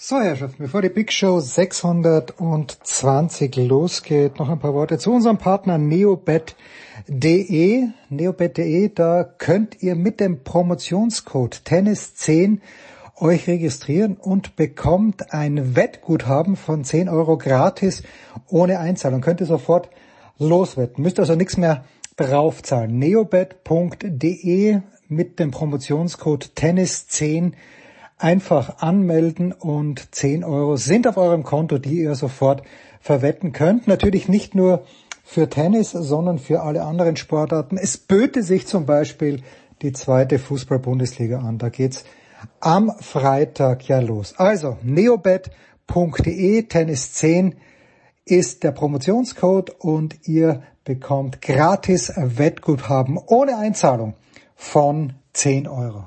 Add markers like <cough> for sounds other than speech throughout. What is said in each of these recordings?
So, Herrschaften, bevor die Big Show 620 losgeht, noch ein paar Worte zu unserem Partner neobet.de. Neobet.de, da könnt ihr mit dem Promotionscode Tennis10 euch registrieren und bekommt ein Wettguthaben von 10 Euro gratis ohne Einzahlung. Könnt ihr sofort loswetten. Müsst also nichts mehr draufzahlen. neobet.de mit dem Promotionscode Tennis10 einfach anmelden und 10 Euro sind auf eurem Konto, die ihr sofort verwetten könnt. Natürlich nicht nur für Tennis, sondern für alle anderen Sportarten. Es böte sich zum Beispiel die zweite Fußball-Bundesliga an. Da geht's am Freitag ja los. Also neobet.de Tennis 10 ist der Promotionscode und ihr bekommt gratis Wettguthaben ohne Einzahlung von 10 Euro.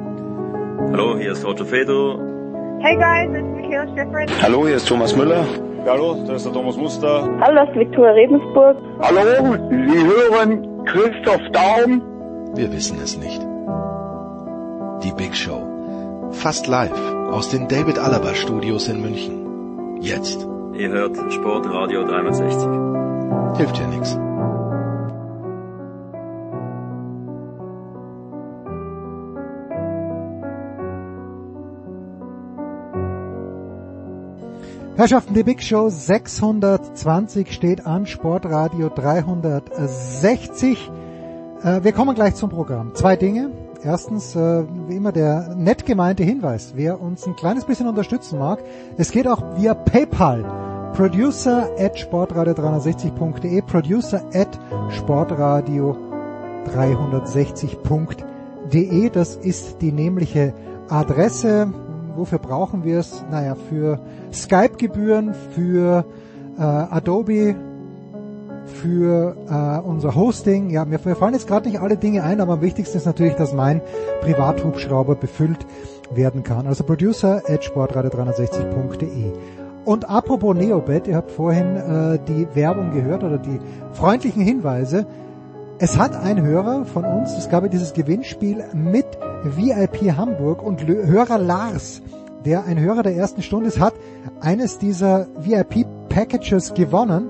Hallo, hier ist Roger Fedor. Hey guys, it's Michaela Schifrin. Hallo, hier ist Thomas Müller. Hallo, das ist der Thomas Muster. Hallo, das ist Viktoria Rebensburg. Hallo, Sie hören Christoph Daum. Wir wissen es nicht. Die Big Show. Fast live aus den David Alaba Studios in München. Jetzt. Ihr hört Sportradio 360. Hilft ja nichts. Herrschaften, die Big Show 620 steht an, Sportradio 360. Äh, wir kommen gleich zum Programm. Zwei Dinge. Erstens, äh, wie immer, der nett gemeinte Hinweis, wer uns ein kleines bisschen unterstützen mag. Es geht auch via PayPal. Producer at sportradio360.de, Producer at sportradio360.de. Das ist die nämliche Adresse wofür brauchen wir es? Naja, für Skype-Gebühren, für äh, Adobe, für äh, unser Hosting. Ja, mir, mir fallen jetzt gerade nicht alle Dinge ein, aber am wichtigsten ist natürlich, dass mein Privathubschrauber befüllt werden kann. Also producer at sportradio360.de. Und apropos Neobet, ihr habt vorhin äh, die Werbung gehört oder die freundlichen Hinweise. Es hat ein Hörer von uns, es gab ja dieses Gewinnspiel mit VIP Hamburg und Hörer Lars, der ein Hörer der ersten Stunde ist, hat eines dieser VIP Packages gewonnen.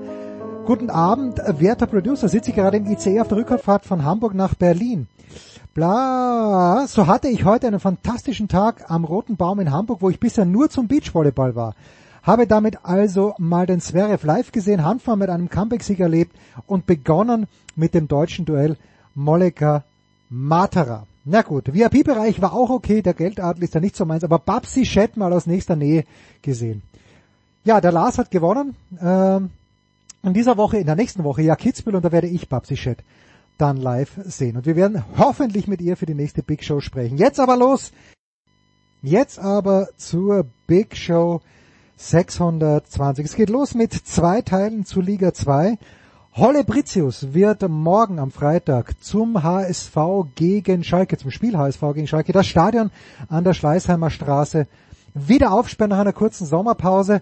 Guten Abend, werter Producer, sitze ich gerade im ICE auf der Rückfahrt von Hamburg nach Berlin. Bla, so hatte ich heute einen fantastischen Tag am Roten Baum in Hamburg, wo ich bisher nur zum Beachvolleyball war. Habe damit also mal den Zverev live gesehen, Handfahren mit einem Comeback-Sieg erlebt und begonnen mit dem deutschen Duell Moleka Matera. Na gut, VIP-Bereich war auch okay, der Geldadel ist ja nicht so meins, aber Babsi Chat mal aus nächster Nähe gesehen. Ja, der Lars hat gewonnen. Ähm, in dieser Woche, in der nächsten Woche, ja Kitzbühel und da werde ich Babsi Chat dann live sehen. Und wir werden hoffentlich mit ihr für die nächste Big Show sprechen. Jetzt aber los! Jetzt aber zur Big Show 620. Es geht los mit zwei Teilen zu Liga 2. Holle Britius wird morgen am Freitag zum HSV gegen Schalke, zum Spiel HSV gegen Schalke, das Stadion an der Schleißheimer Straße wieder aufsperren nach einer kurzen Sommerpause.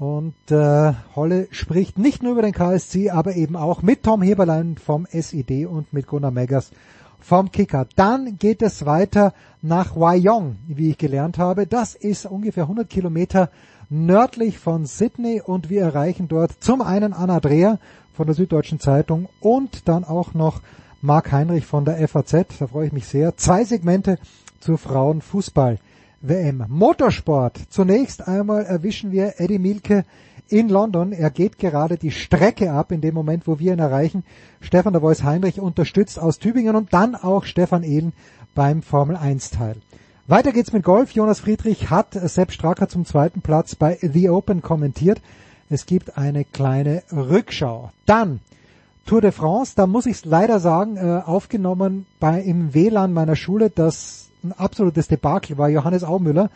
Und äh, Holle spricht nicht nur über den KSC, aber eben auch mit Tom Heberlein vom SID und mit Gunnar Meggers vom Kicker. Dann geht es weiter nach Wyong, wie ich gelernt habe. Das ist ungefähr 100 Kilometer nördlich von Sydney und wir erreichen dort zum einen Anna Dreher von der Süddeutschen Zeitung und dann auch noch Marc Heinrich von der FAZ. Da freue ich mich sehr. Zwei Segmente zur Frauenfußball. WM. Motorsport. Zunächst einmal erwischen wir Eddie Milke in London. Er geht gerade die Strecke ab in dem Moment, wo wir ihn erreichen. Stefan der Voice Heinrich unterstützt aus Tübingen und dann auch Stefan Ehlen beim Formel 1 Teil. Weiter geht's mit Golf. Jonas Friedrich hat Sepp Stracker zum zweiten Platz bei The Open kommentiert. Es gibt eine kleine Rückschau. Dann Tour de France, da muss ich leider sagen, äh, aufgenommen bei im WLAN meiner Schule, das ein absolutes Debakel war, Johannes Aumüller.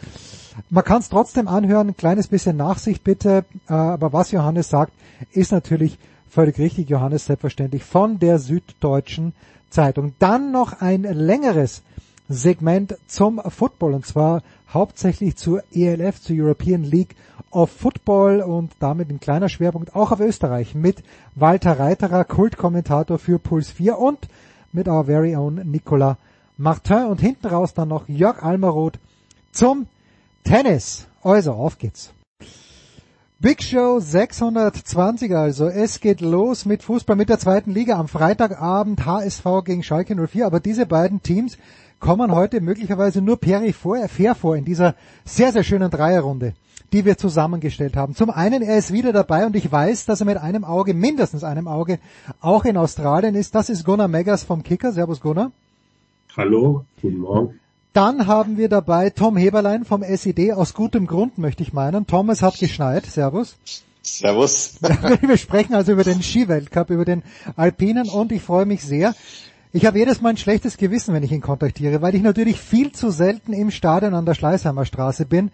Man kann es trotzdem anhören, ein kleines bisschen Nachsicht bitte, äh, aber was Johannes sagt, ist natürlich völlig richtig, Johannes selbstverständlich, von der Süddeutschen Zeitung. Dann noch ein längeres Segment zum Football und zwar hauptsächlich zur ELF, zur European League of Football und damit ein kleiner Schwerpunkt auch auf Österreich mit Walter Reiterer, Kultkommentator für Puls 4 und mit our very own Nicolas Martin und hinten raus dann noch Jörg Almaroth zum Tennis. Also, auf geht's. Big Show 620 also. Es geht los mit Fußball mit der zweiten Liga am Freitagabend HSV gegen Schalke 04. Aber diese beiden Teams kommen heute möglicherweise nur peripher vor in dieser sehr, sehr schönen Dreierrunde, die wir zusammengestellt haben. Zum einen, er ist wieder dabei und ich weiß, dass er mit einem Auge, mindestens einem Auge, auch in Australien ist. Das ist Gunnar Meggers vom Kicker. Servus Gunnar. Hallo, guten Morgen. Dann haben wir dabei Tom Heberlein vom SED, aus gutem Grund möchte ich meinen. Thomas hat geschneit. Servus. Servus. <laughs> Wir sprechen also über den Skiweltcup, über den Alpinen und ich freue mich sehr. Ich habe jedes Mal ein schlechtes Gewissen, wenn ich ihn kontaktiere, weil ich natürlich viel zu selten im Stadion an der Schleißheimer Straße bin.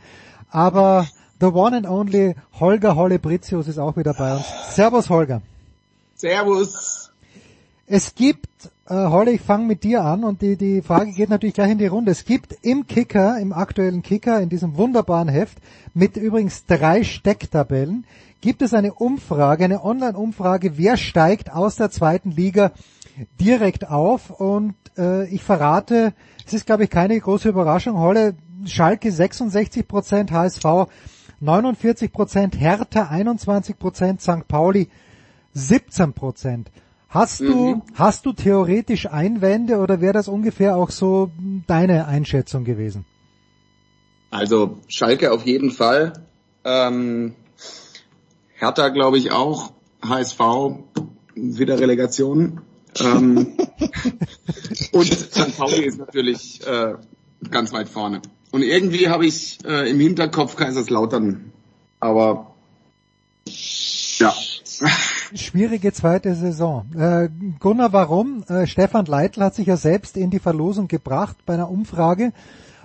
Aber the one and only Holger Holle Britius ist auch wieder bei uns. Servus Holger. Servus. Es gibt, äh, Holle, ich fange mit dir an und die, die Frage geht natürlich gleich in die Runde. Es gibt im Kicker, im aktuellen Kicker, in diesem wunderbaren Heft, mit übrigens drei Stecktabellen, gibt es eine Umfrage, eine Online-Umfrage, wer steigt aus der zweiten Liga direkt auf und äh, ich verrate, es ist glaube ich keine große Überraschung, Holle, Schalke 66 Prozent, HSV 49 Prozent, Hertha 21 Prozent, St. Pauli 17 Prozent. Hast du, mhm. hast du theoretisch Einwände oder wäre das ungefähr auch so deine Einschätzung gewesen? Also Schalke auf jeden Fall. Ähm, Hertha glaube ich auch. HSV wieder Relegation. Ähm, <laughs> und St. Pauli ist natürlich äh, ganz weit vorne. Und irgendwie habe ich äh, im Hinterkopf Kaiserslautern. Aber ja. Schwierige zweite Saison. Äh, Gunnar, warum? Äh, Stefan Leitl hat sich ja selbst in die Verlosung gebracht bei einer Umfrage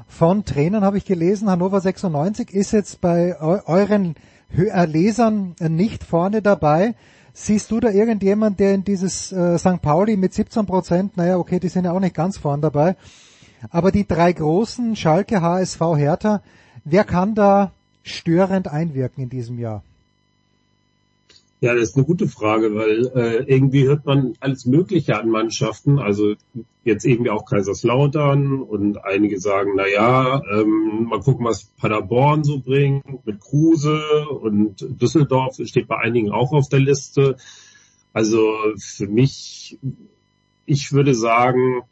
von Trainern, habe ich gelesen. Hannover 96 ist jetzt bei eu euren Lesern nicht vorne dabei. Siehst du da irgendjemand, der in dieses äh, St. Pauli mit 17 Prozent, naja, okay, die sind ja auch nicht ganz vorne dabei, aber die drei großen, Schalke, HSV, Hertha, wer kann da störend einwirken in diesem Jahr? Ja, das ist eine gute Frage, weil äh, irgendwie hört man alles Mögliche an Mannschaften. Also jetzt irgendwie auch Kaiserslautern und einige sagen, na ja, ähm, mal gucken, was Paderborn so bringt mit Kruse und Düsseldorf steht bei einigen auch auf der Liste. Also für mich, ich würde sagen,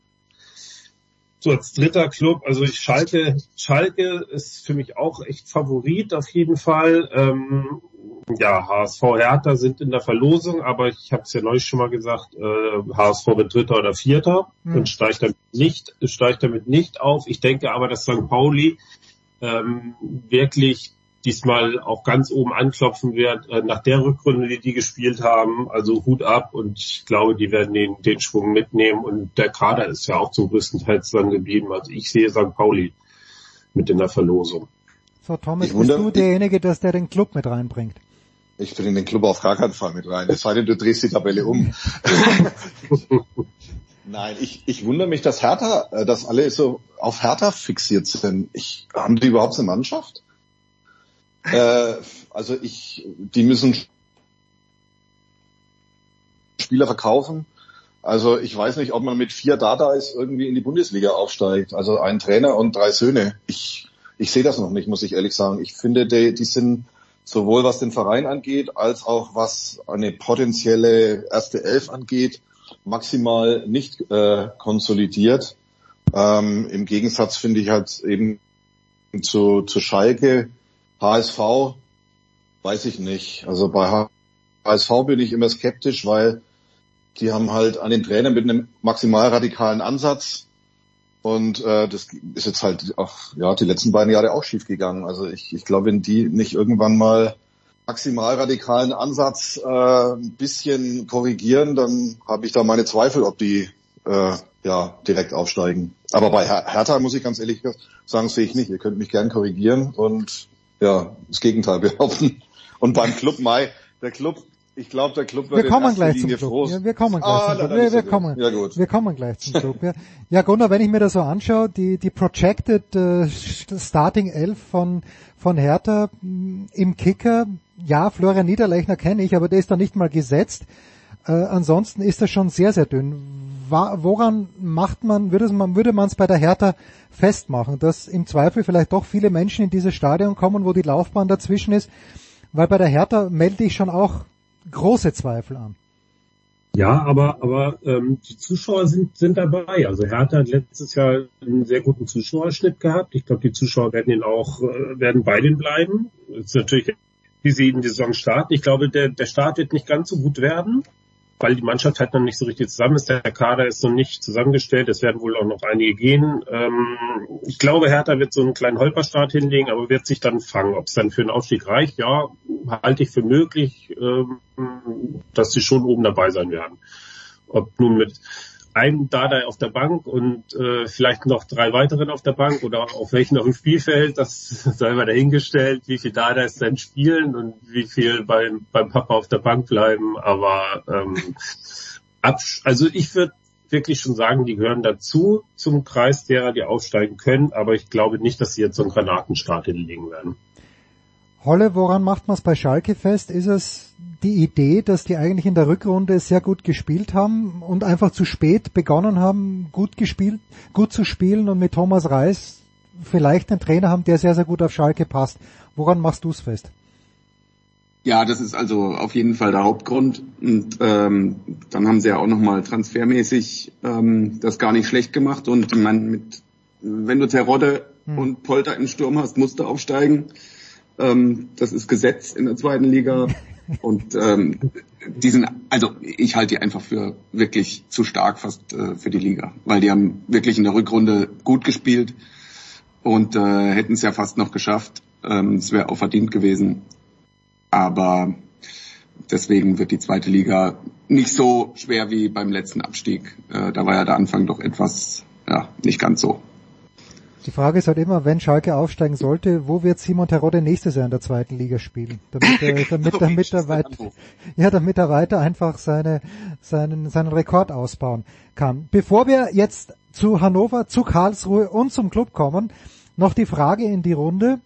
so als dritter Club, also ich Schalke, Schalke ist für mich auch echt Favorit auf jeden Fall. Ähm, ja, HSV Hertha sind in der Verlosung, aber ich habe es ja neulich schon mal gesagt, äh, HSV wird Dritter oder Vierter hm. und steigt damit nicht, steigt damit nicht auf. Ich denke aber, dass St. Pauli ähm, wirklich diesmal auch ganz oben anklopfen wird, äh, nach der Rückrunde, die die gespielt haben. Also Hut ab und ich glaube, die werden den, den Schwung mitnehmen und der Kader ist ja auch zum größten Teil zusammen geblieben. Also ich sehe St. Pauli mit in der Verlosung. So, Thomas, bist du derjenige, dass der den Club mit reinbringt? Ich bringe den Club auf gar keinen Fall mit rein, es sei denn, du drehst die Tabelle um. <laughs> Nein, ich, ich wundere mich, dass Hertha, äh, dass alle so auf Hertha fixiert sind. Ich, haben die überhaupt eine Mannschaft? Äh, also ich, die müssen Spieler verkaufen. Also ich weiß nicht, ob man mit vier Dada's irgendwie in die Bundesliga aufsteigt. Also ein Trainer und drei Söhne. Ich, ich sehe das noch nicht, muss ich ehrlich sagen. Ich finde, die, die sind sowohl was den Verein angeht, als auch was eine potenzielle erste Elf angeht, maximal nicht äh, konsolidiert. Ähm, Im Gegensatz finde ich halt eben zu, zu Schalke, HSV, weiß ich nicht. Also bei HSV bin ich immer skeptisch, weil die haben halt an den Trainer mit einem maximal radikalen Ansatz und äh, das ist jetzt halt auch ja die letzten beiden Jahre auch schief gegangen. Also ich, ich glaube, wenn die nicht irgendwann mal maximal radikalen Ansatz äh, ein bisschen korrigieren, dann habe ich da meine Zweifel, ob die äh, ja direkt aufsteigen. Aber bei Her Hertha muss ich ganz ehrlich sagen, sehe ich nicht. Ihr könnt mich gern korrigieren und ja das Gegenteil <laughs> behaupten. Und beim Club Mai, der Club ich glaube, der Club wird wir kommen gleich zum Club. Ja, wir kommen gleich ah, zum Club. Wir, wir, kommen, ja, gut. wir kommen gleich zum Club. Ja, ja Gunnar, wenn ich mir das so anschaue, die, die Projected äh, Starting 11 von, von Hertha mh, mm, im Kicker, ja, Florian Niederlechner kenne ich, aber der ist da nicht mal gesetzt. Äh, ansonsten ist das schon sehr, sehr dünn. Woran macht man, würde man, würde man es bei der Hertha festmachen, dass im Zweifel vielleicht doch viele Menschen in dieses Stadion kommen, wo die Laufbahn dazwischen ist? Weil bei der Hertha melde ich schon auch große Zweifel an. Ja, aber aber ähm, die Zuschauer sind sind dabei. Also Hertha hat letztes Jahr einen sehr guten Zuschauerschnitt gehabt. Ich glaube, die Zuschauer werden ihn auch äh, werden bei denen bleiben. Das ist natürlich, wie sie in die Saison starten. Ich glaube, der der Start wird nicht ganz so gut werden weil die Mannschaft halt noch nicht so richtig zusammen ist. Der Kader ist noch nicht zusammengestellt. Es werden wohl auch noch einige gehen. Ähm, ich glaube, Hertha wird so einen kleinen Holperstart hinlegen, aber wird sich dann fangen. Ob es dann für einen Aufstieg reicht, ja, halte ich für möglich, ähm, dass sie schon oben dabei sein werden. Ob nun mit einem Dada auf der Bank und äh, vielleicht noch drei weiteren auf der Bank oder auf welchen auf dem Spielfeld, das <laughs> sei mal dahingestellt, wie viel Dada es dann spielen und wie viel beim, beim Papa auf der Bank bleiben. Aber ähm, also ich würde wirklich schon sagen, die gehören dazu zum Kreis derer, die aufsteigen können, aber ich glaube nicht, dass sie jetzt so einen Granatenstart hinlegen werden. Holle, woran macht man es bei Schalke fest? Ist es die Idee, dass die eigentlich in der Rückrunde sehr gut gespielt haben und einfach zu spät begonnen haben, gut gespielt, gut zu spielen und mit Thomas Reis vielleicht einen Trainer haben, der sehr, sehr gut auf Schalke passt. Woran machst du es fest? Ja, das ist also auf jeden Fall der Hauptgrund. Und ähm, dann haben sie ja auch nochmal transfermäßig ähm, das gar nicht schlecht gemacht. Und man mit, wenn du Terodde hm. und Polter im Sturm hast, musst du aufsteigen. Ähm, das ist Gesetz in der zweiten Liga. <laughs> Und ähm, die sind, also ich halte die einfach für wirklich zu stark fast äh, für die Liga, weil die haben wirklich in der Rückrunde gut gespielt und äh, hätten es ja fast noch geschafft. Ähm, es wäre auch verdient gewesen, aber deswegen wird die zweite Liga nicht so schwer wie beim letzten Abstieg. Äh, da war ja der Anfang doch etwas, ja, nicht ganz so. Die Frage ist halt immer, wenn Schalke aufsteigen sollte, wo wird Simon Terodde nächstes Jahr in der zweiten Liga spielen? Damit er, <laughs> damit, damit er weit, ja, damit er weiter einfach seine, seinen, seinen Rekord ausbauen kann. Bevor wir jetzt zu Hannover, zu Karlsruhe und zum Club kommen, noch die Frage in die Runde.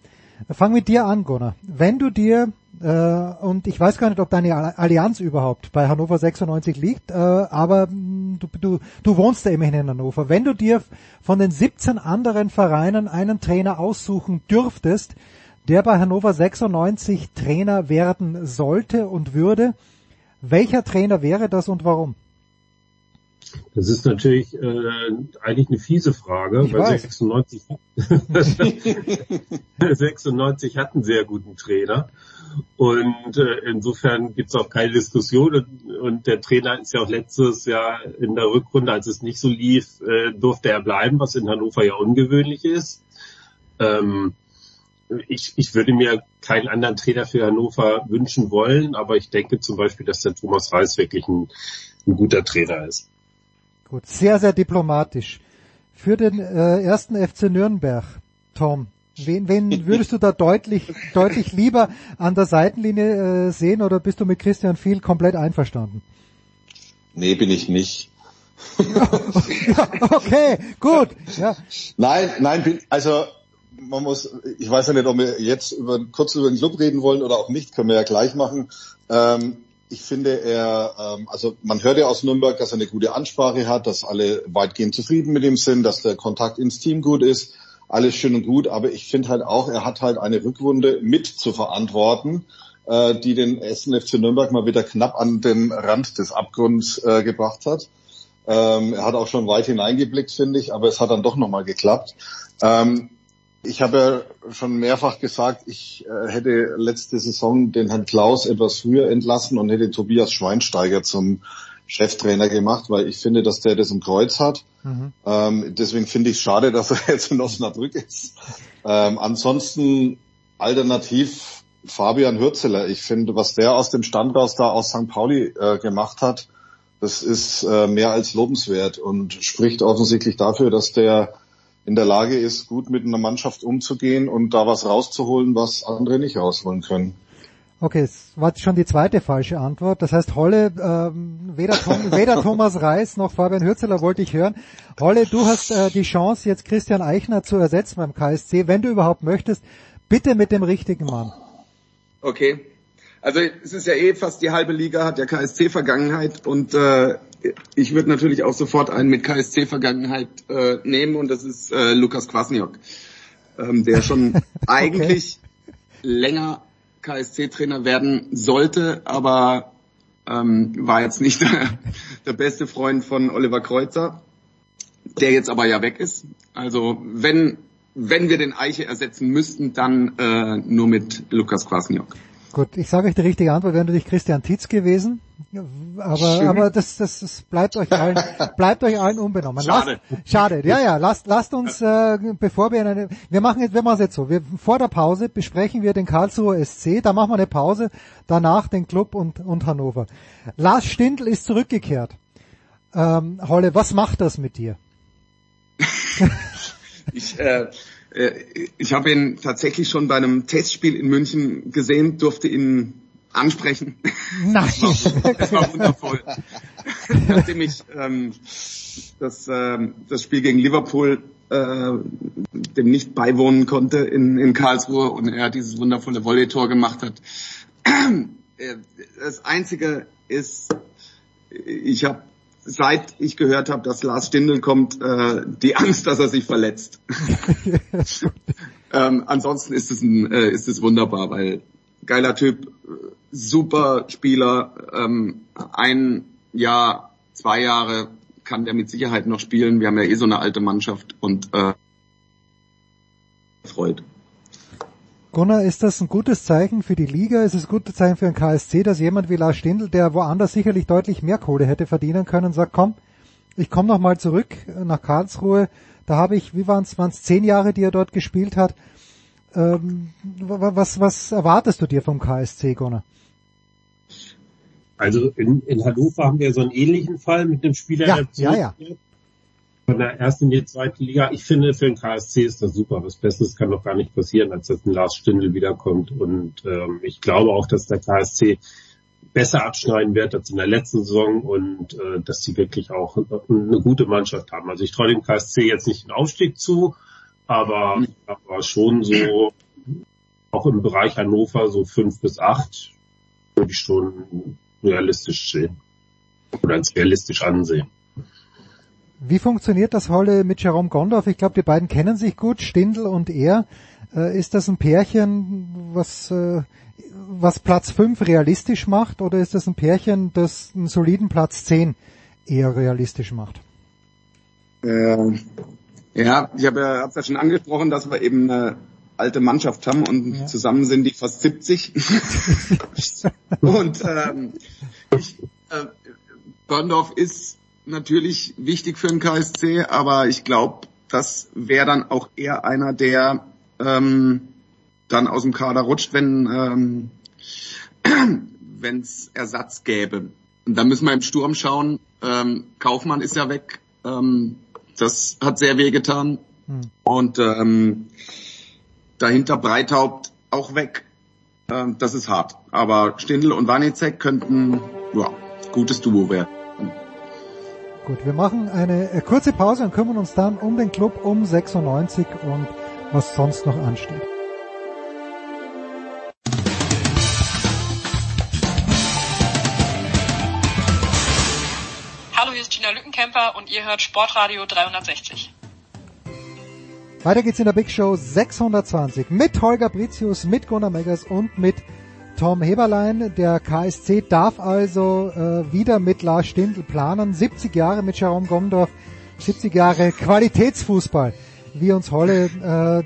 Fang mit dir an, Gunnar. Wenn du dir äh, und ich weiß gar nicht, ob deine Allianz überhaupt bei Hannover 96 liegt, äh, aber mm, du, du, du wohnst ja immerhin in Hannover. Wenn du dir von den 17 anderen Vereinen einen Trainer aussuchen dürftest, der bei Hannover 96 Trainer werden sollte und würde, welcher Trainer wäre das und warum? Das ist natürlich äh, eigentlich eine fiese Frage, ich weil weiß. 96, 96 <laughs> hat einen sehr guten Trainer. Und äh, insofern gibt es auch keine Diskussion. Und, und, der Trainer ist ja auch letztes Jahr in der Rückrunde, als es nicht so lief, äh, durfte er bleiben, was in Hannover ja ungewöhnlich ist. Ähm, ich, ich würde mir keinen anderen Trainer für Hannover wünschen wollen, aber ich denke zum Beispiel, dass der Thomas Reis wirklich ein, ein guter Trainer ist. Gut, sehr, sehr diplomatisch. Für den äh, ersten FC Nürnberg, Tom, wen, wen <laughs> würdest du da deutlich, deutlich lieber an der Seitenlinie äh, sehen oder bist du mit Christian Viel komplett einverstanden? Nee, bin ich nicht. <laughs> okay, gut. Ja. Nein, nein, also man muss, ich weiß ja nicht, ob wir jetzt über, kurz über den Club reden wollen oder auch nicht, können wir ja gleich machen. Ähm, ich finde, er, ähm, also man hört ja aus Nürnberg, dass er eine gute Ansprache hat, dass alle weitgehend zufrieden mit ihm sind, dass der Kontakt ins Team gut ist, alles schön und gut. Aber ich finde halt auch, er hat halt eine Rückrunde mit zu verantworten, äh, die den ersten FC Nürnberg mal wieder knapp an den Rand des Abgrunds äh, gebracht hat. Ähm, er hat auch schon weit hineingeblickt, finde ich, aber es hat dann doch nochmal geklappt. Ähm, ich habe ja schon mehrfach gesagt, ich äh, hätte letzte Saison den Herrn Klaus etwas früher entlassen und hätte Tobias Schweinsteiger zum Cheftrainer gemacht, weil ich finde, dass der das im Kreuz hat. Mhm. Ähm, deswegen finde ich es schade, <laughs> dass er jetzt in Osnabrück ist. Ähm, ansonsten alternativ Fabian Hürzeler. Ich finde, was der aus dem Stand raus da aus St. Pauli äh, gemacht hat, Das ist äh, mehr als lobenswert und spricht offensichtlich dafür, dass der in der Lage ist, gut mit einer Mannschaft umzugehen und da was rauszuholen, was andere nicht rausholen können. Okay, es war schon die zweite falsche Antwort. Das heißt, Holle, ähm, weder, Tom, <laughs> weder Thomas Reis noch Fabian Hürzeler wollte ich hören. Holle, du hast äh, die Chance, jetzt Christian Eichner zu ersetzen beim KSC, wenn du überhaupt möchtest. Bitte mit dem richtigen Mann. Okay. Also es ist ja eh fast die halbe Liga hat der KSC Vergangenheit und äh, ich würde natürlich auch sofort einen mit KSC Vergangenheit äh, nehmen und das ist äh, Lukas Kwasniok, ähm, der schon <laughs> okay. eigentlich länger KSC-Trainer werden sollte, aber ähm, war jetzt nicht <laughs> der, der beste Freund von Oliver Kreuzer, der jetzt aber ja weg ist. Also wenn wenn wir den Eiche ersetzen müssten, dann äh, nur mit Lukas Kwasniok. Gut, ich sage euch die richtige Antwort, wäre natürlich Christian Titz gewesen. Aber, aber das, das, das bleibt euch allen, <laughs> bleibt euch allen unbenommen. Schade. Lasst, schade. Ja, ja, lasst, lasst uns, äh, bevor wir in eine, wir machen jetzt, wir machen es jetzt so. Wir, vor der Pause besprechen wir den Karlsruher SC, da machen wir eine Pause, danach den Club und, und Hannover. Lars Stindl ist zurückgekehrt. Ähm, Holle, was macht das mit dir? <laughs> ich, äh, ich habe ihn tatsächlich schon bei einem Testspiel in München gesehen, durfte ihn ansprechen. <laughs> Nein. Das war, das war wundervoll. <laughs> Nachdem ich ähm, das, ähm, das Spiel gegen Liverpool äh, dem nicht beiwohnen konnte in, in Karlsruhe und er dieses wundervolle Volley-Tor gemacht hat. Das Einzige ist, ich habe seit ich gehört habe, dass Lars Stindl kommt, äh, die Angst, dass er sich verletzt. <laughs> ähm, ansonsten ist es ein, äh, ist es wunderbar, weil geiler Typ, super Spieler, ähm, ein Jahr, zwei Jahre kann der mit Sicherheit noch spielen. Wir haben ja eh so eine alte Mannschaft und äh, freut. Gunnar, ist das ein gutes Zeichen für die Liga? Ist es ein gutes Zeichen für den KSC, dass jemand wie Lars Stindl, der woanders sicherlich deutlich mehr Kohle hätte verdienen können, sagt, komm, ich komme noch mal zurück nach Karlsruhe. Da habe ich, wie waren es, waren es zehn Jahre, die er dort gespielt hat. Ähm, was, was erwartest du dir vom KSC, Gunnar? Also in, in Hannover haben wir so einen ähnlichen Fall mit einem Spieler, ja, der ja, ja von der ersten in die zweite Liga. Ich finde, für den KSC ist das super. Was Besseres kann doch gar nicht passieren, als dass ein Lars Stindl wiederkommt. Und ähm, ich glaube auch, dass der KSC besser abschneiden wird als in der letzten Saison und äh, dass sie wirklich auch eine gute Mannschaft haben. Also ich traue dem KSC jetzt nicht den Aufstieg zu, aber, aber schon so auch im Bereich Hannover so fünf bis acht würde ich schon realistisch sehen oder als realistisch ansehen. Wie funktioniert das Holle mit Jerome Gondorf? Ich glaube, die beiden kennen sich gut, Stindl und er. Äh, ist das ein Pärchen, was, äh, was Platz 5 realistisch macht oder ist das ein Pärchen, das einen soliden Platz 10 eher realistisch macht? Ähm, ja, ich habe ja, hab's ja schon angesprochen, dass wir eben eine alte Mannschaft haben und ja. zusammen sind die fast 70. <laughs> und ähm, ich, äh, Gondorf ist natürlich wichtig für den KSC, aber ich glaube, das wäre dann auch eher einer, der ähm, dann aus dem Kader rutscht, wenn ähm, <clears throat> es Ersatz gäbe. Und da müssen wir im Sturm schauen. Ähm, Kaufmann ist ja weg. Ähm, das hat sehr weh getan. Hm. Und ähm, dahinter Breithaupt auch weg. Ähm, das ist hart. Aber Stindl und Wanizek könnten ja, gutes Duo werden. Gut, wir machen eine äh, kurze Pause und kümmern uns dann um den Club um 96 und was sonst noch ansteht. Hallo, hier ist Gina Lückenkämper und ihr hört Sportradio 360. Weiter geht's in der Big Show 620 mit Holger Britius, mit Gunnar Meggers und mit Tom Heberlein. Der KSC darf also äh, wieder mit Lars Stindl planen. 70 Jahre mit Jerome Gomdorf, 70 Jahre Qualitätsfußball, wie uns Holle, äh,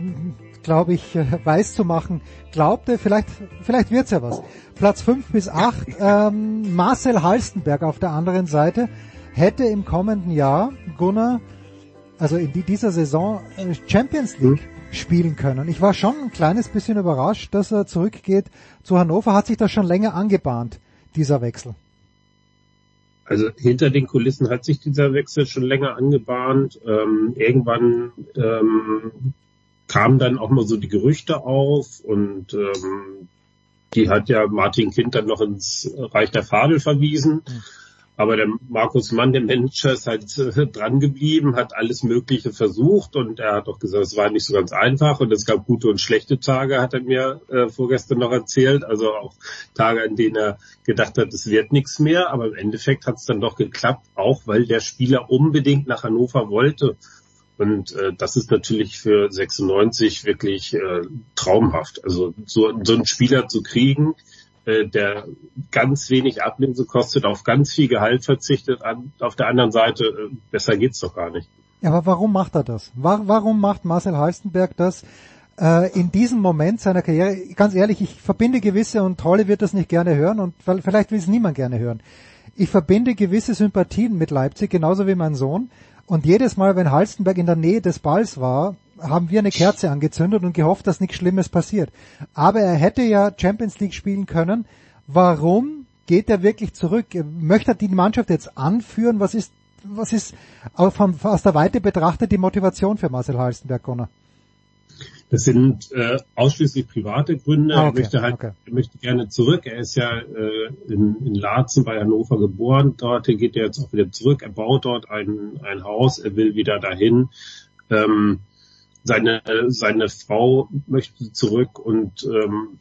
glaube ich, äh, weiß zu machen glaubte. Vielleicht, vielleicht wird's ja was. Platz 5 bis 8. Ähm, Marcel Halstenberg auf der anderen Seite hätte im kommenden Jahr Gunnar, also in dieser Saison äh, Champions League spielen können. Ich war schon ein kleines bisschen überrascht, dass er zurückgeht zu Hannover. Hat sich das schon länger angebahnt, dieser Wechsel? Also hinter den Kulissen hat sich dieser Wechsel schon länger angebahnt. Ähm, irgendwann ähm, kamen dann auch mal so die Gerüchte auf und ähm, die hat ja Martin Kind dann noch ins Reich der Fabel verwiesen. Mhm. Aber der Markus Mann, der Manager, ist halt <laughs> dran geblieben, hat alles Mögliche versucht und er hat auch gesagt, es war nicht so ganz einfach und es gab gute und schlechte Tage, hat er mir äh, vorgestern noch erzählt. Also auch Tage, an denen er gedacht hat, es wird nichts mehr. Aber im Endeffekt hat es dann doch geklappt, auch weil der Spieler unbedingt nach Hannover wollte. Und äh, das ist natürlich für 96 wirklich äh, traumhaft. Also so, so einen Spieler zu kriegen, der ganz wenig Ablöse kostet, auf ganz viel Gehalt verzichtet, auf der anderen Seite, äh, besser geht's doch gar nicht. Ja, aber warum macht er das? Warum macht Marcel Halstenberg das äh, in diesem Moment seiner Karriere? Ganz ehrlich, ich verbinde gewisse, und Trolle wird das nicht gerne hören, und vielleicht will es niemand gerne hören. Ich verbinde gewisse Sympathien mit Leipzig, genauso wie mein Sohn. Und jedes Mal, wenn Halstenberg in der Nähe des Balls war, haben wir eine Kerze angezündet und gehofft, dass nichts Schlimmes passiert. Aber er hätte ja Champions League spielen können. Warum geht er wirklich zurück? Möchte er die Mannschaft jetzt anführen? Was ist, was ist aus der Weite betrachtet die Motivation für Marcel Halstenberg, Connor? Das sind äh, ausschließlich private Gründe. Ah, okay, er möchte halt, okay. er möchte gerne zurück. Er ist ja äh, in, in Laatzen bei Hannover geboren. Dort geht er jetzt auch wieder zurück. Er baut dort ein, ein Haus. Er will wieder dahin. Ähm, seine, seine Frau möchte zurück und ähm,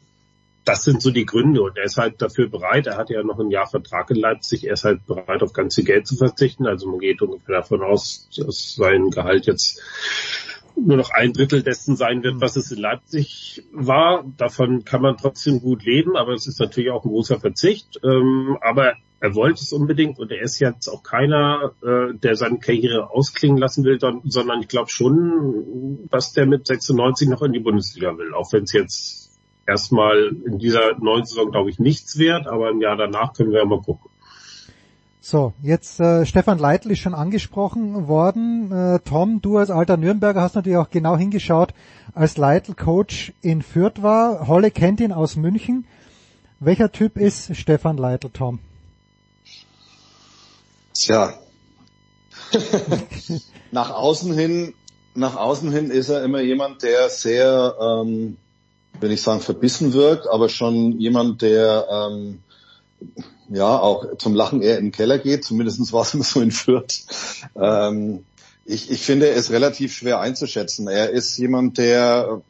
das sind so die Gründe und er ist halt dafür bereit, er hat ja noch ein Jahr Vertrag in Leipzig, er ist halt bereit, auf ganz viel Geld zu verzichten. Also man geht ungefähr davon aus, dass sein Gehalt jetzt nur noch ein Drittel dessen sein wird, was es in Leipzig war. Davon kann man trotzdem gut leben, aber es ist natürlich auch ein großer Verzicht. Ähm, aber er wollte es unbedingt und er ist jetzt auch keiner, äh, der seine Karriere ausklingen lassen will, sondern ich glaube schon, dass der mit 96 noch in die Bundesliga will, auch wenn es jetzt erstmal in dieser neuen Saison, glaube ich, nichts wert, aber im Jahr danach können wir ja mal gucken. So, jetzt äh, Stefan Leitl ist schon angesprochen worden. Äh, Tom, du als alter Nürnberger hast natürlich auch genau hingeschaut, als Leitl Coach in Fürth war. Holle kennt ihn aus München. Welcher Typ ist Stefan Leitl, Tom? Tja. <laughs> nach außen hin, nach außen hin ist er immer jemand, der sehr, ähm, will ich sagen, verbissen wirkt, aber schon jemand, der ähm, ja auch zum Lachen eher im Keller geht. Zumindest war es immer so in Fürth. Ähm, ich, ich finde es relativ schwer einzuschätzen. Er ist jemand, der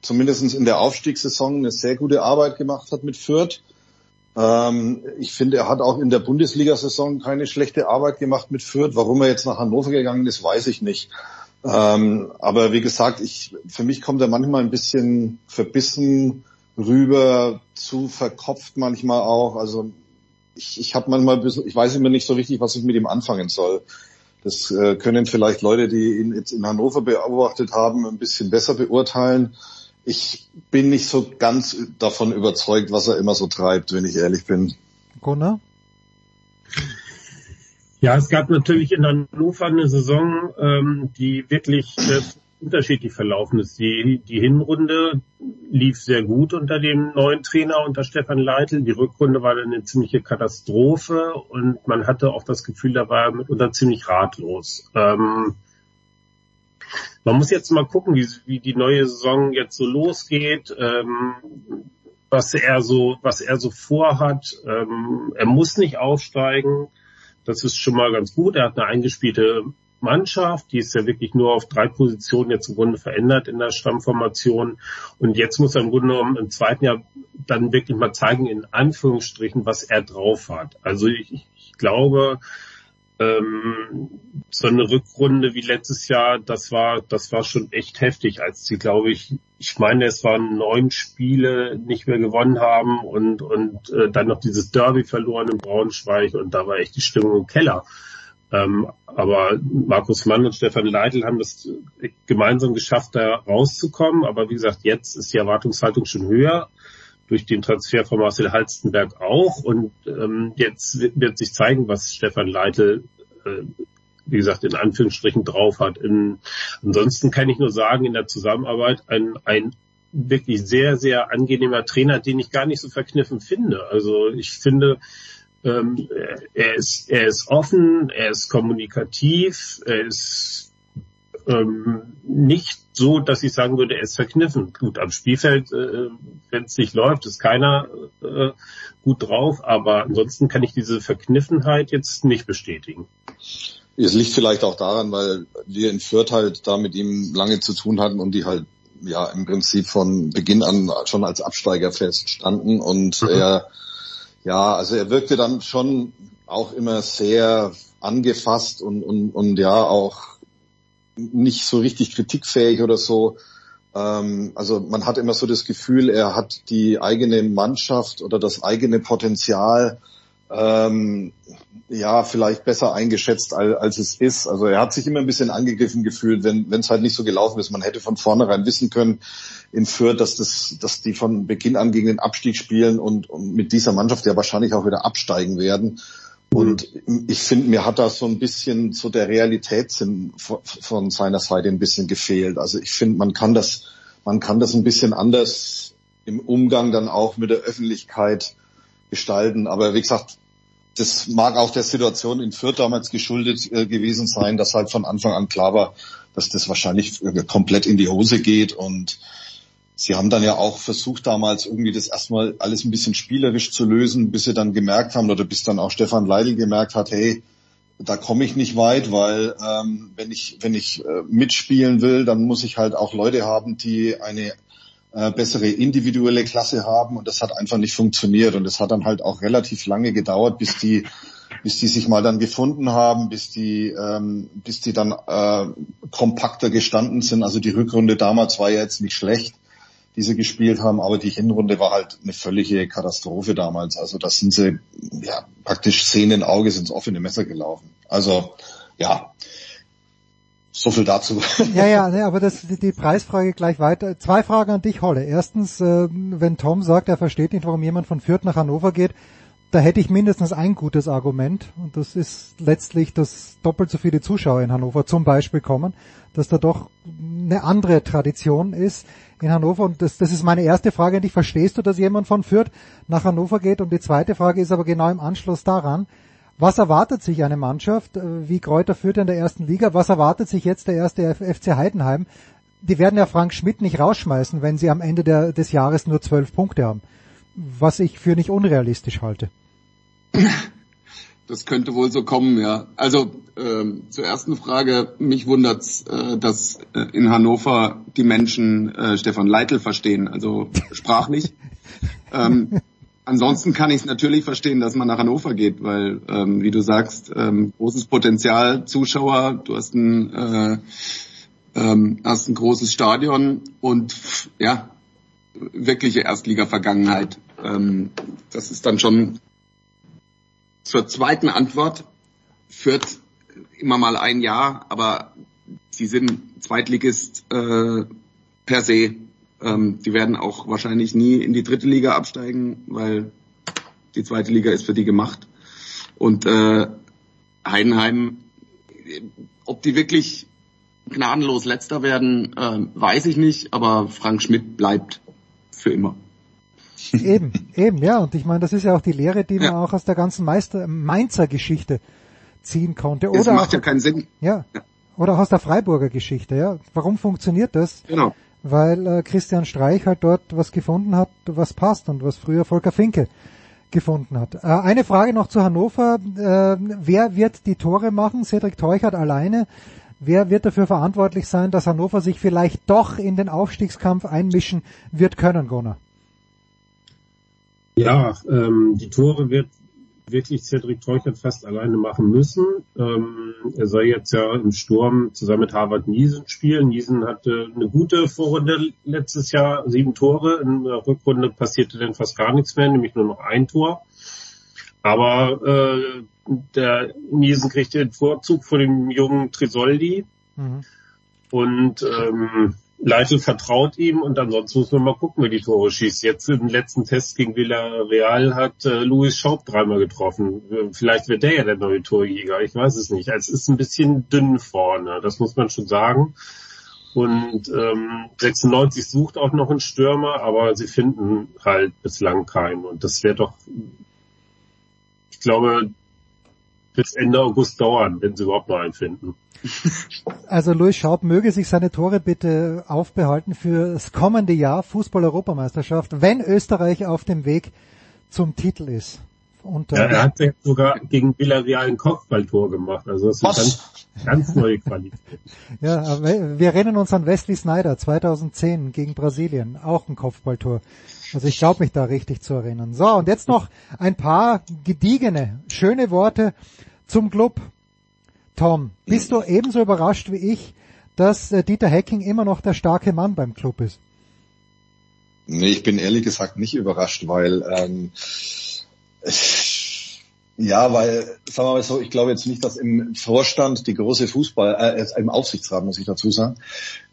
zumindest in der Aufstiegssaison eine sehr gute Arbeit gemacht hat mit Fürth. Ähm, ich finde, er hat auch in der Bundesliga-Saison keine schlechte Arbeit gemacht mit Fürth. Warum er jetzt nach Hannover gegangen ist, weiß ich nicht. Ähm, aber wie gesagt, ich, für mich kommt er manchmal ein bisschen verbissen rüber, zu verkopft manchmal auch. Also ich, ich habe manchmal, ich weiß immer nicht so richtig, was ich mit ihm anfangen soll. Das äh, können vielleicht Leute, die ihn jetzt in Hannover beobachtet haben, ein bisschen besser beurteilen ich bin nicht so ganz davon überzeugt, was er immer so treibt, wenn ich ehrlich bin. Gunnar? Ja, es gab natürlich in Hannover eine Saison, ähm, die wirklich äh, unterschiedlich verlaufen ist. Die, die Hinrunde lief sehr gut unter dem neuen Trainer, unter Stefan Leitl. Die Rückrunde war dann eine ziemliche Katastrophe und man hatte auch das Gefühl, da war er mitunter ziemlich ratlos. Ähm, man muss jetzt mal gucken, wie, wie die neue Saison jetzt so losgeht, ähm, was er so, was er so vorhat. Ähm, er muss nicht aufsteigen. Das ist schon mal ganz gut. Er hat eine eingespielte Mannschaft, die ist ja wirklich nur auf drei Positionen jetzt im Grunde verändert in der Stammformation. Und jetzt muss er im Grunde genommen im zweiten Jahr dann wirklich mal zeigen, in Anführungsstrichen, was er drauf hat. Also ich, ich glaube, ähm, so eine Rückrunde wie letztes Jahr, das war, das war schon echt heftig, als sie, glaube ich, ich meine, es waren neun Spiele nicht mehr gewonnen haben und, und äh, dann noch dieses Derby verloren in Braunschweig und da war echt die Stimmung im Keller. Ähm, aber Markus Mann und Stefan Leitl haben es gemeinsam geschafft, da rauszukommen. Aber wie gesagt, jetzt ist die Erwartungshaltung schon höher durch den Transfer von Marcel Halstenberg auch. Und ähm, jetzt wird sich zeigen, was Stefan Leitl, äh, wie gesagt, in Anführungsstrichen drauf hat. In, ansonsten kann ich nur sagen, in der Zusammenarbeit ein, ein wirklich sehr, sehr angenehmer Trainer, den ich gar nicht so verkniffen finde. Also ich finde, ähm, er ist, er ist offen, er ist kommunikativ, er ist ähm, nicht so, dass ich sagen würde, er ist verkniffen. Gut, am Spielfeld, äh, wenn es nicht läuft, ist keiner äh, gut drauf, aber ansonsten kann ich diese Verkniffenheit jetzt nicht bestätigen. Es liegt vielleicht auch daran, weil wir in Fürth halt da mit ihm lange zu tun hatten und die halt ja im Prinzip von Beginn an schon als Absteiger feststanden und mhm. er ja, also er wirkte dann schon auch immer sehr angefasst und, und, und ja auch nicht so richtig kritikfähig oder so. Ähm, also man hat immer so das Gefühl, er hat die eigene Mannschaft oder das eigene Potenzial ähm, ja vielleicht besser eingeschätzt als, als es ist. Also er hat sich immer ein bisschen angegriffen gefühlt, wenn es halt nicht so gelaufen ist. Man hätte von vornherein wissen können in Fürth, dass das, dass die von Beginn an gegen den Abstieg spielen und, und mit dieser Mannschaft ja wahrscheinlich auch wieder absteigen werden. Und ich finde, mir hat da so ein bisschen so der Realitätssinn von, von seiner Seite ein bisschen gefehlt. Also ich finde, man kann das, man kann das ein bisschen anders im Umgang dann auch mit der Öffentlichkeit gestalten. Aber wie gesagt, das mag auch der Situation in Fürth damals geschuldet äh, gewesen sein, dass halt von Anfang an klar war, dass das wahrscheinlich äh, komplett in die Hose geht und Sie haben dann ja auch versucht damals irgendwie das erstmal alles ein bisschen spielerisch zu lösen, bis sie dann gemerkt haben oder bis dann auch Stefan Leidl gemerkt hat, hey, da komme ich nicht weit, weil ähm, wenn ich wenn ich äh, mitspielen will, dann muss ich halt auch Leute haben, die eine äh, bessere individuelle Klasse haben. Und das hat einfach nicht funktioniert. Und es hat dann halt auch relativ lange gedauert, bis die bis die sich mal dann gefunden haben, bis die ähm, bis die dann äh, kompakter gestanden sind. Also die Rückrunde damals war ja jetzt nicht schlecht die sie gespielt haben, aber die Hinrunde war halt eine völlige Katastrophe damals. Also da sind sie ja praktisch sehenden Auges ins offene Messer gelaufen. Also ja, so viel dazu. <laughs> Ja, ja, ne, aber das die Preisfrage gleich weiter. Zwei Fragen an dich, Holle. Erstens, äh, wenn Tom sagt, er versteht nicht, warum jemand von Fürth nach Hannover geht, da hätte ich mindestens ein gutes Argument und das ist letztlich, dass doppelt so viele Zuschauer in Hannover zum Beispiel kommen, dass da doch eine andere Tradition ist in Hannover. Und das, das ist meine erste Frage an dich. Verstehst du, dass jemand von Fürth nach Hannover geht? Und die zweite Frage ist aber genau im Anschluss daran. Was erwartet sich eine Mannschaft äh, wie Kräuter Fürth in der ersten Liga? Was erwartet sich jetzt der erste FC Heidenheim? Die werden ja Frank Schmidt nicht rausschmeißen, wenn sie am Ende der, des Jahres nur zwölf Punkte haben. Was ich für nicht unrealistisch halte. <laughs> Das könnte wohl so kommen, ja. Also ähm, zur ersten Frage, mich wundert's, äh, dass äh, in Hannover die Menschen äh, Stefan Leitl verstehen, also sprachlich. <laughs> ähm, ansonsten kann ich es natürlich verstehen, dass man nach Hannover geht, weil, ähm, wie du sagst, ähm, großes Potenzial, Zuschauer, du hast ein, äh, ähm, hast ein großes Stadion und ja, wirkliche Erstliga-Vergangenheit. Ähm, das ist dann schon zur zweiten Antwort führt immer mal ein Jahr, aber sie sind Zweitligist äh, per se. Ähm, die werden auch wahrscheinlich nie in die dritte Liga absteigen, weil die zweite Liga ist für die gemacht. Und äh, Heidenheim, ob die wirklich gnadenlos letzter werden, äh, weiß ich nicht, aber Frank Schmidt bleibt für immer. Eben, eben, ja. Und ich meine, das ist ja auch die Lehre, die man auch aus der ganzen Meister, Mainzer Geschichte ziehen konnte. Oder das macht auch, ja keinen Sinn. Ja. ja. Oder auch aus der Freiburger Geschichte, ja. Warum funktioniert das? Genau. Weil äh, Christian Streich halt dort was gefunden hat, was passt und was früher Volker Finke gefunden hat. Äh, eine Frage noch zu Hannover. Äh, wer wird die Tore machen? Cedric Teuchert alleine. Wer wird dafür verantwortlich sein, dass Hannover sich vielleicht doch in den Aufstiegskampf einmischen wird können, Gunnar? Ja, ähm, die Tore wird wirklich Cedric Teuchert fast alleine machen müssen. Ähm, er soll jetzt ja im Sturm zusammen mit Harvard Niesen spielen. Niesen hatte eine gute Vorrunde letztes Jahr, sieben Tore. In der Rückrunde passierte dann fast gar nichts mehr, nämlich nur noch ein Tor. Aber äh, der Niesen kriegte den Vorzug vor dem jungen Trisoldi. Mhm. Und ähm, Leitl vertraut ihm und ansonsten muss man mal gucken, wer die Tore schießt. Jetzt im letzten Test gegen Villarreal hat äh, Luis Schaub dreimal getroffen. Vielleicht wird der ja der neue Torjäger, ich weiß es nicht. Also es ist ein bisschen dünn vorne, das muss man schon sagen. Und ähm, 96 sucht auch noch einen Stürmer, aber sie finden halt bislang keinen. Und das wäre doch ich glaube, bis Ende August dauern, wenn sie überhaupt noch einen finden. Also Louis Schaub möge sich seine Tore bitte aufbehalten für das kommende Jahr Fußball-Europameisterschaft, wenn Österreich auf dem Weg zum Titel ist. Und, ja, er hat sogar gegen Villarreal ein Kopfballtor gemacht. Also das ist ganz, ganz neue Qualität. <laughs> ja, wir erinnern uns an Wesley Snyder 2010 gegen Brasilien, auch ein Kopfballtor. Also ich glaube mich da richtig zu erinnern. So, und jetzt noch ein paar gediegene, schöne Worte zum Club. Tom, bist du ebenso überrascht wie ich, dass äh, Dieter Hecking immer noch der starke Mann beim Club ist? Nee, ich bin ehrlich gesagt nicht überrascht, weil ähm, ja, weil, sagen wir mal so, ich glaube jetzt nicht, dass im Vorstand die große Fußball, äh, im Aufsichtsrat muss ich dazu sagen,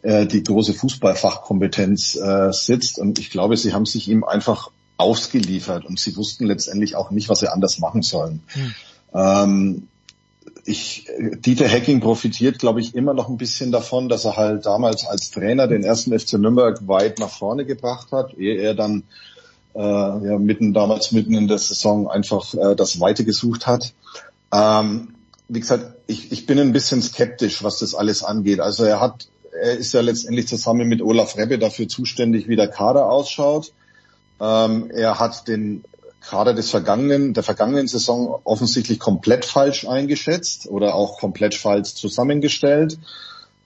äh, die große Fußballfachkompetenz äh, sitzt. Und ich glaube, sie haben sich ihm einfach ausgeliefert und sie wussten letztendlich auch nicht, was sie anders machen sollen. Hm. Ähm, ich, Dieter Hecking profitiert, glaube ich, immer noch ein bisschen davon, dass er halt damals als Trainer den ersten FC Nürnberg weit nach vorne gebracht hat, ehe er dann äh, ja, mitten damals mitten in der Saison einfach äh, das Weite gesucht hat. Ähm, wie gesagt, ich, ich bin ein bisschen skeptisch, was das alles angeht. Also er hat, er ist ja letztendlich zusammen mit Olaf Rebbe dafür zuständig, wie der Kader ausschaut. Ähm, er hat den Kader des vergangenen, der vergangenen Saison offensichtlich komplett falsch eingeschätzt oder auch komplett falsch zusammengestellt.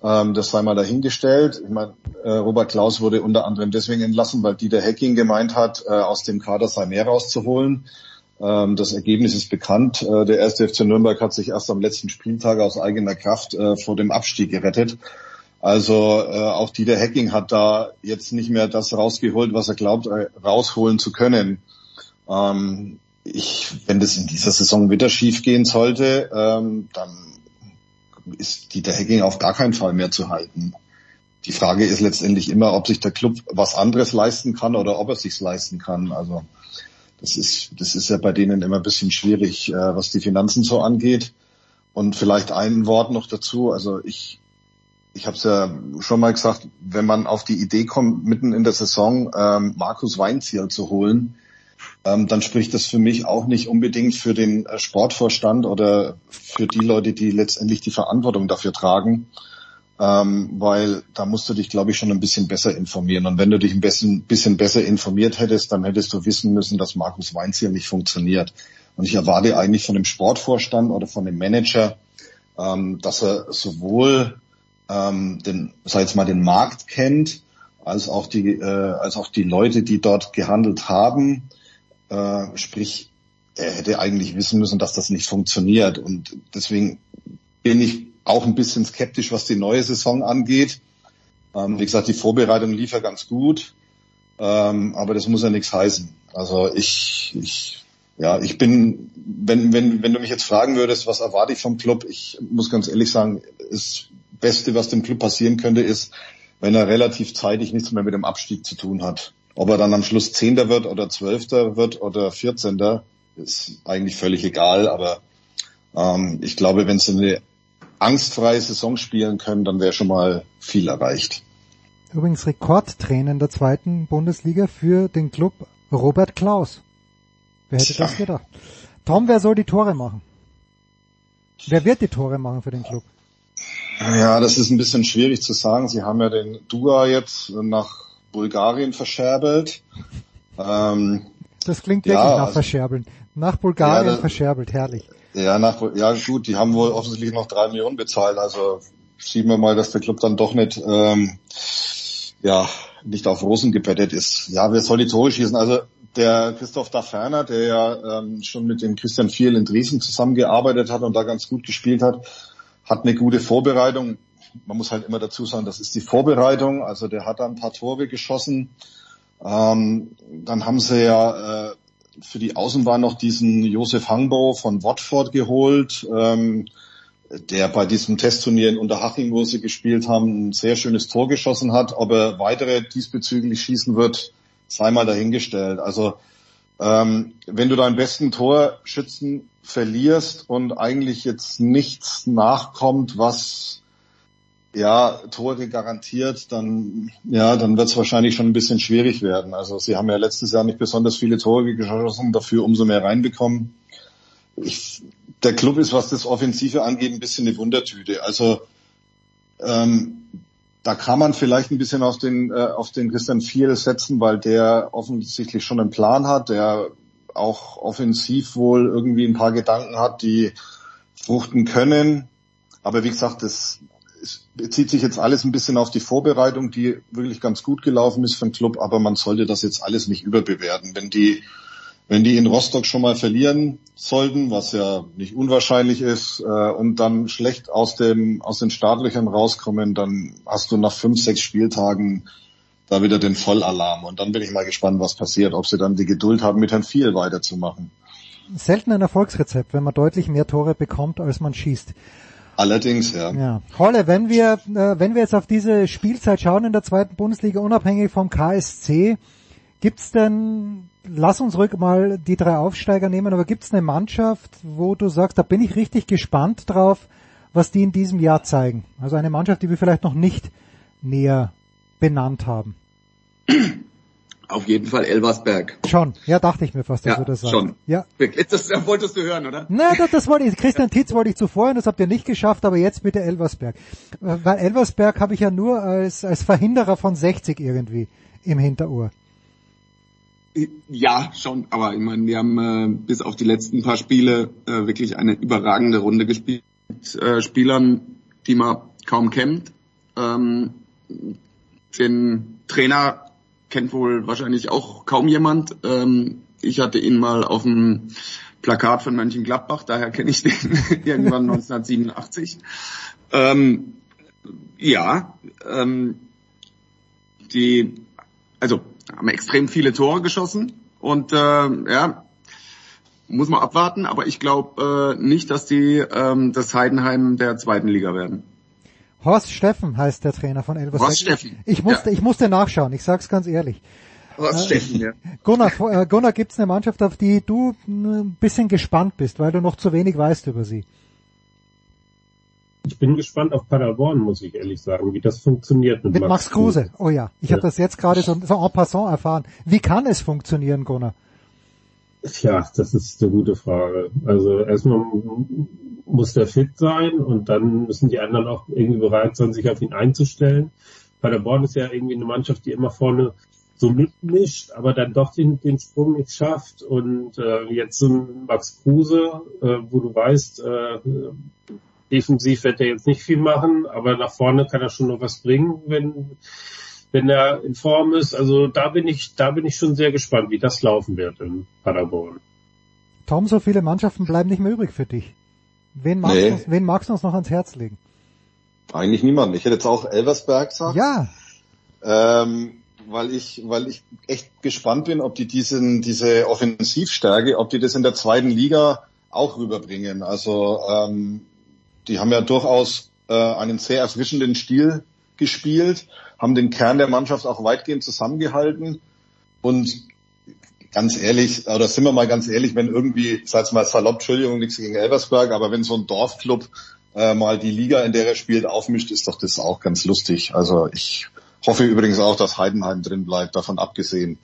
Ähm, das sei mal dahingestellt. Ich meine, äh, Robert Klaus wurde unter anderem deswegen entlassen, weil Dieter Hecking gemeint hat, äh, aus dem Kader sei mehr rauszuholen. Ähm, das Ergebnis ist bekannt. Äh, der erste FC Nürnberg hat sich erst am letzten Spieltag aus eigener Kraft äh, vor dem Abstieg gerettet. Also äh, auch Dieter Hecking hat da jetzt nicht mehr das rausgeholt, was er glaubt, äh, rausholen zu können. Ähm, ich, wenn das in dieser Saison wieder schief gehen sollte, ähm, dann ist Dieter Hecking auf gar keinen Fall mehr zu halten. Die Frage ist letztendlich immer, ob sich der Club was anderes leisten kann oder ob er sich's leisten kann. Also das ist, das ist ja bei denen immer ein bisschen schwierig, äh, was die Finanzen so angeht. Und vielleicht ein Wort noch dazu. Also ich, ich habe es ja schon mal gesagt, wenn man auf die Idee kommt, mitten in der Saison ähm, Markus Weinzierl zu holen, ähm, dann spricht das für mich auch nicht unbedingt für den äh, Sportvorstand oder für die Leute, die letztendlich die Verantwortung dafür tragen, ähm, weil da musst du dich, glaube ich, schon ein bisschen besser informieren. Und wenn du dich ein bisschen, bisschen besser informiert hättest, dann hättest du wissen müssen, dass Markus Weinz hier nicht funktioniert. Und ich erwarte eigentlich von dem Sportvorstand oder von dem Manager, ähm, dass er sowohl ähm, den, sag jetzt mal, den Markt kennt, als auch die, äh, als auch die Leute, die dort gehandelt haben, äh, sprich, er hätte eigentlich wissen müssen, dass das nicht funktioniert. Und deswegen bin ich auch ein bisschen skeptisch, was die neue Saison angeht. Ähm, wie gesagt, die Vorbereitung lief ja ganz gut, ähm, aber das muss ja nichts heißen. Also ich, ich, ja, ich bin, wenn, wenn, wenn du mich jetzt fragen würdest, was erwarte ich vom Club, ich muss ganz ehrlich sagen, das Beste, was dem Club passieren könnte, ist, wenn er relativ zeitig nichts mehr mit dem Abstieg zu tun hat. Ob er dann am Schluss Zehnter wird oder Zwölfter wird oder Vierzehnter, ist eigentlich völlig egal. Aber ähm, ich glaube, wenn sie eine angstfreie Saison spielen können, dann wäre schon mal viel erreicht. Übrigens Rekordtrainer in der zweiten Bundesliga für den Club Robert Klaus. Wer hätte Tja. das gedacht? Tom, wer soll die Tore machen? Wer wird die Tore machen für den Club? Ja, das ist ein bisschen schwierig zu sagen. Sie haben ja den Dua jetzt nach Bulgarien verscherbelt. Ähm, das klingt wirklich ja, nach also, Verscherbeln. Nach Bulgarien ja, das, verscherbelt, herrlich. Ja, nach, ja gut, die haben wohl offensichtlich noch drei Millionen bezahlt. Also schieben wir mal, dass der Club dann doch nicht, ähm, ja, nicht auf Rosen gebettet ist. Ja, wer soll die Tore schießen? Also der Christoph Daferner, der ja ähm, schon mit dem Christian Fiel in Dresden zusammengearbeitet hat und da ganz gut gespielt hat, hat eine gute Vorbereitung man muss halt immer dazu sagen, das ist die Vorbereitung. Also der hat da ein paar Tore geschossen. Ähm, dann haben sie ja äh, für die Außenbahn noch diesen Josef Hangbo von Watford geholt, ähm, der bei diesem Testturnier in Unterhaching, wo sie gespielt haben, ein sehr schönes Tor geschossen hat. Ob er weitere diesbezüglich schießen wird, sei mal dahingestellt. Also ähm, wenn du deinen besten Torschützen verlierst und eigentlich jetzt nichts nachkommt, was ja, Tore garantiert, dann, ja, dann wird es wahrscheinlich schon ein bisschen schwierig werden. Also sie haben ja letztes Jahr nicht besonders viele Tore geschossen, dafür umso mehr reinbekommen. ich, der Club ist, was das Offensive angeht, ein bisschen eine Wundertüte. Also ähm, da kann man vielleicht ein bisschen auf den, äh, auf den Christian Fiel setzen, weil der offensichtlich schon einen Plan hat, der auch offensiv wohl irgendwie ein paar Gedanken hat, die fruchten können. Aber wie gesagt, das bezieht sich jetzt alles ein bisschen auf die Vorbereitung, die wirklich ganz gut gelaufen ist für den Club, aber man sollte das jetzt alles nicht überbewerten. Wenn die, wenn die in Rostock schon mal verlieren sollten, was ja nicht unwahrscheinlich ist, äh, und dann schlecht aus dem, aus den Startlöchern rauskommen, dann hast du nach fünf, sechs Spieltagen da wieder den Vollalarm. Und dann bin ich mal gespannt, was passiert, ob sie dann die Geduld haben, mit Herrn Viel weiterzumachen. Selten ein Erfolgsrezept, wenn man deutlich mehr Tore bekommt, als man schießt. Allerdings, ja. Ja. Holle, wenn wir, äh, wenn wir jetzt auf diese Spielzeit schauen in der zweiten Bundesliga, unabhängig vom KSC, gibt's denn, lass uns ruhig mal die drei Aufsteiger nehmen, aber gibt's eine Mannschaft, wo du sagst, da bin ich richtig gespannt drauf, was die in diesem Jahr zeigen? Also eine Mannschaft, die wir vielleicht noch nicht näher benannt haben. <clears throat> Auf jeden Fall Elversberg. Schon, ja, dachte ich mir fast, dass Ja, du das sagst. schon. Ja. Das, das wolltest du hören, oder? Na, das, das wollte ich, Christian Titz wollte ich zuvor und das habt ihr nicht geschafft, aber jetzt bitte Elversberg. Äh, Weil Elversberg habe ich ja nur als, als Verhinderer von 60 irgendwie im Hinterohr. Ja, schon, aber ich meine, wir haben äh, bis auf die letzten paar Spiele äh, wirklich eine überragende Runde gespielt mit äh, Spielern, die man kaum kennt. Ähm, den Trainer kennt wohl wahrscheinlich auch kaum jemand. Ähm, ich hatte ihn mal auf dem Plakat von Mönchengladbach, daher kenne ich den <laughs> irgendwann 1987. Ähm, ja, ähm, die, also haben extrem viele Tore geschossen und äh, ja, muss man abwarten, aber ich glaube äh, nicht, dass die ähm, das Heidenheim der zweiten Liga werden. Horst Steffen heißt der Trainer von Elversberg. Horst Steffen, Ich musste, ja. ich musste nachschauen, ich sag's ganz ehrlich. Horst Steffen, ja. Gunnar, äh, Gunnar gibt's eine Mannschaft, auf die du ein bisschen gespannt bist, weil du noch zu wenig weißt über sie. Ich bin gespannt auf Paderborn, muss ich ehrlich sagen, wie das funktioniert mit, Mit Max Kruse. Oh ja, ich Ja. habe das jetzt gerade so, so en passant erfahren. Wie kann es funktionieren, Gunnar? Tja, das ist eine gute Frage. Also erstmal muss der fit sein und dann müssen die anderen auch irgendwie bereit sein, sich auf ihn einzustellen. Paderborn ist ja irgendwie eine Mannschaft, die immer vorne so mitmischt, aber dann doch den, den Sprung nicht schafft. Und äh, jetzt Max Kruse, äh, wo du weißt, äh, defensiv wird er jetzt nicht viel machen, aber nach vorne kann er schon noch was bringen, wenn wenn er in Form ist. Also da bin ich, da bin ich schon sehr gespannt, wie das laufen wird in Paderborn. Tom, so viele Mannschaften bleiben nicht mehr übrig für dich. Wen magst, Nee. du, uns- wen magst du uns noch ans Herz legen? Eigentlich niemand. Ich hätte jetzt auch Elversberg gesagt. Ja, ähm, weil ich, weil ich echt gespannt bin, ob die diesen, diese Offensivstärke, ob die das in der zweiten Liga auch rüberbringen. Also ähm, die haben ja durchaus äh, einen sehr erfrischenden Stil gespielt, haben den Kern der Mannschaft auch weitgehend zusammengehalten und ganz ehrlich, oder sind wir mal ganz ehrlich, wenn irgendwie, sag's mal salopp, Entschuldigung, nichts gegen Elversberg, aber wenn so ein Dorfclub äh, mal die Liga, in der er spielt, aufmischt, ist doch das auch ganz lustig. Also ich hoffe übrigens auch, dass Heidenheim drin bleibt, davon abgesehen.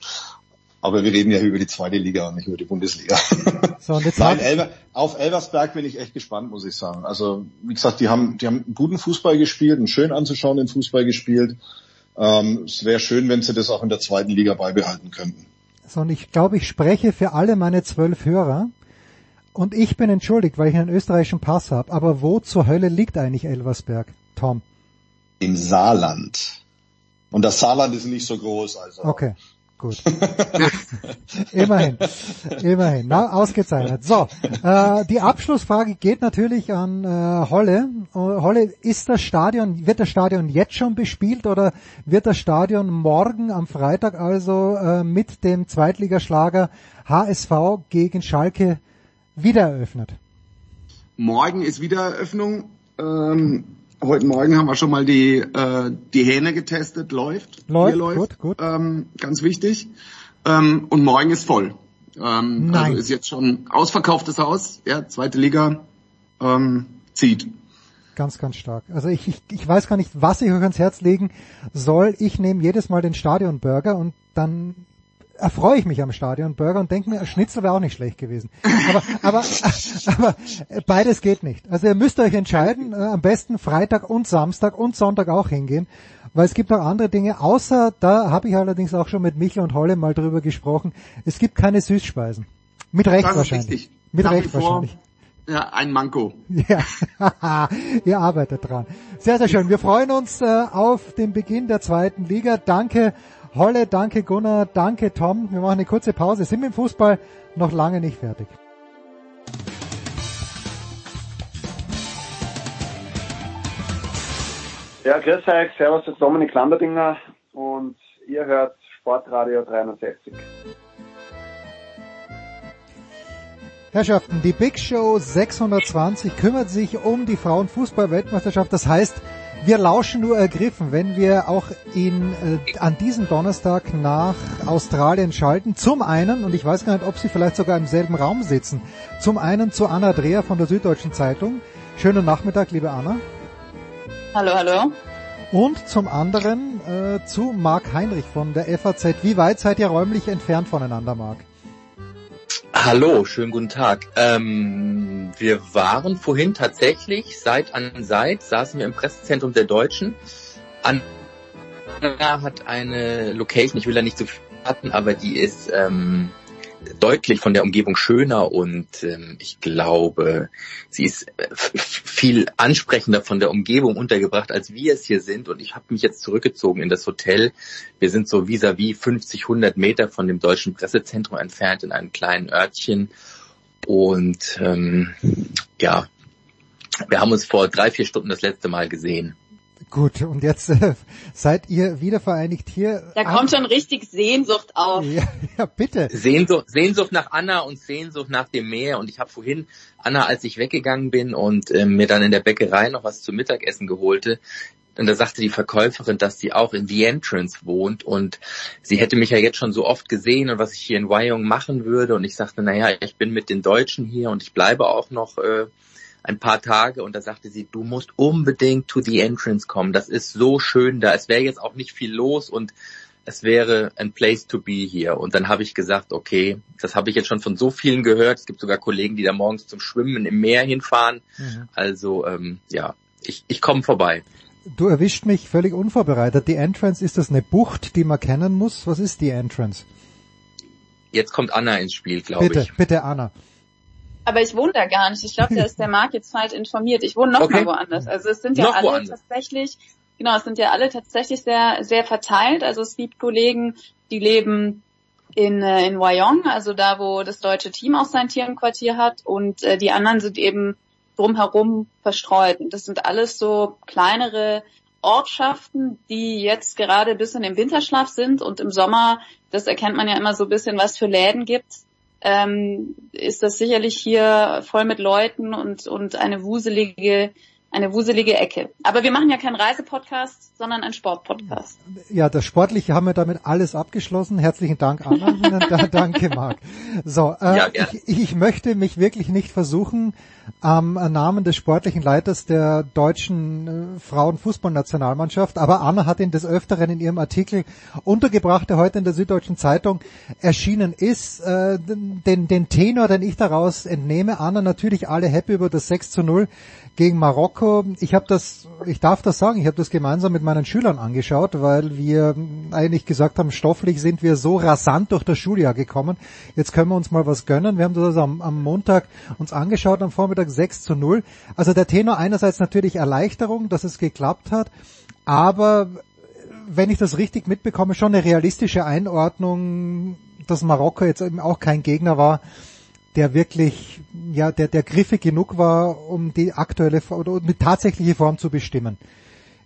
Aber wir reden ja über die zweite Liga und nicht über die Bundesliga. <laughs> so und jetzt Nein, hat, Elver, auf Elversberg bin ich echt gespannt, muss ich sagen. Also wie gesagt, die haben, die haben guten Fußball gespielt, einen schön anzuschauenden Fußball gespielt. Ähm, es wäre schön, wenn sie das auch in der zweiten Liga beibehalten könnten. so und ich glaube, ich spreche für alle meine zwölf Hörer. Und ich bin entschuldigt, weil ich einen österreichischen Pass habe. Aber wo zur Hölle liegt eigentlich Elversberg, Tom? Im Saarland. Und das Saarland ist nicht so groß, also. Okay, gut. <laughs> immerhin, immerhin. Na, ausgezeichnet. So, äh, die Abschlussfrage geht natürlich an äh, Holle. Äh, Holle, ist das Stadion, wird das Stadion jetzt schon bespielt oder wird das Stadion morgen am Freitag also äh, mit dem Zweitligaschlager HSV gegen Schalke wieder eröffnet? Morgen ist Wiedereröffnung. Ähm, heute Morgen haben wir schon mal die, äh, die Hähne getestet. Läuft. Läuft, läuft. gut, gut. Ähm, ganz wichtig. Ähm, und morgen ist voll. Ähm, Nein. also ist jetzt schon ausverkauftes Haus. Ja, zweite Liga ähm, zieht. Ganz, ganz stark. Also ich, ich, ich weiß gar nicht, was ich euch ans Herz legen soll. Ich nehme jedes Mal den Stadionburger und dann erfreue ich mich am Stadion Burger und denke mir, Schnitzel wäre auch nicht schlecht gewesen. Aber, aber, <laughs> aber beides geht nicht. Also ihr müsst euch entscheiden, äh, am besten Freitag und Samstag und Sonntag auch hingehen, weil es gibt noch andere Dinge, außer, da habe ich allerdings auch schon mit Michel und Holle mal drüber gesprochen, es gibt keine Süßspeisen. Mit Recht wahrscheinlich. richtig. Mit Nach Recht wahrscheinlich. Ja, ein Manko. Ja, <laughs> ihr arbeitet dran. Sehr, sehr schön. Wir freuen uns äh, auf den Beginn der zweiten Liga. Danke Holle, danke Gunnar, danke Tom. Wir machen eine kurze Pause. Sind wir im Fußball noch lange nicht fertig. Ja, grüß euch, servus, das ist Dominik Lamberdinger und ihr hört Sportradio 360. Herrschaften, die Big Show 620 kümmert sich um die Frauenfußball-Weltmeisterschaft. Das heißt, wir lauschen nur ergriffen, wenn wir auch in, äh, an diesem Donnerstag nach Australien schalten. Zum einen, und ich weiß gar nicht, ob Sie vielleicht sogar im selben Raum sitzen, zum einen zu Anna Dreher von der Süddeutschen Zeitung. Schönen Nachmittag, liebe Anna. Hallo, hallo. Und zum anderen äh, zu Marc Heinrich von der FAZ. Wie weit seid ihr räumlich entfernt voneinander, Marc? Hallo, schönen guten Tag. Ähm, wir waren vorhin tatsächlich Seit an Seit, saßen wir im Pressezentrum der Deutschen. Anna hat eine Location, ich will da nicht zu viel hatten, aber die ist ähm, deutlich von der Umgebung schöner und ähm, ich glaube, sie ist äh, viel ansprechender von der Umgebung untergebracht, als wir es hier sind. Und ich habe mich jetzt zurückgezogen in das Hotel. Wir sind so vis-à-vis 50, 100 Meter von dem deutschen Pressezentrum entfernt in einem kleinen Örtchen. Und ähm, ja, wir haben uns vor drei, vier Stunden das letzte Mal gesehen. Gut, und jetzt äh, seid ihr wieder vereinigt hier. Da kommt schon richtig Sehnsucht auf. Ja, ja bitte. Sehnsucht, Sehnsucht nach Anna und Sehnsucht nach dem Meer. Und ich habe vorhin Anna, als ich weggegangen bin und ähm, mir dann in der Bäckerei noch was zum Mittagessen geholte, und da sagte die Verkäuferin, dass sie auch in The Entrance wohnt und sie hätte mich ja jetzt schon so oft gesehen und was ich hier in Wyong machen würde. Und ich sagte, naja, ich bin mit den Deutschen hier und ich bleibe auch noch äh, ein paar Tage. Und da sagte sie, du musst unbedingt to The Entrance kommen. Das ist so schön da. Es wäre jetzt auch nicht viel los und es wäre ein place to be hier. Und dann habe ich gesagt, okay, das habe ich jetzt schon von so vielen gehört. Es gibt sogar Kollegen, die da morgens zum Schwimmen im Meer hinfahren. Mhm. Also ähm, ja, ich, ich komme vorbei. Du erwischt mich völlig unvorbereitet. Die Entrance, ist das eine Bucht, die man kennen muss? Was ist die Entrance? Jetzt kommt Anna ins Spiel, glaube Bitte, ich. bitte Anna. Aber ich wohne da gar nicht. Ich glaube, da ist der Marc jetzt falsch informiert. Ich wohne noch Okay. mal woanders. Also es sind ja Noch alle woanders. tatsächlich, genau, es sind ja alle tatsächlich sehr, sehr verteilt. Also es gibt Kollegen, die leben in, äh, in Wyong, also da, wo das deutsche Team auch sein Tiernquartier hat. Und äh, die anderen sind eben drumherum verstreut. Und das sind alles so kleinere Ortschaften, die jetzt gerade ein bisschen im Winterschlaf sind und im Sommer, das erkennt man ja immer so ein bisschen, was für Läden gibt, ähm, ist das sicherlich hier voll mit Leuten und, und eine wuselige, eine wuselige Ecke. Aber wir machen ja keinen Reisepodcast, sondern einen Sportpodcast. Ja, das Sportliche haben wir damit alles abgeschlossen. Herzlichen Dank, Anna. <laughs> Da- Danke, Marc. So, äh, Ja, ich, ich möchte mich wirklich nicht versuchen, am Namen des sportlichen Leiters der deutschen äh, Frauenfußballnationalmannschaft, aber Anna hat ihn des Öfteren in ihrem Artikel untergebracht, der heute in der Süddeutschen Zeitung erschienen ist, äh, den, den Tenor, den ich daraus entnehme. Anna natürlich alle happy über das 6 zu 0 gegen Marokko. Ich habe das, ich darf das sagen, ich habe das gemeinsam mit meinen Schülern angeschaut, weil wir eigentlich gesagt haben, stofflich sind wir so rasant durch das Schuljahr gekommen. Jetzt können wir uns mal was gönnen. Wir haben das also am, am Montag uns angeschaut, am Vormittag 6 zu 0. Also der Tenor einerseits natürlich Erleichterung, dass es geklappt hat, aber wenn ich das richtig mitbekomme, schon eine realistische Einordnung, dass Marokko jetzt eben auch kein Gegner war, der wirklich, ja, der, der griffig genug war, um die aktuelle oder um die tatsächliche Form zu bestimmen.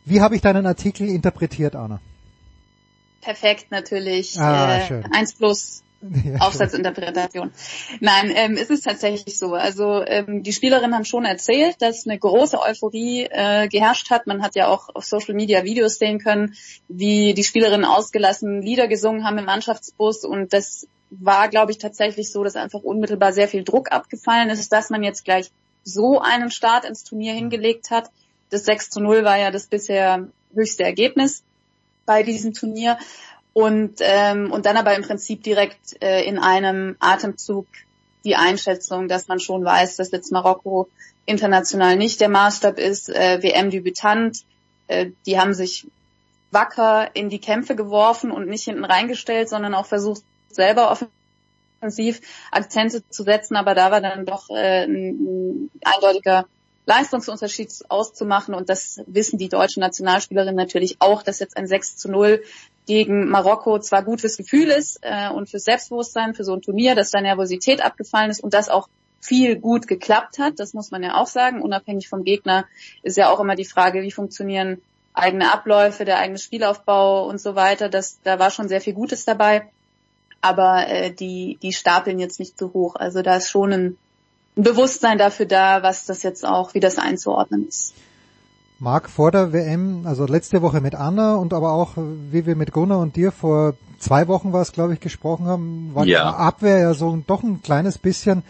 Wie habe ich deinen Artikel interpretiert, Anna? Perfekt natürlich. Ah, äh, schön. Eins plus Aufsatzinterpretation. Nein, ähm, es ist tatsächlich so. Also ähm, die Spielerinnen haben schon erzählt, dass eine große Euphorie äh, geherrscht hat. Man hat ja auch auf Social Media Videos sehen können, wie die Spielerinnen ausgelassen Lieder gesungen haben im Mannschaftsbus und das war, glaube ich, tatsächlich so, dass einfach unmittelbar sehr viel Druck abgefallen ist, dass man jetzt gleich so einen Start ins Turnier hingelegt hat. Das 6 zu 0 war ja das bisher höchste Ergebnis bei diesem Turnier. Und, ähm, und dann aber im Prinzip direkt äh, in einem Atemzug die Einschätzung, dass man schon weiß, dass jetzt Marokko international nicht der Maßstab ist, äh, WM-Debütant. Äh, die haben sich wacker in die Kämpfe geworfen und nicht hinten reingestellt, sondern auch versucht, selber offensiv Akzente zu setzen. Aber da war dann doch äh, ein, ein eindeutiger Leistungsunterschied auszumachen. Und das wissen die deutschen Nationalspielerinnen natürlich auch, dass jetzt ein 6 zu 0 gegen Marokko zwar gut fürs Gefühl ist äh, und fürs Selbstbewusstsein, für so ein Turnier, dass da Nervosität abgefallen ist und das auch viel gut geklappt hat. Das muss man ja auch sagen. Unabhängig vom Gegner ist ja auch immer die Frage, wie funktionieren eigene Abläufe, der eigene Spielaufbau und so weiter. Das, da war schon sehr viel Gutes dabei. Aber äh, die, die stapeln jetzt nicht so hoch. Also da ist schon ein, ein Bewusstsein dafür da, was das jetzt auch, wie das einzuordnen ist. Marc, vor der WM, also letzte Woche mit Anna und aber auch, wie wir mit Gunnar und dir vor zwei Wochen war es, glaube ich, gesprochen haben, war Ja. die Abwehr ja so doch ein kleines bisschen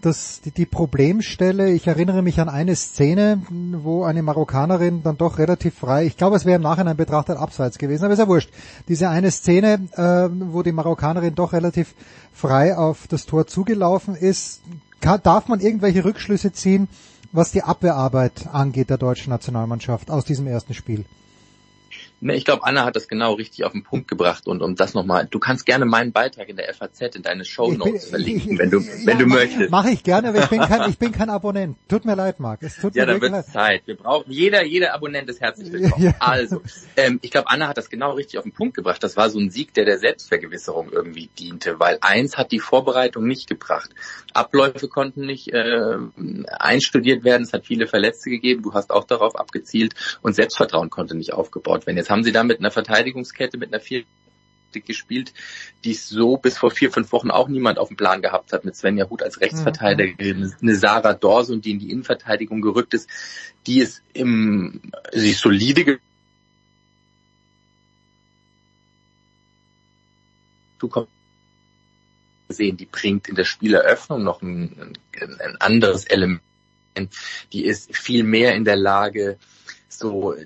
das, die, die Problemstelle. Ich erinnere mich an eine Szene, wo eine Marokkanerin dann doch relativ frei, ich glaube, es wäre im Nachhinein betrachtet abseits gewesen, aber ist ja wurscht. Diese eine Szene, äh, wo die Marokkanerin doch relativ frei auf das Tor zugelaufen ist, kann, darf man irgendwelche Rückschlüsse ziehen, was die Abwehrarbeit angeht der deutschen Nationalmannschaft aus diesem ersten Spiel? Ne, ich glaube, Anna hat das genau richtig auf den Punkt gebracht und um das nochmal, du kannst gerne meinen Beitrag in der FAZ in deine Show Notes verlinken, wenn du, wenn du mach- möchtest. Mache ich gerne, aber ich bin kein, ich bin kein Abonnent. Tut mir leid, Marc. Es tut Ja, mir dann wird leid. Zeit. Wir brauchen jeder, jeder Abonnent ist herzlich willkommen. Ja. Also, ähm, ich glaube, Anna hat das genau richtig auf den Punkt gebracht. Das war so ein Sieg, der der Selbstvergewisserung irgendwie diente, weil eins hat die Vorbereitung nicht gebracht. Abläufe konnten nicht äh, einstudiert werden. Es hat viele Verletzte gegeben. Du hast auch darauf abgezielt und Selbstvertrauen konnte nicht aufgebaut werden. Jetzt haben sie da mit einer Verteidigungskette, mit einer vier gespielt, die es so bis vor vier, fünf Wochen auch niemand auf dem Plan gehabt hat, mit Svenja Huth als Rechtsverteidigerin, eine Sarah Dorsun, die in die Innenverteidigung gerückt ist, die ist im, sie ist solide zukommt sehen, die bringt in der Spieleröffnung noch ein, ein, ein anderes Element. Die ist viel mehr in der Lage, so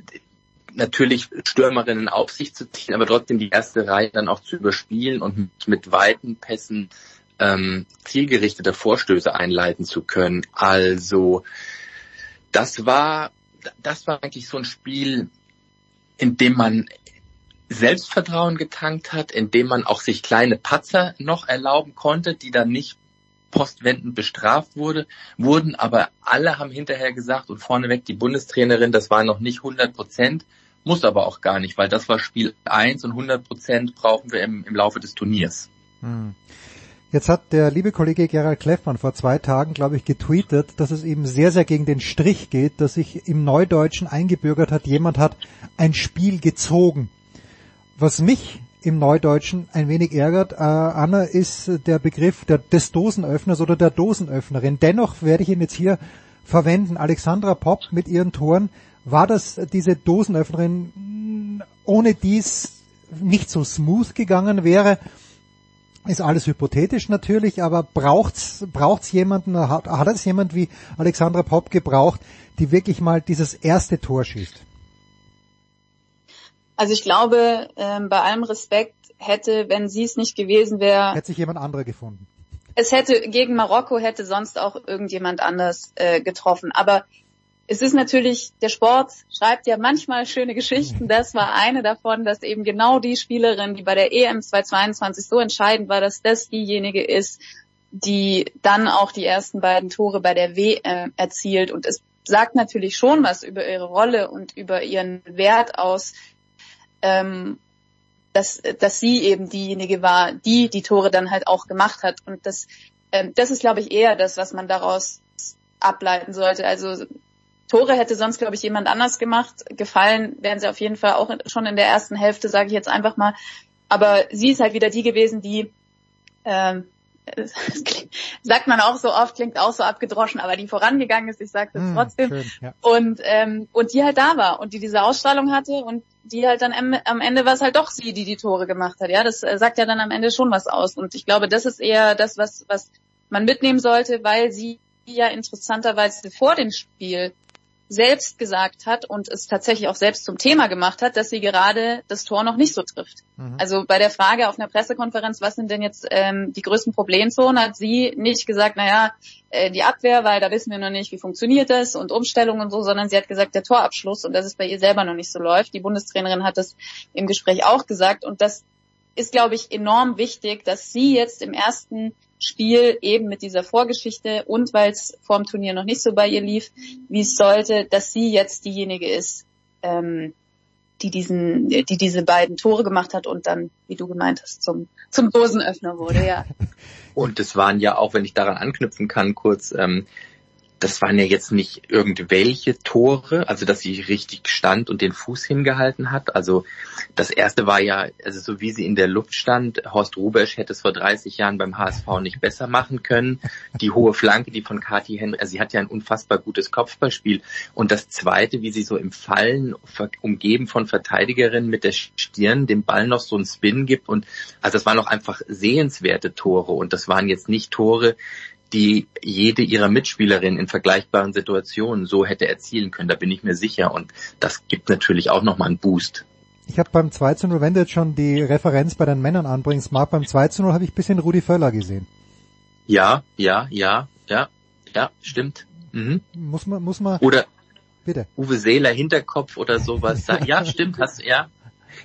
natürlich Stürmerinnen auf sich zu ziehen, aber trotzdem die erste Reihe dann auch zu überspielen und mit, weiten Pässen ähm, zielgerichtete Vorstöße einleiten zu können. Also das war das war eigentlich so ein Spiel, in dem man Selbstvertrauen getankt hat, in dem man auch sich kleine Patzer noch erlauben konnte, die dann nicht postwendend bestraft wurde, wurden, aber alle haben hinterher gesagt und vorneweg die Bundestrainerin, das war noch nicht 100 Prozent, muss aber auch gar nicht, weil das war Spiel 1 und 100 Prozent brauchen wir im, im Laufe des Turniers. Hm. Jetzt hat der liebe Kollege Gerald Kleffmann vor zwei Tagen, glaube ich, getweetet, dass es eben sehr, sehr gegen den Strich geht, dass sich im Neudeutschen eingebürgert hat, jemand hat ein Spiel gezogen. Was mich im Neudeutschen ein wenig ärgert, äh, Anna, ist der Begriff der, des Dosenöffners oder der Dosenöffnerin. Dennoch werde ich ihn jetzt hier verwenden. Alexandra Popp mit ihren Toren, war das diese Dosenöffnerin, ohne dies nicht so smooth gegangen wäre? Ist alles hypothetisch natürlich, aber braucht's braucht's jemanden, hat, hat es jemand wie Alexandra Popp gebraucht, die wirklich mal dieses erste Tor schießt? Also ich glaube, ähm, bei allem Respekt hätte, wenn sie es nicht gewesen wäre, Hätte sich jemand anderer gefunden. es hätte gegen Marokko hätte sonst auch irgendjemand anders äh, getroffen. Aber es ist natürlich, der Sport schreibt ja manchmal schöne Geschichten. <laughs> Das war eine davon, dass eben genau die Spielerin, die bei der EM 2022 so entscheidend war, dass das diejenige ist, die dann auch die ersten beiden Tore bei der WM erzielt. Und es sagt natürlich schon was über ihre Rolle und über ihren Wert aus, ähm, dass, dass sie eben diejenige war, die die Tore dann halt auch gemacht hat. Und das, ähm, das ist, glaube ich, eher das, was man daraus ableiten sollte. Also Tore hätte sonst, glaube ich, jemand anders gemacht. Gefallen wären sie auf jeden Fall auch schon in der ersten Hälfte, sage ich jetzt einfach mal. Aber sie ist halt wieder die gewesen, die ähm, klingt- sagt man auch so oft, klingt auch so abgedroschen, aber die vorangegangen ist, ich sage das Hm, trotzdem. schön, ja. Und, ähm, und die halt da war und die diese Ausstrahlung hatte und die halt dann am, am Ende war es halt doch sie, die die Tore gemacht hat. Ja, das äh, sagt ja dann am Ende schon was aus. Und ich glaube, das ist eher das, was, was man mitnehmen sollte, weil sie ja interessanterweise vor dem Spiel selbst gesagt hat und es tatsächlich auch selbst zum Thema gemacht hat, dass sie gerade das Tor noch nicht so trifft. Mhm. Also bei der Frage auf einer Pressekonferenz, was sind denn jetzt ähm, die größten Problemzonen, hat sie nicht gesagt, naja, äh, die Abwehr, weil da wissen wir noch nicht, wie funktioniert das und Umstellung und so, sondern sie hat gesagt, der Torabschluss und dass es bei ihr selber noch nicht so läuft. Die Bundestrainerin hat das im Gespräch auch gesagt und das ist, glaube ich, enorm wichtig, dass sie jetzt im ersten Spiel eben mit dieser Vorgeschichte und weil es vor dem Turnier noch nicht so bei ihr lief, wie es sollte, dass sie jetzt diejenige ist, ähm, die diesen, die diese beiden Tore gemacht hat und dann, wie du gemeint hast, zum zum Dosenöffner wurde, ja. <laughs> Und es waren ja auch, wenn ich daran anknüpfen kann, kurz ähm, das waren ja jetzt nicht irgendwelche Tore, also dass sie richtig stand und den Fuß hingehalten hat. Also das erste war ja, also so wie sie in der Luft stand, Horst Rubesch hätte es vor 30 Jahren beim HSV nicht besser machen können. Die hohe Flanke, die von Kathi Henry, also sie hat ja ein unfassbar gutes Kopfballspiel. Und das zweite, wie sie so im Fallen umgeben von Verteidigerinnen mit der Stirn dem Ball noch so einen Spin gibt und also das waren noch einfach sehenswerte Tore und das waren jetzt nicht Tore, die jede ihrer Mitspielerinnen in vergleichbaren Situationen so hätte erzielen können. Da bin ich mir sicher. Und das gibt natürlich auch nochmal einen Boost. Ich habe beim 2 zu 0, wenn du jetzt schon die Referenz bei den Männern anbringst, Marc, beim 2 zu 0 habe ich bisschen Rudi Völler gesehen. Ja, ja, ja, ja, ja, stimmt. Mhm. Muss man, muss man. Oder Bitte. Uwe Seeler Hinterkopf oder sowas. <laughs> ja, stimmt, hast ja.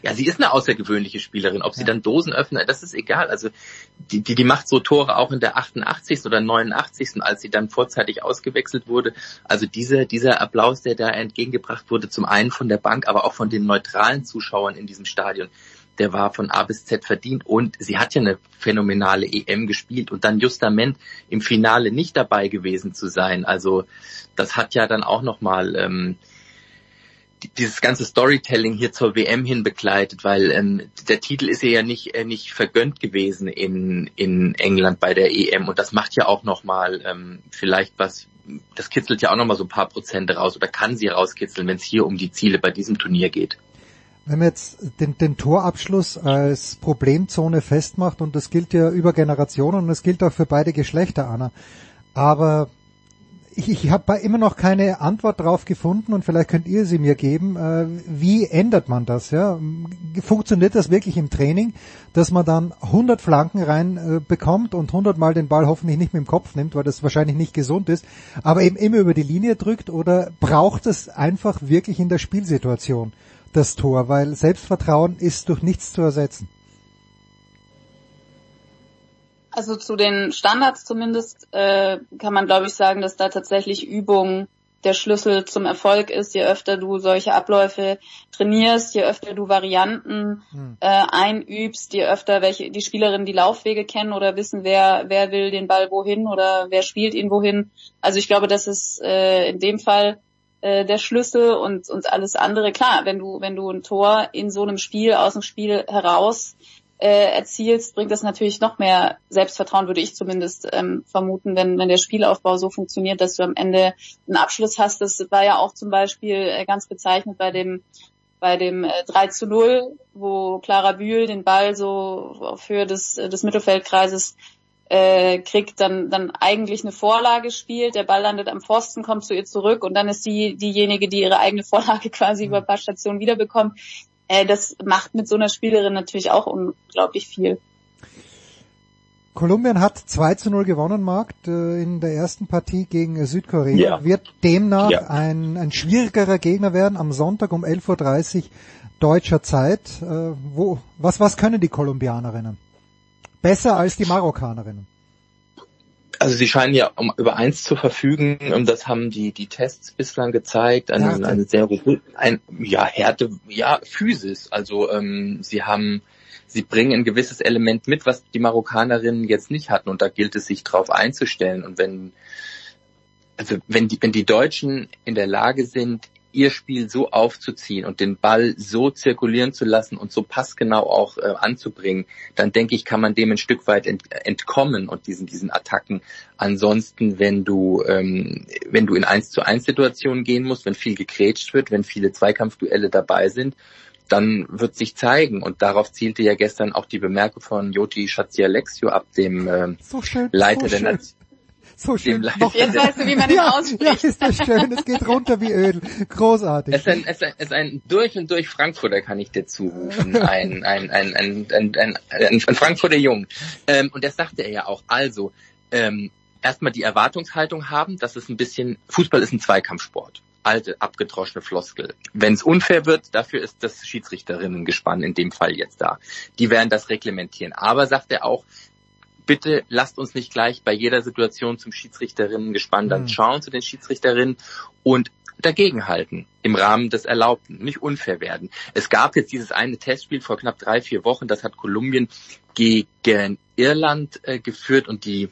Ja, sie ist eine außergewöhnliche Spielerin. Ob sie ja. dann Dosen öffnet, das ist egal. Also die, die, die macht so Tore auch in der 88. oder 89. als sie dann vorzeitig ausgewechselt wurde. Also dieser, dieser Applaus, der da entgegengebracht wurde, zum einen von der Bank, aber auch von den neutralen Zuschauern in diesem Stadion, der war von A bis Z verdient und sie hat ja eine phänomenale EM gespielt und dann justament im Finale nicht dabei gewesen zu sein. Also das hat ja dann auch nochmal ähm, dieses ganze Storytelling hier zur WM hin begleitet, weil ähm, der Titel ist ja nicht äh, nicht vergönnt gewesen in in England bei der EM und das macht ja auch noch mal ähm, vielleicht was. Das kitzelt ja auch noch mal so ein paar Prozente raus oder kann sie rauskitzeln, wenn es hier um die Ziele bei diesem Turnier geht. Wenn man jetzt den, den Torabschluss als Problemzone festmacht und das gilt ja über Generationen und das gilt auch für beide Geschlechter, Anna. Aber ich, ich habe immer noch keine Antwort drauf gefunden und vielleicht könnt ihr sie mir geben. Äh, wie ändert man das? Ja? Funktioniert das wirklich im Training, dass man dann 100 Flanken rein äh, bekommt und 100 Mal den Ball hoffentlich nicht mit dem Kopf nimmt, weil das wahrscheinlich nicht gesund ist, aber eben immer über die Linie drückt oder braucht es einfach wirklich in der Spielsituation das Tor, weil Selbstvertrauen ist durch nichts zu ersetzen. Also zu den Standards zumindest äh, kann man, glaube ich, sagen, dass da tatsächlich Übung der Schlüssel zum Erfolg ist. Je öfter du solche Abläufe trainierst, je öfter du Varianten hm. äh, einübst, je öfter welche die Spielerinnen die Laufwege kennen oder wissen, wer wer will den Ball wohin oder wer spielt ihn wohin. Also ich glaube, das ist äh, in dem Fall äh, der Schlüssel und und alles andere. Klar, wenn du wenn du ein Tor in so einem Spiel aus dem Spiel heraus äh, erzielst, bringt das natürlich noch mehr Selbstvertrauen, würde ich zumindest ähm, vermuten, wenn, wenn der Spielaufbau so funktioniert, dass du am Ende einen Abschluss hast. Das war ja auch zum Beispiel äh, ganz bezeichnet bei dem bei dem äh, 3 zu 0, wo Clara Bühl den Ball so auf Höhe des, des Mittelfeldkreises äh, kriegt, dann, dann eigentlich eine Vorlage spielt, der Ball landet am Pfosten, kommt zu ihr zurück und dann ist sie diejenige, die ihre eigene Vorlage <laughs> quasi mhm. über ein paar Stationen wiederbekommt äh, das macht mit so einer Spielerin natürlich auch unglaublich viel. Kolumbien hat 2 zu 0 gewonnen, Marc, äh, in der ersten Partie gegen Südkorea. Ja. Wird demnach ja. ein, ein schwierigerer Gegner werden am Sonntag um 11.30 Uhr deutscher Zeit. Äh, wo, was, was können die Kolumbianerinnen? Besser als die Marokkanerinnen? Also sie scheinen ja um über eins zu verfügen, ähm, das haben die die Tests bislang gezeigt, eine, Härte. eine sehr ein ja Härte, ja Physis. Also ähm, sie haben sie bringen ein gewisses Element mit, was die Marokkanerinnen jetzt nicht hatten und da gilt es sich darauf einzustellen und wenn also wenn die wenn die Deutschen in der Lage sind ihr Spiel so aufzuziehen und den Ball so zirkulieren zu lassen und so passgenau auch äh, anzubringen, dann denke ich, kann man dem ein Stück weit ent entkommen und diesen, diesen Attacken. Ansonsten, wenn du, ähm, wenn du in eins zu eins Situationen gehen musst, wenn viel gekrätscht wird, wenn viele Zweikampfduelle dabei sind, dann wird sich zeigen. Und darauf zielte ja gestern auch die Bemerkung von Joti Schatzialexio ab, dem äh, so schön, Leiter so der Nation So schön. Noch, Jetzt weißt du, wie man ihn ja, ausspricht. ja, ist das schön. Es geht runter wie Öl. Großartig. Es ist ein, es ist ein, es ist ein durch und durch Frankfurter, kann ich dir zurufen. Ein, ein, ein, ein, ein, ein, ein, ein Frankfurter Jung. Ähm, und das sagte er ja auch. Also, ähm, erstmal die Erwartungshaltung haben, dass es ein bisschen, Fußball ist ein Zweikampfsport. Alte, abgedroschene Floskel. Wenn es unfair wird, dafür ist das Schiedsrichterinnengespann in dem Fall jetzt da. Die werden das reglementieren. Aber sagt er auch, bitte lasst uns nicht gleich bei jeder Situation zum Schiedsrichterinnengespann dann Mhm. schauen, zu den Schiedsrichterinnen und dagegenhalten im Rahmen des Erlaubten, nicht unfair werden. Es gab jetzt dieses eine Testspiel vor knapp drei, vier Wochen, das hat Kolumbien gegen Irland äh, geführt und die,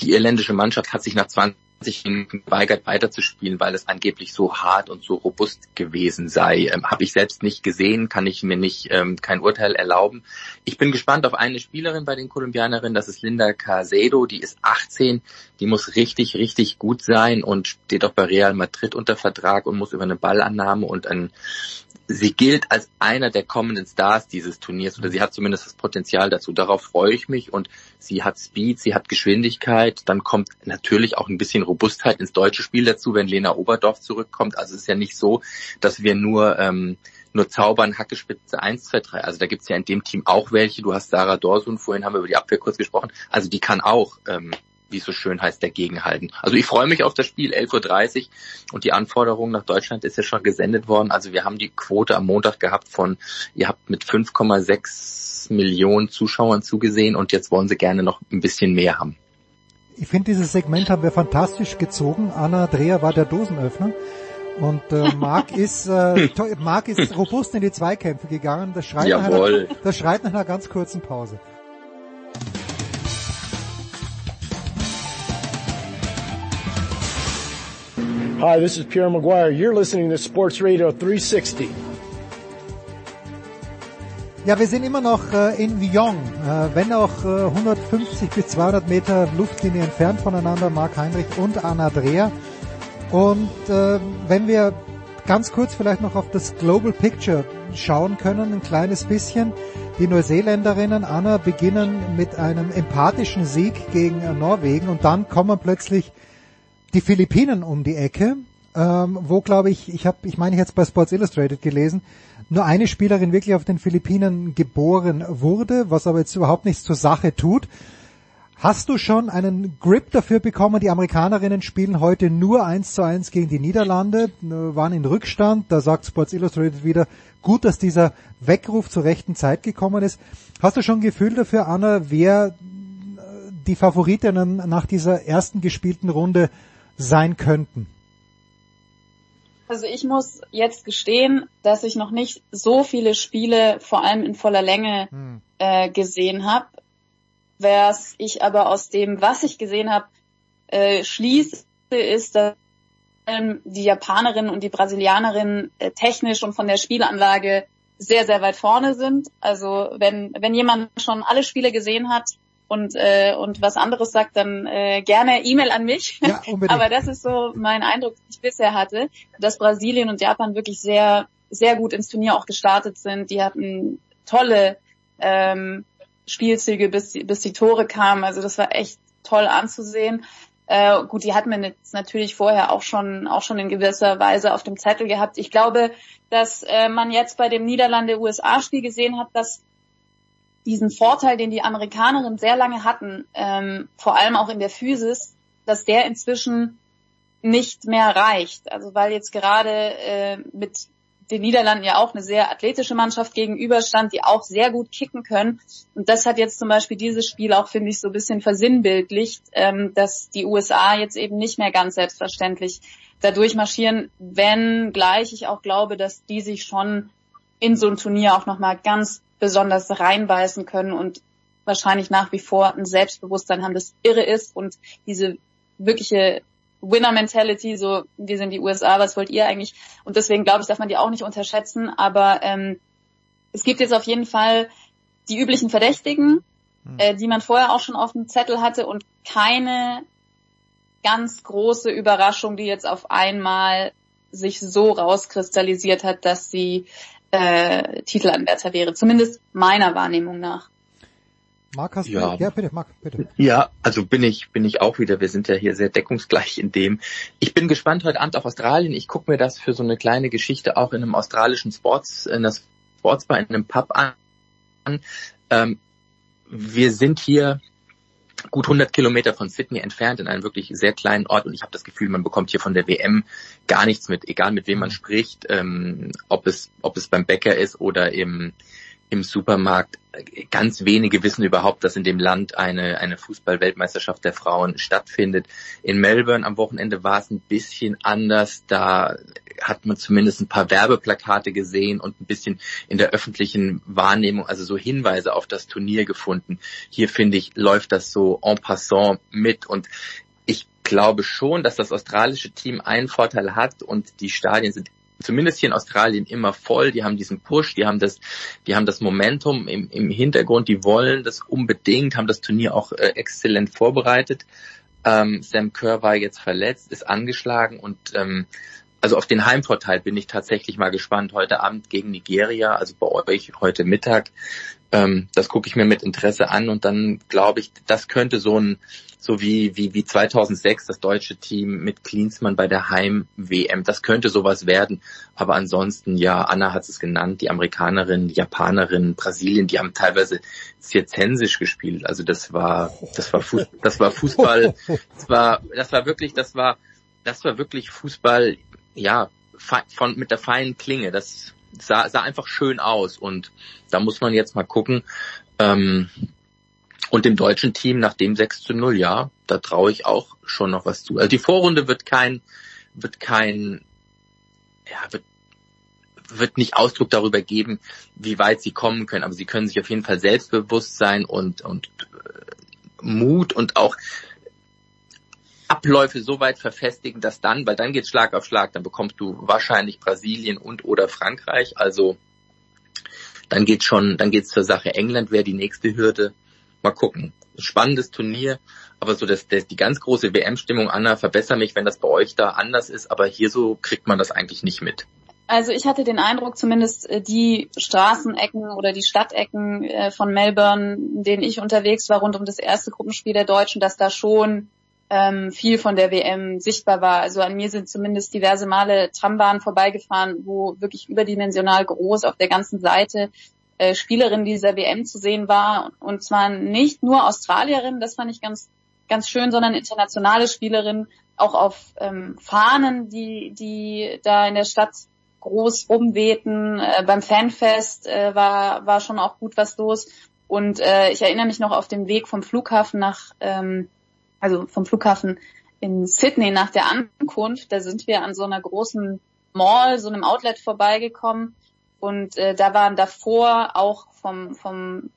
die irländische Mannschaft hat sich nach 20 Minuten geweigert weiterzuspielen, weil es angeblich so hart und so robust gewesen sei. Ähm, Habe ich selbst nicht gesehen, kann ich mir nicht ähm, kein Urteil erlauben. Ich bin gespannt auf eine Spielerin bei den Kolumbianerinnen, das ist Linda Casedo, die ist 18, die muss richtig, richtig gut sein und steht auch bei Real Madrid unter Vertrag und muss über eine Ballannahme und ein sie gilt als einer der kommenden Stars dieses Turniers oder sie hat zumindest das Potenzial dazu. Darauf freue ich mich und sie hat Speed, sie hat Geschwindigkeit. Dann kommt natürlich auch ein bisschen Robustheit ins deutsche Spiel dazu, wenn Lena Oberdorf zurückkommt. Also es ist ja nicht so, dass wir nur ähm, nur zaubern, Hackespitze 1, 2, 3. Also da gibt's ja in dem Team auch welche. Du hast Sarah Dorsun, vorhin haben wir über die Abwehr kurz gesprochen. Also die kann auch ähm, wie es so schön heißt, dagegenhalten. Also ich freue mich auf das Spiel 11.30 Uhr und die Anforderung nach Deutschland ist ja schon gesendet worden. Also wir haben die Quote am Montag gehabt von, ihr habt mit 5,6 Millionen Zuschauern zugesehen und jetzt wollen sie gerne noch ein bisschen mehr haben. Ich finde, dieses Segment haben wir fantastisch gezogen. Anna Dreher war der Dosenöffner. Und äh, <laughs> Marc ist äh, Marc ist robust in die Zweikämpfe gegangen. Das schreit, nach einer, das schreit nach einer ganz kurzen Pause. Hi, this is Pierre Maguire. You're listening to Sports Radio 360. Ja, wir sind immer noch äh, in Lyon, äh, wenn auch äh, 150 bis 200 Meter Luftlinie entfernt voneinander, Marc Heinrich und Anna Dreher. Und äh, wenn wir ganz kurz vielleicht noch auf das Global Picture schauen können, ein kleines bisschen. Die Neuseeländerinnen, Anna, beginnen mit einem empathischen Sieg gegen Norwegen und dann kommen plötzlich die Philippinen um die Ecke, ähm, wo glaube ich, ich habe, ich meine, jetzt bei Sports Illustrated gelesen, nur eine Spielerin wirklich auf den Philippinen geboren wurde, was aber jetzt überhaupt nichts zur Sache tut. Hast du schon einen Grip dafür bekommen? Die Amerikanerinnen spielen heute nur eins zu eins gegen die Niederlande, äh, waren in Rückstand. Da sagt Sports Illustrated wieder, gut, dass dieser Weckruf zur rechten Zeit gekommen ist. Hast du schon ein Gefühl dafür, Anna, wer äh, die Favoritinnen nach dieser ersten gespielten Runde sein könnten? Also ich muss jetzt gestehen, dass ich noch nicht so viele Spiele, vor allem in voller Länge, Hm. äh, gesehen habe. Was ich aber aus dem, was ich gesehen habe, äh, schließe, ist, dass ähm, die Japanerinnen und die Brasilianerinnen äh, technisch und von der Spielanlage sehr, sehr weit vorne sind. Also wenn, wenn jemand schon alle Spiele gesehen hat und, äh, und was anderes sagt, dann äh, gerne E-Mail an mich. Ja, unbedingt. <laughs> Aber das ist so mein Eindruck, den ich bisher hatte, dass Brasilien und Japan wirklich sehr, sehr gut ins Turnier auch gestartet sind. Die hatten tolle ähm, Spielzüge, bis, die- bis die Tore kamen. Also das war echt toll anzusehen. Äh, gut, die hat man jetzt natürlich vorher auch schon, auch schon in gewisser Weise auf dem Zettel gehabt. Ich glaube, dass äh, man jetzt bei dem Niederlande-USA-Spiel gesehen hat, dass diesen Vorteil, den die Amerikanerinnen sehr lange hatten, ähm, vor allem auch in der Physis, dass der inzwischen nicht mehr reicht. Also weil jetzt gerade äh, mit den Niederlanden ja auch eine sehr athletische Mannschaft gegenüberstand, die auch sehr gut kicken können. Und das hat jetzt zum Beispiel dieses Spiel auch, finde ich, so ein bisschen versinnbildlicht, ähm, dass die USA jetzt eben nicht mehr ganz selbstverständlich dadurch marschieren, wenn gleich ich auch glaube, dass die sich schon in so ein Turnier auch nochmal ganz besonders reinbeißen können und wahrscheinlich nach wie vor ein Selbstbewusstsein haben, das irre ist und diese wirkliche Winner-Mentality, so wir sind die USA, was wollt ihr eigentlich? Und deswegen glaube ich, darf man die auch nicht unterschätzen. Aber ähm, es gibt jetzt auf jeden Fall die üblichen Verdächtigen, äh, die man vorher auch schon auf dem Zettel hatte und keine ganz große Überraschung, die jetzt auf einmal sich so rauskristallisiert hat, dass sie äh, Titelanwärter wäre. Zumindest meiner Wahrnehmung nach. Marc, hast Ja. du? Ja, bitte, Marc, bitte. Ja, also bin ich, bin ich auch wieder. Wir sind ja hier sehr deckungsgleich in dem. Ich bin gespannt heute Abend auf Australien. Ich gucke mir das für so eine kleine Geschichte auch in einem australischen Sports, in der Sportsbar, in einem Pub an. Ähm, wir sind hier gut 100 Kilometer von Sydney entfernt in einem wirklich sehr kleinen Ort. Und ich habe das Gefühl, man bekommt hier von der WM gar nichts mit, egal mit wem man spricht, ähm, ob es ob es beim Bäcker ist oder im im Supermarkt. Ganz wenige wissen überhaupt, dass in dem Land eine, eine Fußball-Weltmeisterschaft der Frauen stattfindet. In Melbourne am Wochenende war es ein bisschen anders. Da hat man zumindest ein paar Werbeplakate gesehen und ein bisschen in der öffentlichen Wahrnehmung, also so Hinweise auf das Turnier gefunden. Hier finde ich, läuft das so en passant mit und ich glaube schon, dass das australische Team einen Vorteil hat und die Stadien sind zumindest hier in Australien immer voll. Die haben diesen Push, die haben das, die haben das Momentum im, im Hintergrund, die wollen das unbedingt, haben das Turnier auch äh, exzellent vorbereitet. Ähm, Sam Kerr war jetzt verletzt, ist angeschlagen und ähm, also auf den Heimvorteil bin ich tatsächlich mal gespannt. Heute Abend gegen Nigeria, also bei euch heute Mittag. Ähm, das gucke ich mir mit Interesse an und dann glaube ich, das könnte so ein so wie, wie, wie 2006 das deutsche Team mit Klinsmann bei der Heim-WM. Das könnte sowas werden. Aber ansonsten, ja, Anna hat es genannt, die Amerikanerin, die Japanerin, Brasilien, die haben teilweise zirzensisch gespielt. Also das war, das war, Fuß, das war Fußball, das war, das war wirklich, das war, das war wirklich Fußball, ja, von, mit der feinen Klinge. Das sah, sah einfach schön aus. Und da muss man jetzt mal gucken, ähm, und dem deutschen Team nach dem 6 zu 0, ja, da traue ich auch schon noch was zu. Also die Vorrunde wird kein, wird kein, ja, wird, wird nicht Ausdruck darüber geben, wie weit sie kommen können, aber sie können sich auf jeden Fall selbstbewusst sein und, und äh, Mut und auch Abläufe so weit verfestigen, dass dann, weil dann geht's Schlag auf Schlag, dann bekommst du wahrscheinlich Brasilien und oder Frankreich, also dann geht's schon, dann geht's zur Sache. England wäre die nächste Hürde. Mal gucken. Spannendes Turnier, aber so das, das, die ganz große WM-Stimmung, Anna, verbessere mich, wenn das bei euch da anders ist, aber hier so kriegt man das eigentlich nicht mit. Also ich hatte den Eindruck, zumindest äh, die Straßenecken oder die Stadtecken äh, von Melbourne, in denen ich unterwegs war, rund um das erste Gruppenspiel der Deutschen, dass da schon ähm, viel von der WM sichtbar war. Also an mir sind zumindest diverse Male Trambahnen vorbeigefahren, wo wirklich überdimensional groß auf der ganzen Seite äh, Spielerin dieser WM zu sehen war. Und zwar nicht nur Australierin, das fand ich ganz, ganz schön, sondern internationale Spielerin, auch auf ähm, Fahnen, die, die da in der Stadt groß rumwehten. Äh, beim Fanfest äh, war, war schon auch gut was los. Und äh, ich erinnere mich noch auf dem Weg vom Flughafen nach, ähm, also vom Flughafen in Sydney nach der Ankunft, da sind wir an so einer großen Mall, so einem Outlet vorbeigekommen und äh, da waren davor auch vom, vom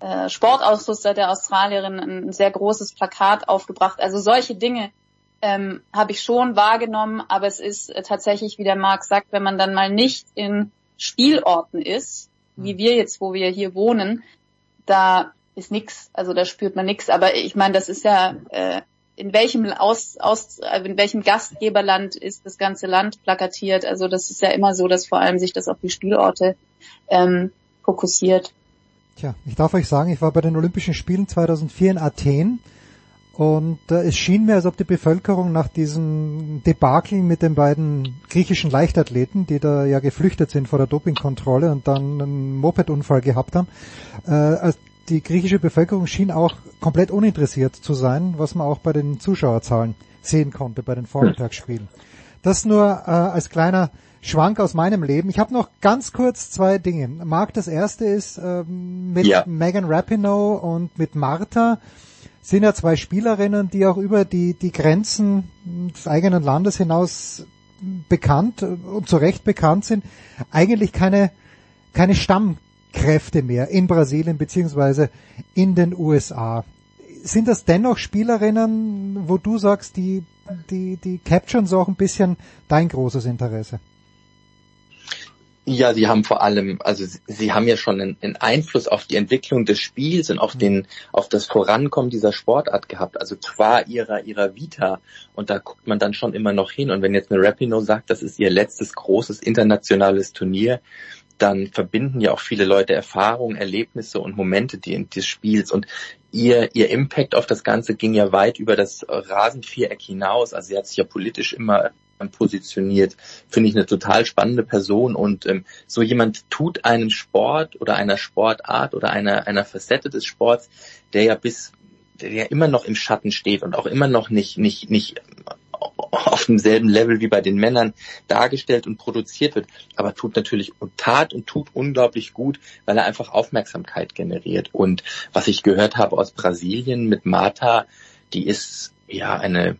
äh, Sportausrüster der Australierin ein sehr großes Plakat aufgebracht. Also solche Dinge ähm, habe ich schon wahrgenommen, aber es ist äh, tatsächlich, wie der Marc sagt, wenn man dann mal nicht in Spielorten ist, wie wir jetzt, wo wir hier wohnen, da ist nix, also da spürt man nix. Aber ich meine, das ist ja äh, in welchem aus, aus in welchem Gastgeberland ist das ganze Land plakatiert. Also das ist ja immer so, dass vor allem sich das auf die Spielorte ähm, fokussiert. Tja, ich darf euch sagen, ich war bei den Olympischen Spielen 2004 in Athen und äh, es schien mir, als ob die Bevölkerung nach diesem Debakel mit den beiden griechischen Leichtathleten, die da ja geflüchtet sind vor der Dopingkontrolle und dann einen Mopedunfall gehabt haben, äh, als die griechische Bevölkerung schien auch komplett uninteressiert zu sein, was man auch bei den Zuschauerzahlen sehen konnte bei den Vormittagsspielen. Das nur äh, als kleiner Schwank aus meinem Leben. Ich habe noch ganz kurz zwei Dinge. Marc, das erste ist ähm, mit Ja. Megan Rapinoe und mit Martha sind ja zwei Spielerinnen, die auch über die, die Grenzen des eigenen Landes hinaus bekannt und zu Recht bekannt sind, eigentlich keine, keine Stammkräfte mehr in Brasilien beziehungsweise in den USA. Sind das dennoch Spielerinnen, wo du sagst, die, die, die capturen so auch ein bisschen dein großes Interesse? Ja, sie haben vor allem, also sie- sie haben ja schon einen, einen Einfluss auf die Entwicklung des Spiels und auf den, auf das Vorankommen dieser Sportart gehabt, also qua ihrer, ihrer Vita. Und da guckt man dann schon immer noch hin. Und wenn jetzt eine Rapino sagt, das ist ihr letztes großes internationales Turnier, dann verbinden ja auch viele Leute Erfahrungen, Erlebnisse und Momente des Spiels. Und ihr, ihr Impact auf das Ganze ging ja weit über das Rasenviereck hinaus. Also sie hat sich ja politisch immer positioniert, finde ich eine total spannende Person. Und ähm, so jemand tut einen Sport oder einer Sportart oder einer, einer Facette des Sports, der ja bis, der ja immer noch im Schatten steht und auch immer noch nicht, nicht, nicht auf demselben Level wie bei den Männern dargestellt und produziert wird, aber tut natürlich und tat und tut unglaublich gut, weil er einfach Aufmerksamkeit generiert. Und was ich gehört habe aus Brasilien mit Marta, die ist ja eine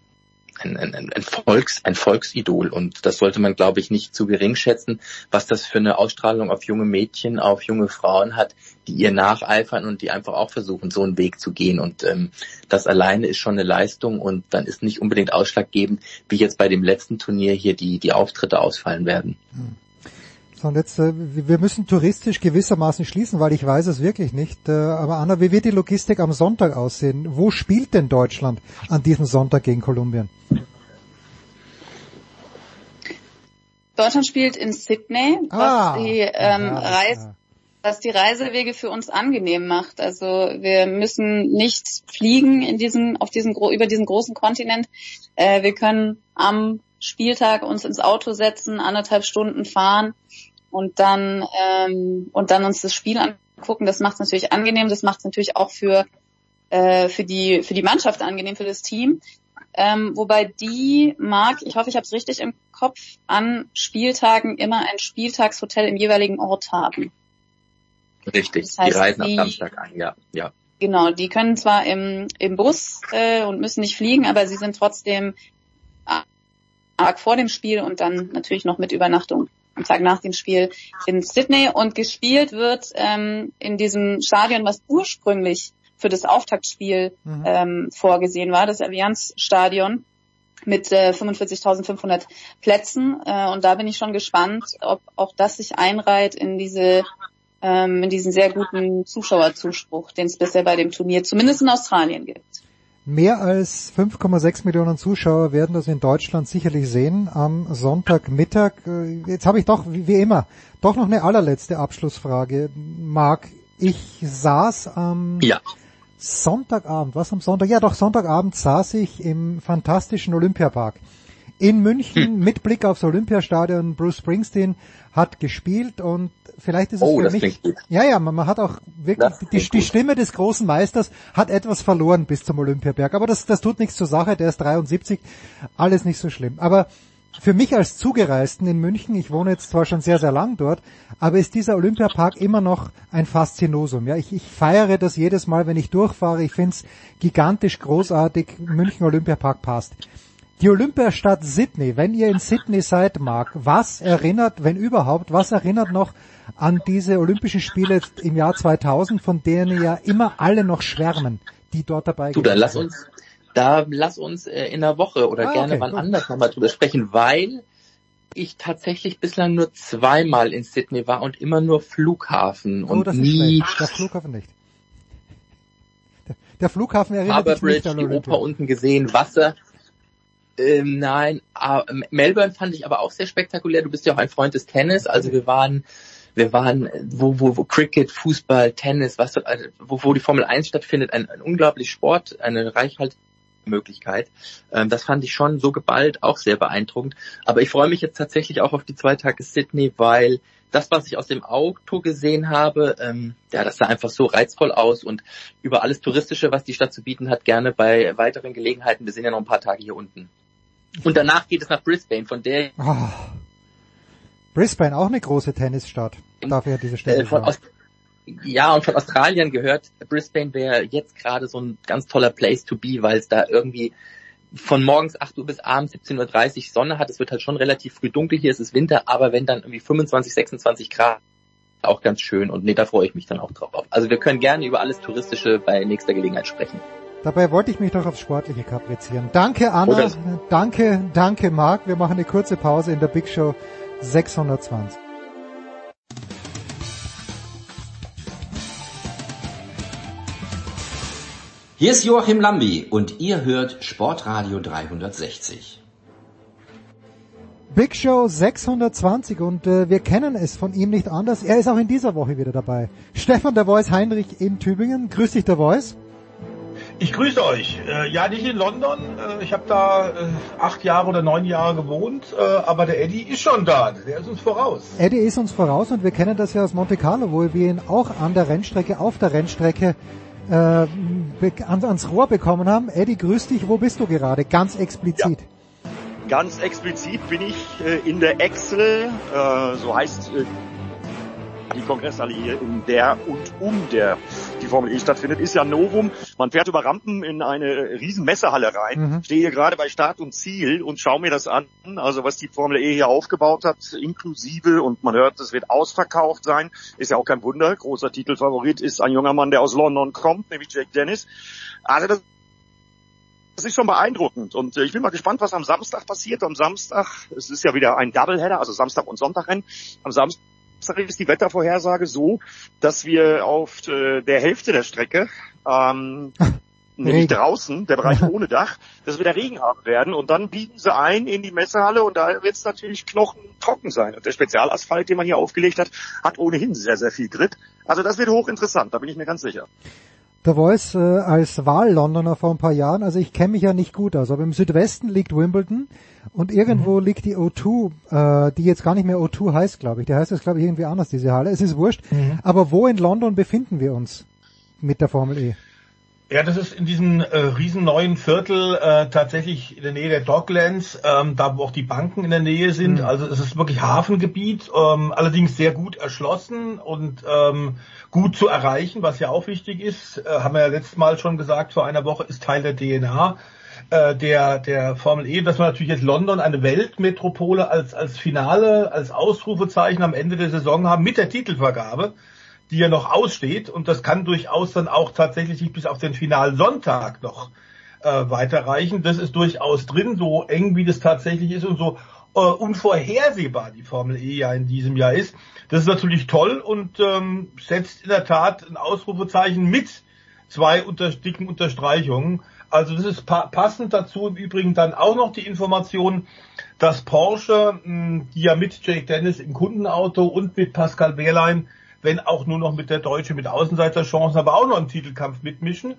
ein, ein, ein, Volks, ein Volksidol und das sollte man, glaube ich, nicht zu gering schätzen, was das für eine Ausstrahlung auf junge Mädchen, auf junge Frauen hat, die ihr nacheifern und die einfach auch versuchen, so einen Weg zu gehen. Und ähm, das alleine ist schon eine Leistung und dann ist nicht unbedingt ausschlaggebend, wie jetzt bei dem letzten Turnier hier die, die Auftritte ausfallen werden. Hm. So, und jetzt, äh, wir müssen touristisch gewissermaßen schließen, weil ich weiß es wirklich nicht. Äh, aber Anna, wie wird die Logistik am Sonntag aussehen? Wo spielt denn Deutschland an diesem Sonntag gegen Kolumbien? Deutschland spielt in Sydney, ah, was die ähm, ja, Reise was die Reisewege für uns angenehm macht. Also wir müssen nicht fliegen in diesem, auf diesem, über diesen großen Kontinent. Äh, wir können am Spieltag uns ins Auto setzen, anderthalb Stunden fahren und dann ähm, und dann uns das Spiel angucken. Das macht es natürlich angenehm. Das macht es natürlich auch für äh, für die für die Mannschaft angenehm, für das Team. Ähm, wobei die mag, ich hoffe, ich habe es richtig im Kopf, an Spieltagen immer ein Spieltagshotel im jeweiligen Ort haben. Richtig, das heißt, die reisen die, am Samstag ein, ja, ja. Genau, die können zwar im, im Bus äh, und müssen nicht fliegen, aber sie sind trotzdem arg vor dem Spiel und dann natürlich noch mit Übernachtung am Tag nach dem Spiel in Sydney. Und gespielt wird ähm, in diesem Stadion, was ursprünglich für das Auftaktspiel mhm. ähm, vorgesehen war, das Allianz-Stadion mit äh, 45.500 Plätzen. Äh, und da bin ich schon gespannt, ob auch das sich einreiht in diese ähm, in diesen sehr guten Zuschauerzuspruch, den es bisher bei dem Turnier zumindest in Australien gibt. Mehr als 5,6 Millionen Zuschauer werden das in Deutschland sicherlich sehen am Sonntagmittag. Äh, jetzt habe ich doch, wie immer, doch noch eine allerletzte Abschlussfrage. Marc, ich saß am ja. Sonntagabend, was am Sonntag? Ja, doch Sonntagabend saß ich im fantastischen Olympiapark in München hm. mit Blick aufs Olympiastadion. Bruce Springsteen hat gespielt und vielleicht ist es oh, für mich. Ja, ja, man, man, hat auch wirklich die, die, Stimme des großen Meisters hat etwas verloren bis zum Olympiaberg. Aber das, das tut nichts zur Sache. Der ist 73, alles nicht so schlimm. Aber für mich als Zugereisten in München, ich wohne jetzt zwar schon sehr, sehr lang dort, aber ist dieser Olympiapark immer noch ein Faszinosum. Ja, ich, ich feiere das jedes Mal, wenn ich durchfahre. Ich finde es gigantisch großartig. München Olympiapark passt. Die Olympiastadt Sydney, wenn ihr in Sydney seid, Marc, was erinnert, wenn überhaupt, was erinnert noch an diese Olympischen Spiele im Jahr 2000, von denen ja immer alle noch schwärmen, die dort dabei sind? Du, dann lass uns, da lass uns äh, in der Woche oder ah, gerne okay, wann gut. anders nochmal drüber sprechen, weil ich tatsächlich bislang nur zweimal in Sydney war und immer nur Flughafen oh, und nie. Der Flughafen nicht. Der, der Flughafen erinnert Harbour mich nicht an Olympia. die Oper unten gesehen, Wasser. Ähm, nein, äh, Melbourne fand ich aber auch sehr spektakulär. Du bist ja auch ein Freund des Tennis, also wir waren wir waren, wo, wo, wo Cricket, Fußball, Tennis, was, wo, wo die Formel 1 stattfindet, ein, ein unglaublich Sport, eine Reichhaltmöglichkeit. Ähm, das fand ich schon so geballt auch sehr beeindruckend. Aber ich freue mich jetzt tatsächlich auch auf die zwei Tage Sydney, weil das, was ich aus dem Auto gesehen habe, ähm, ja, das sah einfach so reizvoll aus und über alles Touristische, was die Stadt zu bieten hat, gerne bei weiteren Gelegenheiten. Wir sind ja noch ein paar Tage hier unten. Und danach geht es nach Brisbane, von der... Oh. Brisbane, auch eine große Tennisstadt. Dafür hat diese Stelle. Äh, ja, und von Australien gehört, Brisbane wäre jetzt gerade so ein ganz toller Place to be, weil es da irgendwie von morgens 8 Uhr bis abends 17.30 Uhr Sonne hat. Es wird halt schon relativ früh dunkel hier, es ist Winter, aber wenn dann irgendwie 25, 26 Grad, auch ganz schön und nee, da freue ich mich dann auch drauf. Also wir können gerne über alles Touristische bei nächster Gelegenheit sprechen. Dabei wollte ich mich doch aufs Sportliche kaprizieren. Danke Anna, danke, danke Marc. Wir machen eine kurze Pause in der Big Show 620. Hier ist Joachim Lambi und ihr hört Sportradio 360. Big Show 620 und äh, wir kennen es von ihm nicht anders. Er ist auch in dieser Woche wieder dabei. Stefan der Voice Heinrich in Tübingen. Grüß dich der Voice. Ich grüße euch. Äh, ja, nicht in London. Äh, ich habe da äh, acht Jahre oder neun Jahre gewohnt, äh, aber der Eddie ist schon da. Der ist uns voraus. Eddie ist uns voraus und wir kennen das ja aus Monte Carlo, wo wir ihn auch an der Rennstrecke, auf der Rennstrecke äh, ans, ans Rohr bekommen haben. Eddie, grüß dich. Wo bist du gerade? Ganz explizit. Ja. Ganz explizit bin ich äh, in der Excel, äh, so heißt äh, die Kongresshalle hier, in der und um der die Formel E stattfindet, ist ja Novum. Man fährt über Rampen in eine riesen Messehalle rein. Mhm. Stehe hier gerade bei Start und Ziel und schaue mir das an. Also was die Formel E hier aufgebaut hat, inklusive und man hört, es wird ausverkauft sein. Ist ja auch kein Wunder. Großer Titelfavorit ist ein junger Mann, der aus London kommt, nämlich Jake Dennis. Also das das ist schon beeindruckend und äh, ich bin mal gespannt, was am Samstag passiert. Am Samstag, es ist ja wieder ein Doubleheader, also Samstag und Sonntagrennen. Am Samstag ist die Wettervorhersage so, dass wir auf äh, der Hälfte der Strecke, ähm, <laughs> nämlich draußen, der Bereich <laughs> ohne Dach, dass wir da Regen haben werden und dann biegen sie ein in die Messehalle und da wird es natürlich knochentrocken sein. Und der Spezialasphalt, den man hier aufgelegt hat, hat ohnehin sehr, sehr viel Grip. Also das wird hochinteressant, da bin ich mir ganz sicher. The Voice äh, als Wahl-Londoner vor ein paar Jahren, also ich kenne mich ja nicht gut aus, aber im Südwesten liegt Wimbledon und irgendwo mhm. liegt die O2, äh, die jetzt gar nicht mehr O2 heißt, glaube ich. Der heißt jetzt, glaube ich, irgendwie anders, diese Halle. Es ist wurscht. Mhm. Aber wo in London befinden wir uns mit der Formel E? Ja, das ist in diesem äh, riesen neuen Viertel äh, tatsächlich in der Nähe der Docklands, ähm, da wo auch die Banken in der Nähe sind. Mhm. Also es ist wirklich Hafengebiet, ähm, allerdings sehr gut erschlossen und ähm, gut zu erreichen, was ja auch wichtig ist. Äh, haben wir ja letztes Mal schon gesagt, vor einer Woche ist Teil der DNA äh, der der Formel E, dass man natürlich jetzt London eine Weltmetropole als als Finale, als Ausrufezeichen am Ende der Saison haben mit der Titelvergabe die ja noch aussteht. Und das kann durchaus dann auch tatsächlich bis auf den Finalsonntag noch äh, weiterreichen. Das ist durchaus drin, so eng wie das tatsächlich ist und so äh, unvorhersehbar die Formel E ja in diesem Jahr ist. Das ist natürlich toll und ähm, setzt in der Tat ein Ausrufezeichen mit zwei unter, dicken Unterstreichungen. Also das ist pa passend dazu im Übrigen dann auch noch die Information, dass Porsche, mh, die ja mit Jake Dennis im Kundenauto und mit Pascal Wehrlein wenn auch nur noch mit der Deutsche mit Außenseiterchancen, aber auch noch im Titelkampf mitmischen,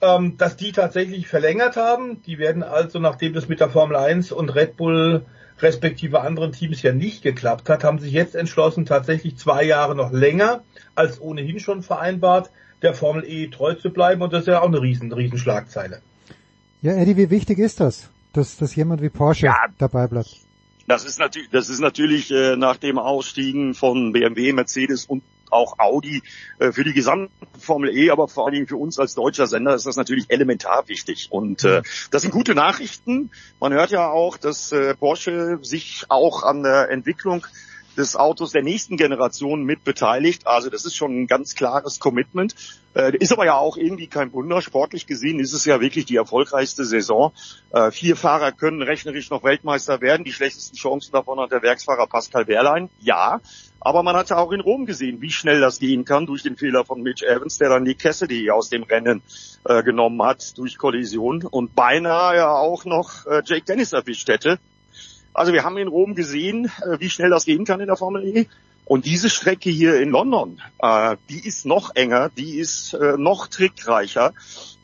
ähm, dass die tatsächlich verlängert haben. Die werden also, nachdem das mit der Formel 1 und Red Bull respektive anderen Teams ja nicht geklappt hat, haben sich jetzt entschlossen, tatsächlich zwei Jahre noch länger als ohnehin schon vereinbart, der Formel E treu zu bleiben und das ist ja auch eine riesen, riesen Schlagzeile. Ja, Eddie, wie wichtig ist das, dass, dass jemand wie Porsche ja, dabei bleibt? Das ist natürlich, das ist natürlich äh, nach dem Ausstiegen von BMW, Mercedes und auch Audi äh, für die gesamte Formel E, aber vor allen Dingen für uns als deutscher Sender ist das natürlich elementar wichtig. Und äh, das sind gute Nachrichten. Man hört ja auch, dass äh, Porsche sich auch an der Entwicklung des Autos der nächsten Generation mit beteiligt. Also das ist schon ein ganz klares Commitment. Äh, ist aber ja auch irgendwie kein Wunder. Sportlich gesehen ist es ja wirklich die erfolgreichste Saison. Äh, vier Fahrer können rechnerisch noch Weltmeister werden. Die schlechtesten Chancen davon hat der Werksfahrer Pascal Wehrlein. Ja, aber man hat ja auch in Rom gesehen, wie schnell das gehen kann durch den Fehler von Mitch Evans, der dann die Cassidy aus dem Rennen äh, genommen hat durch Kollision und beinahe ja auch noch äh, Jake Dennis erwischt hätte. Also wir haben in Rom gesehen, äh, wie schnell das gehen kann in der Formel E. Und diese Strecke hier in London, äh, die ist noch enger, die ist äh, noch trickreicher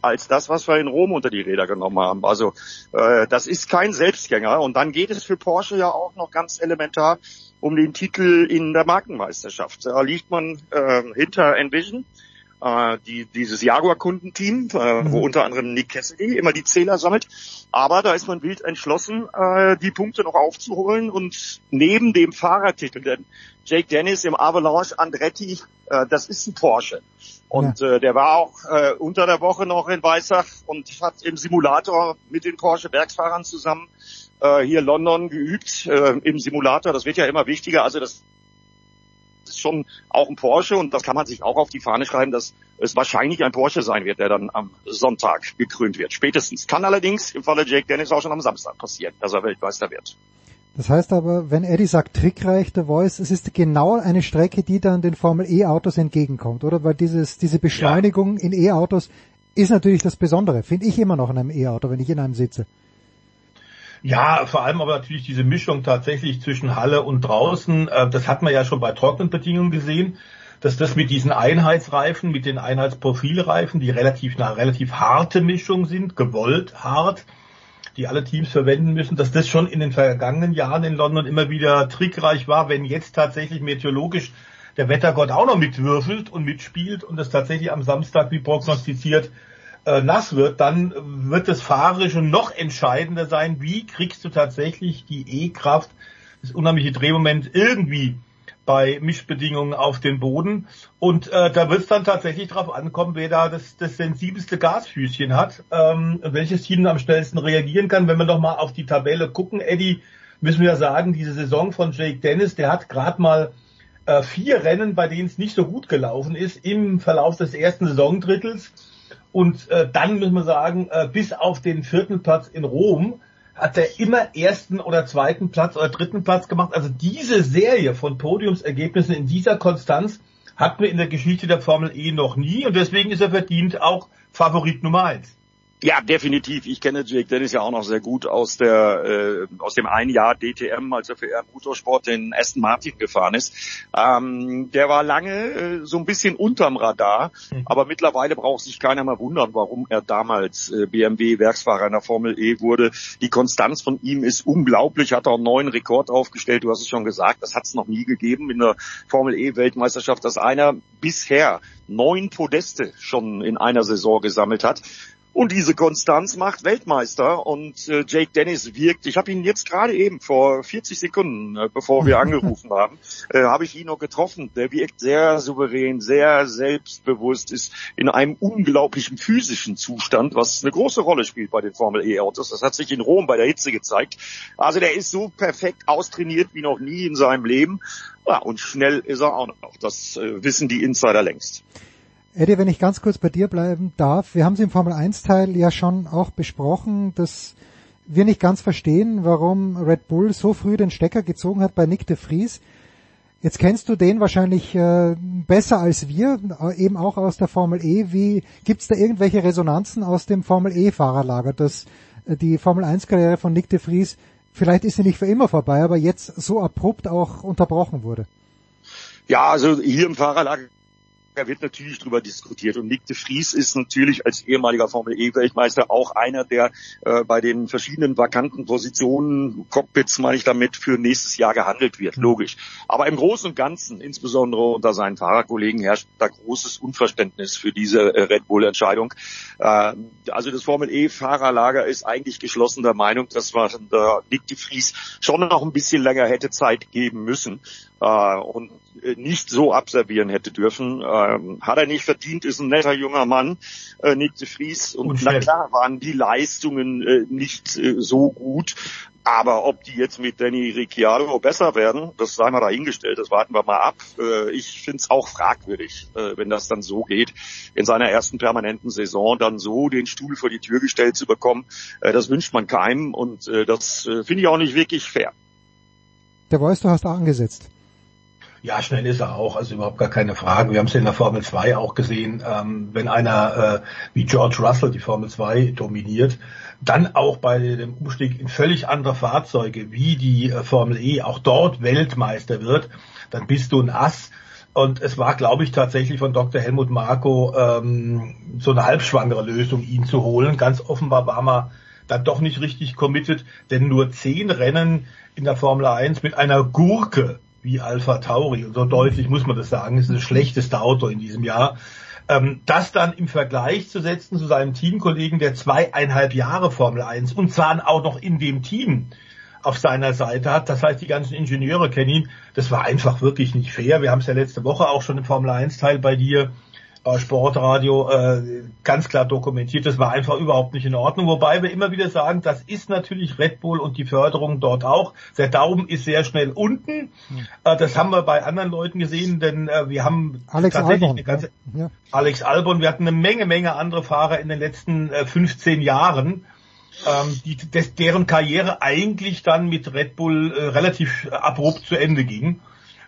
als das, was wir in Rom unter die Räder genommen haben. Also äh, das ist kein Selbstgänger. Und dann geht es für Porsche ja auch noch ganz elementar um den Titel in der Markenmeisterschaft. Da liegt man äh, hinter Envision äh, die, dieses Jaguar-Kundenteam, äh, mhm. wo unter anderem Nick Cassidy immer die Zähler sammelt. Aber da ist man wild entschlossen, äh, die Punkte noch aufzuholen und neben dem Fahrertitel, denn Jake Dennis im Avalanche Andretti, äh, das ist ein Porsche. Und ja. äh, der war auch äh, unter der Woche noch in Weissach und hat im Simulator mit den Porsche Werksfahrern zusammen äh, hier London geübt äh, im Simulator. Das wird ja immer wichtiger. Also das ist schon auch ein Porsche und das kann man sich auch auf die Fahne schreiben, dass es wahrscheinlich ein Porsche sein wird, der dann am Sonntag gekrönt wird. Spätestens. Kann allerdings im Falle Jake Dennis auch schon am Samstag passieren, dass er Weltmeister wird. Das heißt aber, wenn Eddie sagt trickreich, der Voice, es ist genau eine Strecke, die dann den Formel E Autos entgegenkommt, oder? Weil dieses, diese Beschleunigung ja. in E-Autos ist natürlich das Besondere, finde ich immer noch in einem E-Auto, wenn ich in einem sitze. Ja, vor allem aber natürlich diese Mischung tatsächlich zwischen Halle und draußen. Äh, das hat man ja schon bei trockenen Bedingungen gesehen, dass das mit diesen Einheitsreifen, mit den Einheitsprofilreifen, die relativ eine relativ harte Mischung sind, gewollt hart, die alle Teams verwenden müssen, dass das schon in den vergangenen Jahren in London immer wieder trickreich war, wenn jetzt tatsächlich meteorologisch der Wettergott auch noch mitwürfelt und mitspielt und es tatsächlich am Samstag wie prognostiziert äh, nass wird, dann wird das Fahrische noch entscheidender sein, wie kriegst du tatsächlich die E-Kraft, das unheimliche Drehmoment irgendwie bei Mischbedingungen auf den Boden. Und äh, da wird es dann tatsächlich darauf ankommen, wer da das, das sensibelste Gasfüßchen hat, ähm, welches Team am schnellsten reagieren kann. Wenn wir noch mal auf die Tabelle gucken, Eddie, müssen wir sagen, diese Saison von Jake Dennis, der hat gerade mal äh, vier Rennen, bei denen es nicht so gut gelaufen ist, im Verlauf des ersten Saisondrittels. Und äh, dann müssen wir sagen, äh, bis auf den vierten Platz in Rom hat er immer ersten oder zweiten Platz oder dritten Platz gemacht. Also diese Serie von Podiumsergebnissen in dieser Konstanz hatten wir in der Geschichte der Formel E noch nie und deswegen ist er verdient auch Favorit Nummer eins. Ja, definitiv. Ich kenne Jake Dennis ja auch noch sehr gut aus der äh, aus dem einen Jahr DTM, als er für R Motorsport den Aston Martin gefahren ist. Ähm, der war lange äh, so ein bisschen unterm Radar, mhm. aber mittlerweile braucht sich keiner mehr wundern, warum er damals äh, BMW Werksfahrer in der Formel E wurde. Die Konstanz von ihm ist unglaublich. Hat auch einen neuen Rekord aufgestellt. Du hast es schon gesagt, das hat es noch nie gegeben in der Formel E Weltmeisterschaft, dass einer bisher neun Podeste schon in einer Saison gesammelt hat. Und diese Konstanz macht Weltmeister und äh, Jake Dennis wirkt, ich habe ihn jetzt gerade eben vor 40 Sekunden, äh, bevor wir <laughs> angerufen haben, äh, habe ich ihn noch getroffen. Der wirkt sehr souverän, sehr selbstbewusst, ist in einem unglaublichen physischen Zustand, was eine große Rolle spielt bei den Formel E Autos. Das hat sich in Rom bei der Hitze gezeigt. Also der ist so perfekt austrainiert wie noch nie in seinem Leben. Ja, und schnell ist er auch noch. Das äh, wissen die Insider längst. Eddie, wenn ich ganz kurz bei dir bleiben darf, wir haben es im Formel 1 Teil ja schon auch besprochen, dass wir nicht ganz verstehen, warum Red Bull so früh den Stecker gezogen hat bei Nick de Vries. Jetzt kennst du den wahrscheinlich äh, besser als wir, eben auch aus der Formel E. Wie gibt's da irgendwelche Resonanzen aus dem Formel E Fahrerlager, dass äh, die Formel 1 Karriere von Nick de Vries vielleicht ist sie nicht für immer vorbei, aber jetzt so abrupt auch unterbrochen wurde? Ja, also hier im Fahrerlager da wird natürlich drüber diskutiert. Und Nick de Vries ist natürlich als ehemaliger Formel E-Weltmeister auch einer, der äh, bei den verschiedenen vakanten Positionen, Cockpits meine ich damit, für nächstes Jahr gehandelt wird, logisch. Aber im Großen und Ganzen, insbesondere unter seinen Fahrerkollegen, herrscht da großes Unverständnis für diese äh, Red Bull-Entscheidung. Äh, also das Formel E-Fahrerlager ist eigentlich geschlossen der Meinung, dass man äh, Nick de Vries schon noch ein bisschen länger hätte Zeit geben müssen äh, und äh, nicht so abservieren hätte dürfen. Ähm, hat er nicht verdient, ist ein netter junger Mann, äh, Nick de Vries. Und, und na klar waren die Leistungen äh, nicht äh, so gut. Aber ob die jetzt mit Danny Ricciardo besser werden, das sei mal dahingestellt, das warten wir mal ab. Äh, ich finde es auch fragwürdig, äh, wenn das dann so geht, in seiner ersten permanenten Saison dann so den Stuhl vor die Tür gestellt zu bekommen. Das wünscht man keinem und das finde ich auch nicht wirklich fair. Der Voice, du hast angesetzt. Ja, schnell ist er auch, also überhaupt gar keine Frage. Wir haben es in der Formel 2 auch gesehen, ähm, wenn einer äh, wie George Russell die Formel 2 dominiert, dann auch bei dem Umstieg in völlig andere Fahrzeuge wie die äh, Formel E auch dort Weltmeister wird, dann bist du ein Ass. Und es war, glaube ich, tatsächlich von Dr. Helmut Marko ähm, so eine halbschwangere Lösung, ihn zu holen. Ganz offenbar war man dann doch nicht richtig committed, denn nur zehn Rennen in der Formel 1 mit einer Gurke wie Alpha Tauri. Und so deutlich muss man das sagen. Es ist das schlechteste Auto in diesem Jahr. Ähm, das dann im Vergleich zu setzen zu seinem Teamkollegen, der zweieinhalb Jahre Formel 1 und zwar auch noch in dem Team auf seiner Seite hat. Das heißt, die ganzen Ingenieure kennen ihn. Das war einfach wirklich nicht fair. Wir haben es ja letzte Woche auch schon im Formel 1 Teil bei dir Sportradio äh, ganz klar dokumentiert. Das war einfach überhaupt nicht in Ordnung. Wobei wir immer wieder sagen, das ist natürlich Red Bull und die Förderung dort auch. Der Daumen ist sehr schnell unten. Hm. Äh, das haben wir bei anderen Leuten gesehen, denn äh, wir haben Alex tatsächlich Albon, eine ganze ja. Alex Albon. Wir hatten eine Menge, Menge andere Fahrer in den letzten äh, 15 Jahren. Ähm, die, des, deren Karriere eigentlich dann mit Red Bull äh, relativ abrupt zu Ende ging.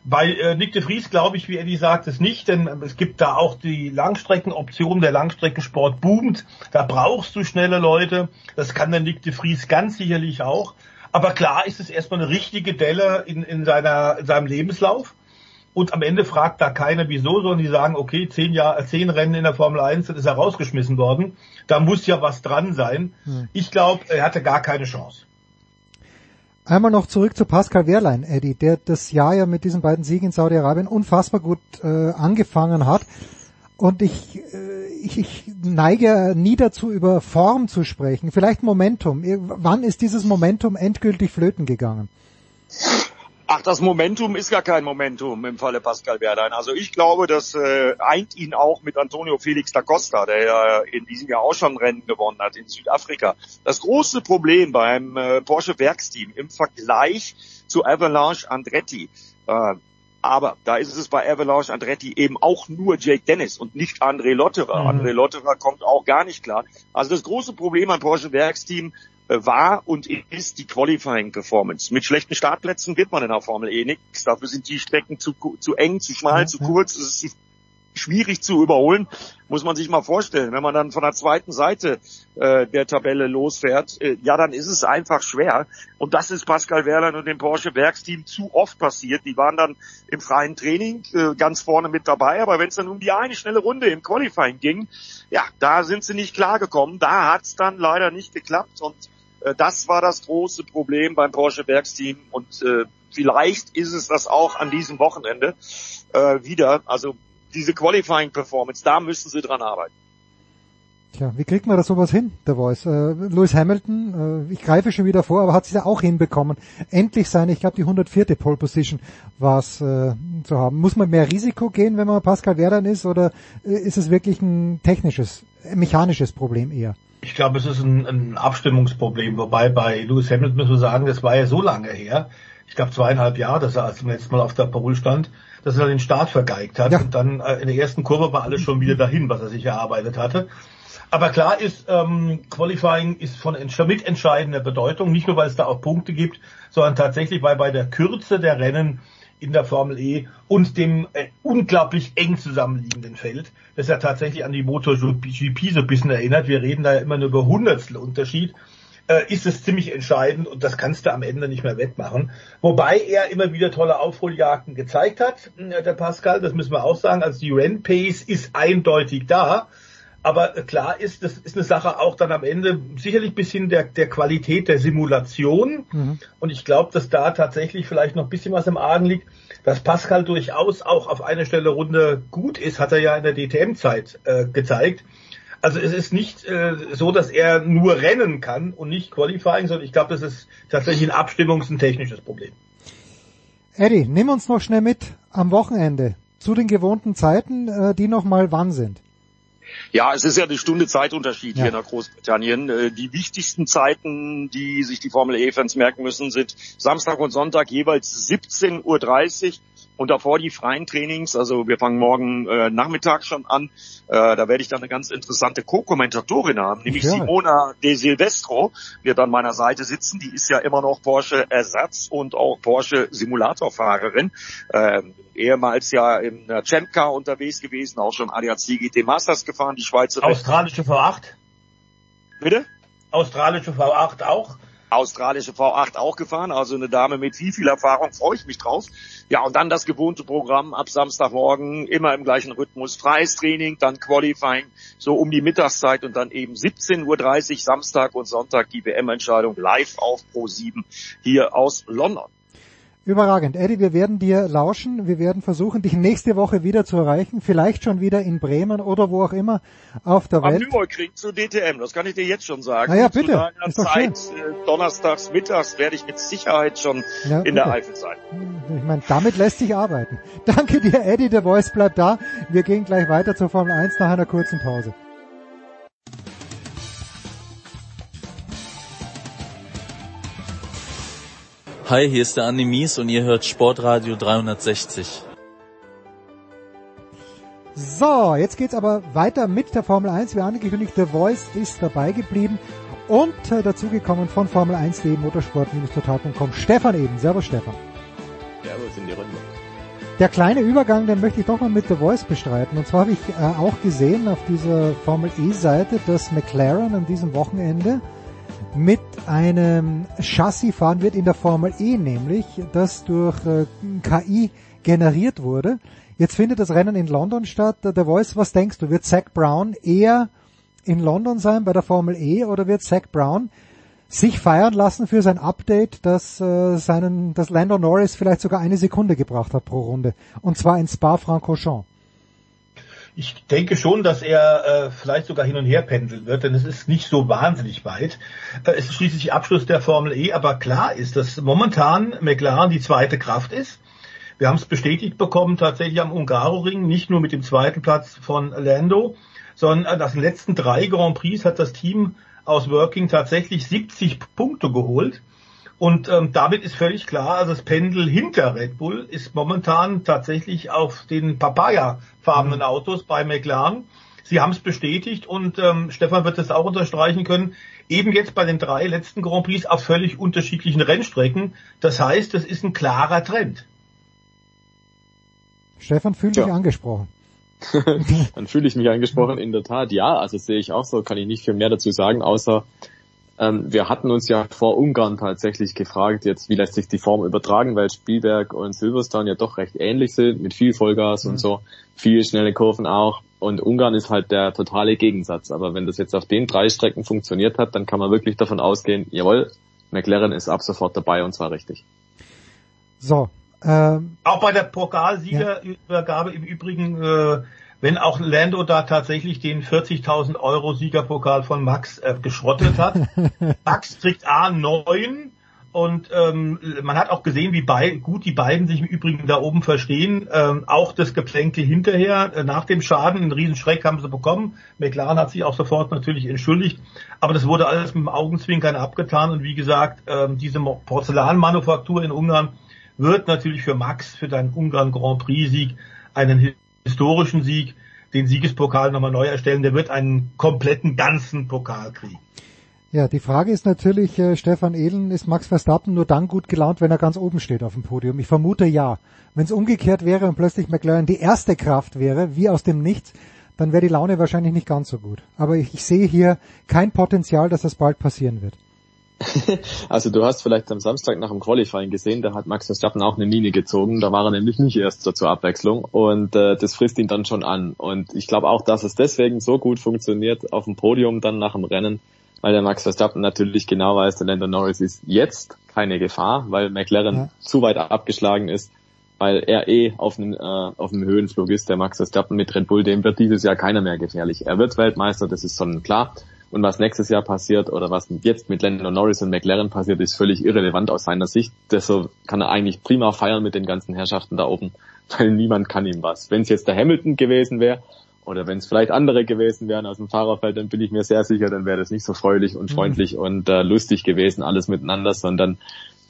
Bei äh, Nick de Vries glaube ich, wie Eddie sagt, es nicht, denn es gibt da auch die Langstreckenoption, der Langstreckensport boomt. Da brauchst du schnelle Leute. Das kann der Nick de Vries ganz sicherlich auch. Aber klar ist es erstmal eine richtige Delle in, in, seiner, in seinem Lebenslauf. Und am Ende fragt da keiner wieso, sondern die sagen, okay, zehn, Jahr, zehn Rennen in der Formel 1, dann ist er rausgeschmissen worden. Da muss ja was dran sein. Hm. Ich glaube, er hatte gar keine Chance. Einmal noch zurück zu Pascal Wehrlein, Eddie, der das Jahr ja mit diesen beiden Siegen in Saudi-Arabien unfassbar gut äh, angefangen hat. Und ich, äh, ich, ich neige nie dazu, über Form zu sprechen. Vielleicht Momentum. Wann ist dieses Momentum endgültig flöten gegangen? Ach, das Momentum ist gar kein Momentum im Falle Pascal Wehrlein. Also ich glaube, das äh, eint ihn auch mit Antonio Felix da Costa, der ja in diesem Jahr auch schon Rennen gewonnen hat in Südafrika. Das große Problem beim äh, Porsche Werksteam im Vergleich zu Avalanche Andretti, äh, aber da ist es bei Avalanche Andretti eben auch nur Jake Dennis und nicht André Lotterer. Mhm. André Lotterer kommt auch gar nicht klar. Also das große Problem an Porsche Werksteam war und ist die Qualifying Performance. Mit schlechten Startplätzen wird man in der Formel E nichts. Dafür sind die Strecken zu, zu eng, zu schmal, zu kurz. Es ist schwierig zu überholen, muss man sich mal vorstellen. Wenn man dann von der zweiten Seite äh, der Tabelle losfährt, äh, ja, dann ist es einfach schwer. Und das ist Pascal Wehrlein und dem Porsche Werksteam zu oft passiert. Die waren dann im freien Training äh, ganz vorne mit dabei, aber wenn es dann um die eine schnelle Runde im Qualifying ging, ja, da sind sie nicht klargekommen. Da hat's dann leider nicht geklappt und äh, das war das große Problem beim Porsche Werksteam und äh, vielleicht ist es das auch an diesem Wochenende äh, wieder. Also diese Qualifying Performance, da müssen sie dran arbeiten. Tja, wie kriegt man da sowas hin, der Voice? Äh, Lewis Hamilton, äh, ich greife schon wieder vor, aber hat es ja auch hinbekommen, endlich seine, ich glaube die 104. Pole Position war es äh, zu haben. Muss man mehr Risiko gehen, wenn man Pascal Werdan ist, oder äh, ist es wirklich ein technisches, mechanisches Problem eher? Ich glaube, es ist ein, ein Abstimmungsproblem, wobei bei Lewis Hamilton müssen wir sagen, das war ja so lange her, ich glaube zweieinhalb Jahre, dass er zum letzten Mal auf der Pole stand, dass er den Start vergeigt hat ja. und dann äh, in der ersten Kurve war alles schon wieder dahin, was er sich erarbeitet hatte. Aber klar ist, ähm, Qualifying ist von mitentscheidender Bedeutung, nicht nur weil es da auch Punkte gibt, sondern tatsächlich, weil bei der Kürze der Rennen in der Formel E und dem äh, unglaublich eng zusammenliegenden Feld, das ja tatsächlich an die MotoGP so ein bisschen erinnert. Wir reden da ja immer nur über Hundertstel Unterschied äh, ist es ziemlich entscheidend und das kannst du am Ende nicht mehr wettmachen. Wobei er immer wieder tolle Aufholjagden gezeigt hat, äh, der Pascal, das müssen wir auch sagen. Also die Rennpace ist eindeutig da. Aber klar ist, das ist eine Sache auch dann am Ende sicherlich bis hin der, der Qualität der Simulation. Mhm. Und ich glaube, dass da tatsächlich vielleicht noch ein bisschen was im Argen liegt. Dass Pascal durchaus auch auf eine Stelle Runde gut ist, hat er ja in der DTM-Zeit äh, gezeigt. Also es ist nicht äh, so, dass er nur rennen kann und nicht Qualifying, sondern ich glaube, das ist tatsächlich ein Abstimmungs- und technisches Problem. Eddie, nimm uns noch schnell mit am Wochenende zu den gewohnten Zeiten, äh, die noch mal wann sind. Ja, es ist ja eine Stunde Zeitunterschied ja. hier nach Großbritannien. Äh, die wichtigsten Zeiten, die sich die Formel E-Fans merken müssen, sind Samstag und Sonntag jeweils 17.30 Uhr und davor die freien Trainings. Also wir fangen morgen äh, Nachmittag schon an. Äh, da werde ich dann eine ganz interessante Co-Kommentatorin haben, nämlich ja. Simona De Silvestro wird an meiner Seite sitzen. Die ist ja immer noch Porsche Ersatz und auch Porsche Simulatorfahrerin. Äh, ehemals ja im Champ Car unterwegs gewesen, auch schon ADAC GT Masters gefahren, die Schweizer. Australische V8? Bitte? Australische V8 auch? Australische V8 auch gefahren, also eine Dame mit viel, viel Erfahrung, freue ich mich drauf. Ja, und dann das gewohnte Programm ab Samstagmorgen, immer im gleichen Rhythmus, freies Training, dann Qualifying, so um die Mittagszeit und dann eben 17.30 Uhr Samstag und Sonntag die WM-Entscheidung live auf Pro 7 hier aus London. Überragend. Eddie, wir werden dir lauschen. Wir werden versuchen, dich nächste Woche wieder zu erreichen. Vielleicht schon wieder in Bremen oder wo auch immer auf der Welt. Am Nürburgring zu DTM, das kann ich dir jetzt schon sagen. Na ja, bitte. Zu deiner Ist Zeit, äh, donnerstags, mittags werde ich mit Sicherheit schon ja, in der Eifel sein. Ich meine, damit lässt sich arbeiten. <laughs> Danke dir, Eddie. Der Voice bleibt da. Wir gehen gleich weiter zur Formel 1 nach einer kurzen Pause. Hi, hier ist der Andi Mies und ihr hört Sportradio 360. So, jetzt geht's aber weiter mit der Formel 1. Wie angekündigt, The Voice ist dabei geblieben und äh, dazugekommen von Formel 1 Motorsport-total.com. Stefan eben. Servus Stefan. Servus in die Runde. der kleine Übergang, den möchte ich doch mal mit The Voice bestreiten. Und zwar habe ich äh, auch gesehen auf dieser Formel E-Seite, dass McLaren an diesem Wochenende mit einem Chassis fahren wird in der Formel E, nämlich das durch äh, KI generiert wurde. Jetzt findet das Rennen in London statt. The Voice, was denkst du? Wird Zach Brown eher in London sein bei der Formel E oder wird Zach Brown sich feiern lassen für sein Update, dass äh, seinen, dass Lando Norris vielleicht sogar eine Sekunde gebracht hat pro Runde. Und zwar in Spa-Francorchamps. Ich denke schon, dass er äh, vielleicht sogar hin und her pendeln wird, denn es ist nicht so wahnsinnig weit. Äh, es ist schließlich Abschluss der Formel E, aber klar ist, dass momentan McLaren die zweite Kraft ist. Wir haben es bestätigt bekommen, tatsächlich am Ungaroring, nicht nur mit dem zweiten Platz von Lando, sondern das letzten drei Grand Prix hat das Team aus Working tatsächlich 70 Punkte geholt. Und ähm, damit ist völlig klar, also das Pendel hinter Red Bull ist momentan tatsächlich auf den Papaya-farbenen mhm. Autos bei McLaren. Sie haben es bestätigt und ähm, Stefan wird es auch unterstreichen können. Eben jetzt bei den drei letzten Grand Prix auf völlig unterschiedlichen Rennstrecken. Das heißt, das ist ein klarer Trend. Stefan fühlt sich angesprochen. <laughs> Dann fühle ich mich angesprochen, in der Tat, ja, also sehe ich auch so, kann ich nicht viel mehr dazu sagen, außer ähm, wir hatten uns ja vor Ungarn tatsächlich gefragt, jetzt wie lässt sich die Form übertragen, weil Spielberg und Silverstone ja doch recht ähnlich sind, mit viel Vollgas mhm. und so, viel schnelle Kurven auch. Und Ungarn ist halt der totale Gegensatz. Aber wenn das jetzt auf den drei Strecken funktioniert hat, dann kann man wirklich davon ausgehen, jawohl, McLaren ist ab sofort dabei und zwar richtig. So, ähm, auch bei der Pokalsiegerübergabe ja. im Übrigen, äh, wenn auch Lando da tatsächlich den 40.000 Euro Siegerpokal von Max äh, geschrottet hat. <laughs> Max kriegt A 9 und ähm, man hat auch gesehen, wie bei, gut die beiden sich im Übrigen da oben verstehen. Ähm, auch das Geplänkel hinterher, äh, nach dem Schaden, einen Riesenschreck haben sie bekommen. McLaren hat sich auch sofort natürlich entschuldigt. Aber das wurde alles mit dem Augenzwinkern abgetan. Und wie gesagt, ähm, diese Porzellanmanufaktur in Ungarn wird natürlich für Max, für deinen Ungarn Grand Prix Sieg, einen historischen Sieg, den Siegespokal nochmal neu erstellen. Der wird einen kompletten ganzen Pokal kriegen. Ja, die Frage ist natürlich, äh, Stefan Ehlen, ist Max Verstappen nur dann gut gelaunt, wenn er ganz oben steht auf dem Podium? Ich vermute ja. Wenn es umgekehrt wäre und plötzlich McLaren die erste Kraft wäre, wie aus dem Nichts, dann wäre die Laune wahrscheinlich nicht ganz so gut. Aber ich, ich sehe hier kein Potenzial, dass das bald passieren wird. <laughs> also du hast vielleicht am Samstag nach dem Qualifying gesehen, da hat Max Verstappen auch eine Mine gezogen, da war er nämlich nicht erster zur Abwechslung und äh, das frisst ihn dann schon an. Und ich glaube auch, dass es deswegen so gut funktioniert auf dem Podium dann nach dem Rennen, weil der Max Verstappen natürlich genau weiß, der Lando Norris ist jetzt keine Gefahr, weil McLaren ja. zu weit abgeschlagen ist, weil er eh auf einem, äh, auf einem Höhenflug ist, der Max Verstappen mit Red Bull, dem wird dieses Jahr keiner mehr gefährlich. Er wird Weltmeister, das ist schon klar. Und was nächstes Jahr passiert oder was jetzt mit Lando Norris und McLaren passiert, ist völlig irrelevant aus seiner Sicht. Deshalb kann er eigentlich prima feiern mit den ganzen Herrschaften da oben, <laughs> weil niemand kann ihm was. Wenn es jetzt der Hamilton gewesen wäre oder wenn es vielleicht andere gewesen wären aus dem Fahrerfeld, dann bin ich mir sehr sicher, dann wäre das nicht so freudig und mhm. freundlich mhm. und äh, lustig gewesen, alles miteinander, sondern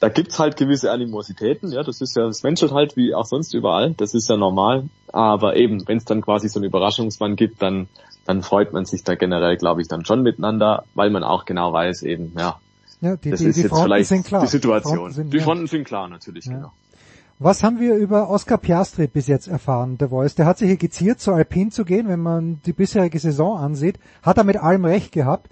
da gibt's halt gewisse Animositäten, ja, das ist ja, das menschelt halt wie auch sonst überall, das ist ja normal, aber eben, wenn es dann quasi so einen Überraschungsmann gibt, dann dann freut man sich da generell, glaube ich, dann schon miteinander, weil man auch genau weiß eben, ja, ja die, das die, ist die jetzt Fronten vielleicht sind klar. die Situation. Die Fronten sind, die Fronten sind klar natürlich, ja. genau. Was haben wir über Oscar Piastri bis jetzt erfahren, der Voice? Der hat sich hier geziert, zu Alpine zu gehen, wenn man die bisherige Saison ansieht. Hat er mit allem recht gehabt.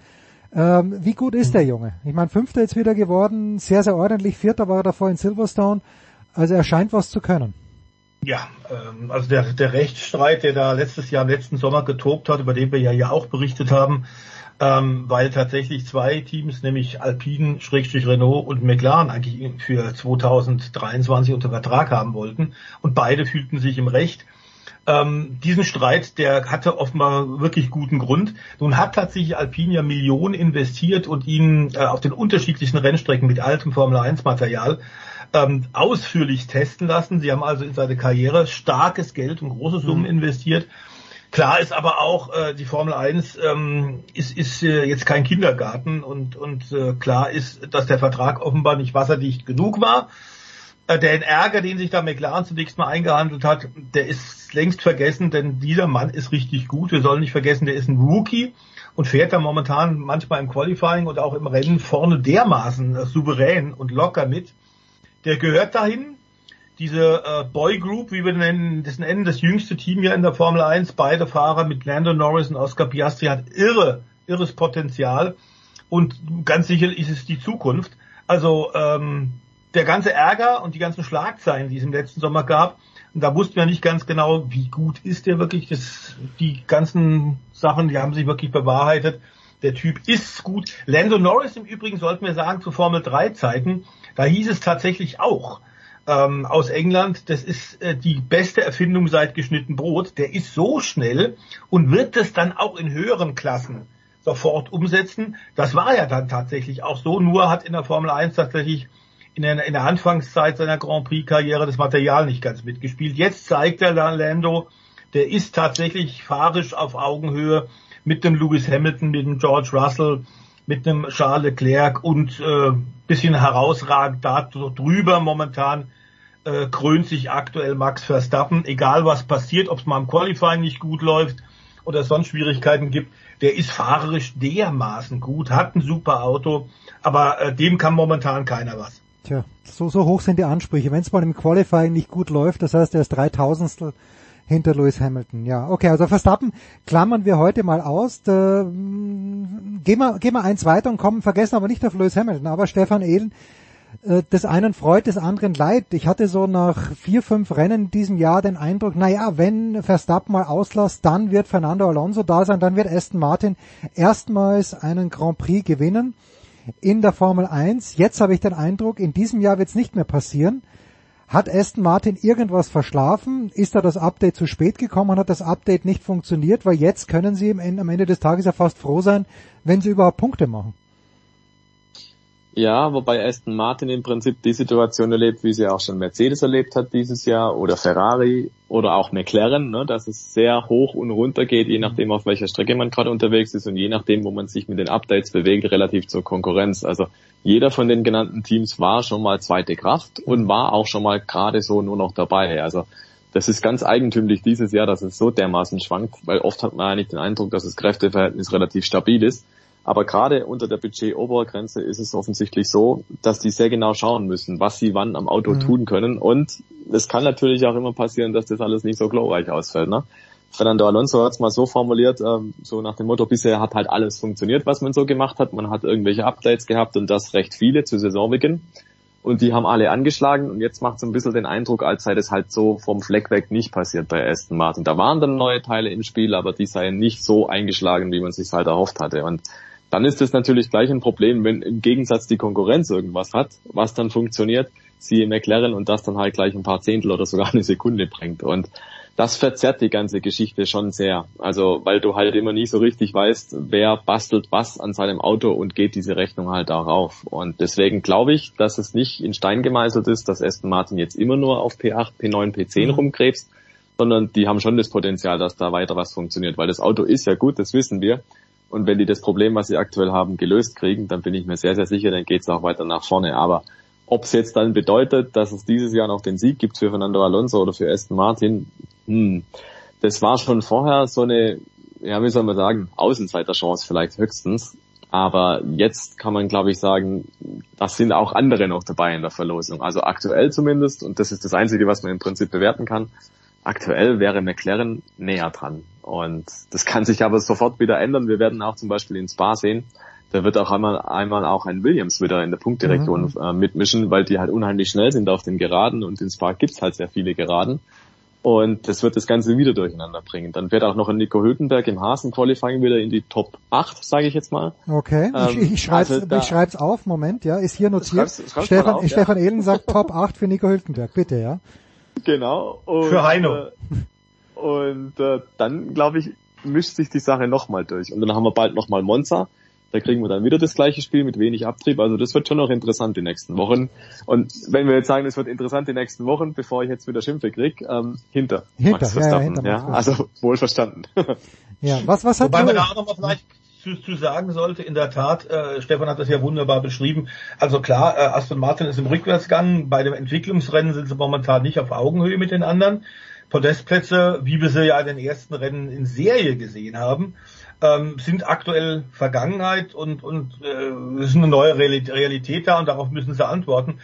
Ähm, wie gut ist der Junge? Ich meine, Fünfter jetzt wieder geworden, sehr, sehr ordentlich. Vierter war er davor in Silverstone. Also er scheint was zu können. Ja, ähm, also der, der Rechtsstreit, der da letztes Jahr, im letzten Sommer getobt hat, über den wir ja, ja auch berichtet haben, ähm, weil tatsächlich zwei Teams, nämlich Alpine, Schrägstrich Renault und McLaren eigentlich für 2023 unter Vertrag haben wollten und beide fühlten sich im Recht. Ähm, diesen Streit, der hatte offenbar wirklich guten Grund. Nun hat tatsächlich Alpine ja Millionen investiert und ihn äh, auf den unterschiedlichen Rennstrecken mit altem Formel 1 Material ähm, ausführlich testen lassen. Sie haben also in seine Karriere starkes Geld und große Summen mhm. investiert. Klar ist aber auch, äh, die Formel 1 ähm, ist, ist äh, jetzt kein Kindergarten und, und äh, klar ist, dass der Vertrag offenbar nicht wasserdicht genug war. Äh, der Ärger, den sich da McLaren zunächst mal eingehandelt hat, der ist längst vergessen, denn dieser Mann ist richtig gut. Wir sollen nicht vergessen, der ist ein Rookie und fährt da momentan manchmal im Qualifying und auch im Rennen vorne dermaßen äh, souverän und locker mit der gehört dahin. diese äh, Boy Group, wie wir nennen, das nennen, das jüngste Team hier in der Formel 1, beide Fahrer mit Lando Norris und Oscar Piastri hat irre, irres Potenzial und ganz sicher ist es die Zukunft. Also ähm, der ganze Ärger und die ganzen Schlagzeilen, die es im letzten Sommer gab, da wussten wir nicht ganz genau, wie gut ist der wirklich. Das, die ganzen Sachen, die haben sich wirklich bewahrheitet. Der Typ ist gut. Lando Norris im Übrigen sollten wir sagen zu Formel 3 Zeiten, da hieß es tatsächlich auch ähm, aus England, das ist äh, die beste Erfindung seit geschnitten Brot. Der ist so schnell und wird das dann auch in höheren Klassen sofort umsetzen. Das war ja dann tatsächlich auch so, nur hat in der Formel 1 tatsächlich in der, in der Anfangszeit seiner Grand Prix-Karriere das Material nicht ganz mitgespielt. Jetzt zeigt er Lando, der ist tatsächlich fahrisch auf Augenhöhe mit dem Lewis Hamilton, mit dem George Russell, mit dem Charles Leclerc und äh, bisschen herausragend da drüber momentan äh, krönt sich aktuell Max Verstappen. Egal was passiert, ob es mal im Qualifying nicht gut läuft oder sonst Schwierigkeiten gibt, der ist fahrerisch dermaßen gut, hat ein super Auto, aber äh, dem kann momentan keiner was. Tja, so, so hoch sind die Ansprüche. Wenn es mal im Qualifying nicht gut läuft, das heißt, er ist dreitausendstel hinter Lewis Hamilton. Ja, okay, also Verstappen klammern wir heute mal aus. Da, gehen, wir, gehen wir eins weiter und kommen, vergessen aber nicht auf Lewis Hamilton, aber Stefan Ehlen, äh, des einen freut, des anderen leid. Ich hatte so nach vier, fünf Rennen in diesem Jahr den Eindruck, naja, wenn Verstappen mal auslässt, dann wird Fernando Alonso da sein, dann wird Aston Martin erstmals einen Grand Prix gewinnen in der Formel 1. Jetzt habe ich den Eindruck, in diesem Jahr wird es nicht mehr passieren. Hat Aston Martin irgendwas verschlafen? Ist da das Update zu spät gekommen? Hat das Update nicht funktioniert? Weil jetzt können sie am Ende des Tages ja fast froh sein, wenn sie überhaupt Punkte machen. Ja, wobei Aston Martin im Prinzip die Situation erlebt, wie sie auch schon Mercedes erlebt hat dieses Jahr oder Ferrari oder auch McLaren, ne, dass es sehr hoch und runter geht, je nachdem auf welcher Strecke man gerade unterwegs ist und je nachdem, wo man sich mit den Updates bewegt, relativ zur Konkurrenz. Also jeder von den genannten Teams war schon mal zweite Kraft und war auch schon mal gerade so nur noch dabei. Also das ist ganz eigentümlich dieses Jahr, dass es so dermaßen schwankt, weil oft hat man eigentlich den Eindruck, dass das Kräfteverhältnis relativ stabil ist. Aber gerade unter der Budget-Obergrenze ist es offensichtlich so, dass die sehr genau schauen müssen, was sie wann am Auto mhm. tun können. Und es kann natürlich auch immer passieren, dass das alles nicht so glorreich ausfällt. Ne? Fernando Alonso hat es mal so formuliert, ähm, so nach dem Motto, bisher hat halt alles funktioniert, was man so gemacht hat. Man hat irgendwelche Updates gehabt und das recht viele zu Saisonbeginn. Und die haben alle angeschlagen und jetzt macht es ein bisschen den Eindruck, als sei das halt so vom Fleck weg nicht passiert bei Aston Martin. Da waren dann neue Teile im Spiel, aber die seien nicht so eingeschlagen, wie man sich halt erhofft hatte. Und dann ist es natürlich gleich ein Problem, wenn im Gegensatz die Konkurrenz irgendwas hat, was dann funktioniert, siehe McLaren und das dann halt gleich ein paar Zehntel oder sogar eine Sekunde bringt. Und das verzerrt die ganze Geschichte schon sehr. Also, weil du halt immer nie so richtig weißt, wer bastelt was an seinem Auto und geht diese Rechnung halt auch auf. Und deswegen glaube ich, dass es nicht in Stein gemeißelt ist, dass Aston Martin jetzt immer nur auf P8, P9, P10 mhm. rumkrebst, sondern die haben schon das Potenzial, dass da weiter was funktioniert, weil das Auto ist ja gut, das wissen wir. Und wenn die das Problem, was sie aktuell haben, gelöst kriegen, dann bin ich mir sehr, sehr sicher, dann geht es auch weiter nach vorne. Aber ob es jetzt dann bedeutet, dass es dieses Jahr noch den Sieg gibt für Fernando Alonso oder für Aston Martin, hm, das war schon vorher so eine, ja, wie soll man sagen, Außenseiterchance vielleicht höchstens. Aber jetzt kann man, glaube ich, sagen, das sind auch andere noch dabei in der Verlosung. Also aktuell zumindest, und das ist das Einzige, was man im Prinzip bewerten kann, aktuell wäre McLaren näher dran. Und das kann sich aber sofort wieder ändern. Wir werden auch zum Beispiel in Spa sehen. Da wird auch einmal, einmal auch ein Williams wieder in der Punktdirektion mhm. äh, mitmischen, weil die halt unheimlich schnell sind auf den Geraden und in Spa gibt's halt sehr viele Geraden. Und das wird das Ganze wieder durcheinander bringen. Dann wird auch noch ein Nico Hülkenberg im Hasen-Qualifying wieder in die Top 8, sage ich jetzt mal. Okay, ähm, ich, ich schreibe also ich schreib's auf, Moment, ja, ist hier notiert. Schreib's, schreib's Stefan, auf, Stefan ja. Ehlen sagt Top 8 für Nico Hülkenberg, bitte, ja. Genau. Und, für Heino. Äh, und äh, dann, glaube ich, mischt sich die Sache nochmal durch. Und dann haben wir bald nochmal Monza. Da kriegen wir dann wieder das gleiche Spiel mit wenig Abtrieb. Also das wird schon noch interessant die nächsten Wochen. Und wenn wir jetzt sagen, es wird interessant die nächsten Wochen, bevor ich jetzt wieder Schimpfe krieg, ähm, hinter, hinter Max Verstappen. Ja, ja, hinter ja, also wohl verstanden. <laughs> ja, was, was hat Wobei man da auch nochmal vielleicht zu, zu sagen sollte, in der Tat, äh, Stefan hat das ja wunderbar beschrieben. Also klar, äh, Aston Martin ist im Rückwärtsgang. Bei dem Entwicklungsrennen sind sie momentan nicht auf Augenhöhe mit den anderen. Podestplätze, wie wir sie ja in den ersten Rennen in Serie gesehen haben, ähm, sind aktuell Vergangenheit und, und äh, ist eine neue Realität da und darauf müssen sie antworten.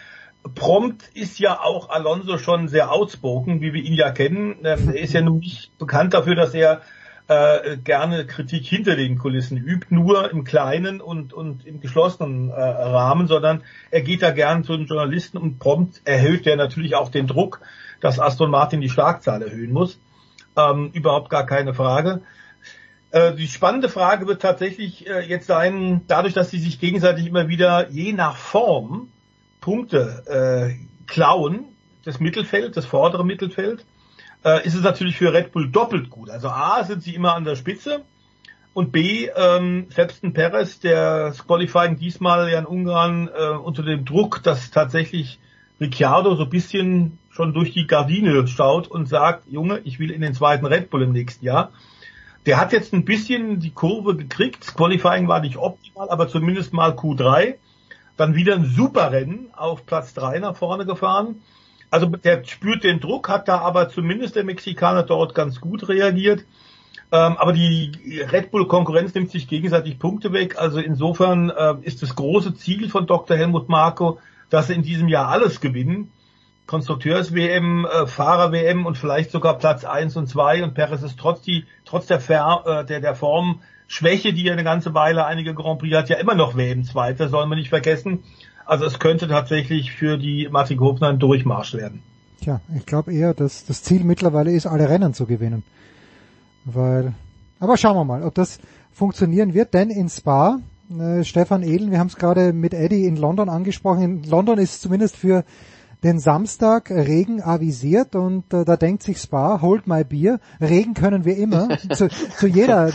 prompt ist ja auch Alonso schon sehr outspoken, wie wir ihn ja kennen. Ähm, er ist ja nun nicht bekannt dafür, dass er äh, gerne Kritik hinter den Kulissen übt, nur im kleinen und, und im geschlossenen äh, Rahmen, sondern er geht da gern zu den Journalisten und prompt erhöht er natürlich auch den Druck, dass Aston Martin die Schlagzahl erhöhen muss. Ähm, überhaupt gar keine Frage. Äh, die spannende Frage wird tatsächlich äh, jetzt sein, dadurch, dass sie sich gegenseitig immer wieder je nach Form Punkte äh, klauen, das Mittelfeld, das vordere Mittelfeld, äh, ist es natürlich für Red Bull doppelt gut. Also A sind sie immer an der Spitze und B, ähm, selbst ein Perez, der Qualifying diesmal ja in Ungarn äh, unter dem Druck, dass tatsächlich Ricciardo so bisschen schon durch die Gardine schaut und sagt, Junge, ich will in den zweiten Red Bull im nächsten Jahr. Der hat jetzt ein bisschen die Kurve gekriegt. Das Qualifying war nicht optimal, aber zumindest mal Q3. Dann wieder ein super Rennen auf Platz 3 nach vorne gefahren. Also der spürt den Druck, hat da aber zumindest der Mexikaner dort ganz gut reagiert. Ähm, aber die Red Bull Konkurrenz nimmt sich gegenseitig Punkte weg. Also insofern äh, ist das große Ziel von Dr. Helmut Marko, dass sie in diesem Jahr alles gewinnen. Konstrukteurs-WM, äh, Fahrer-WM und vielleicht sogar Platz eins und zwei und Perez ist trotz die, trotz der, äh, der, der Form Schwäche, die er eine ganze Weile einige Grand Prix hat, ja immer noch WM-Zweiter, sollen wir nicht vergessen. Also es könnte tatsächlich für die Martin Hofner ein Durchmarsch werden. Tja, ich glaube eher, dass das Ziel mittlerweile ist, alle Rennen zu gewinnen. Weil, aber schauen wir mal, ob das funktionieren wird, denn in Spa, äh, Stefan Ehlen, wir haben es gerade mit Eddie in London angesprochen, in London ist zumindest für den Samstag Regen avisiert und äh, da denkt sich Spa, hold my beer, Regen können wir immer, <laughs> zu, zu jeder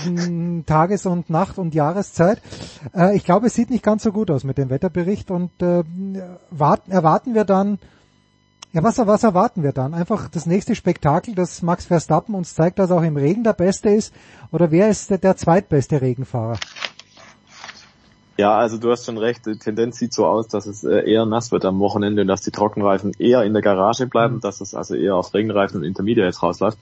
Tages- und Nacht- und Jahreszeit. Äh, ich glaube, es sieht nicht ganz so gut aus mit dem Wetterbericht und äh, warten, erwarten wir dann, ja, was, was erwarten wir dann? Einfach das nächste Spektakel, dass Max Verstappen uns zeigt, dass auch im Regen der Beste ist? Oder wer ist der, der zweitbeste Regenfahrer? Ja, also du hast schon recht. Die Tendenz sieht so aus, dass es äh, eher nass wird am Wochenende und dass die Trockenreifen eher in der Garage bleiben, mhm. dass es also eher auf Regenreifen und Intermediates rausläuft.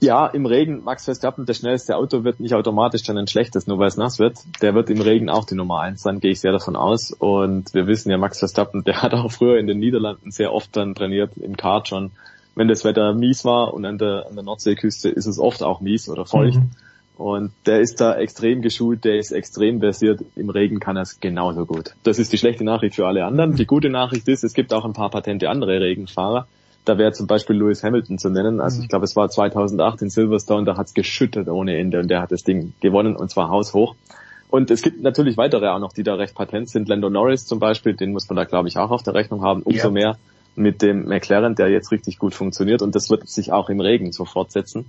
Ja, im Regen, Max Verstappen, der schnellste Auto wird nicht automatisch dann ein schlechtes, nur weil es nass wird. Der wird im Regen auch die Nummer eins sein, gehe ich sehr davon aus. Und wir wissen ja, Max Verstappen, <laughs> der hat auch früher in den Niederlanden sehr oft dann trainiert, im Kart schon. Wenn das Wetter mies war und an der, an der Nordseeküste ist es oft auch mies oder feucht. Mhm. Und der ist da extrem geschult, der ist extrem versiert. Im Regen kann er es genauso gut. Das ist die schlechte Nachricht für alle anderen. Die gute Nachricht ist, es gibt auch ein paar patente andere Regenfahrer. Da wäre zum Beispiel Lewis Hamilton zu nennen. Also ich glaube, es war 2008 in Silverstone, da hat es geschüttet ohne Ende und der hat das Ding gewonnen und zwar haushoch. Und es gibt natürlich weitere auch noch, die da recht patent sind. Lando Norris zum Beispiel, den muss man da glaube ich auch auf der Rechnung haben. Umso ja. mehr mit dem McLaren, der jetzt richtig gut funktioniert und das wird sich auch im Regen so fortsetzen.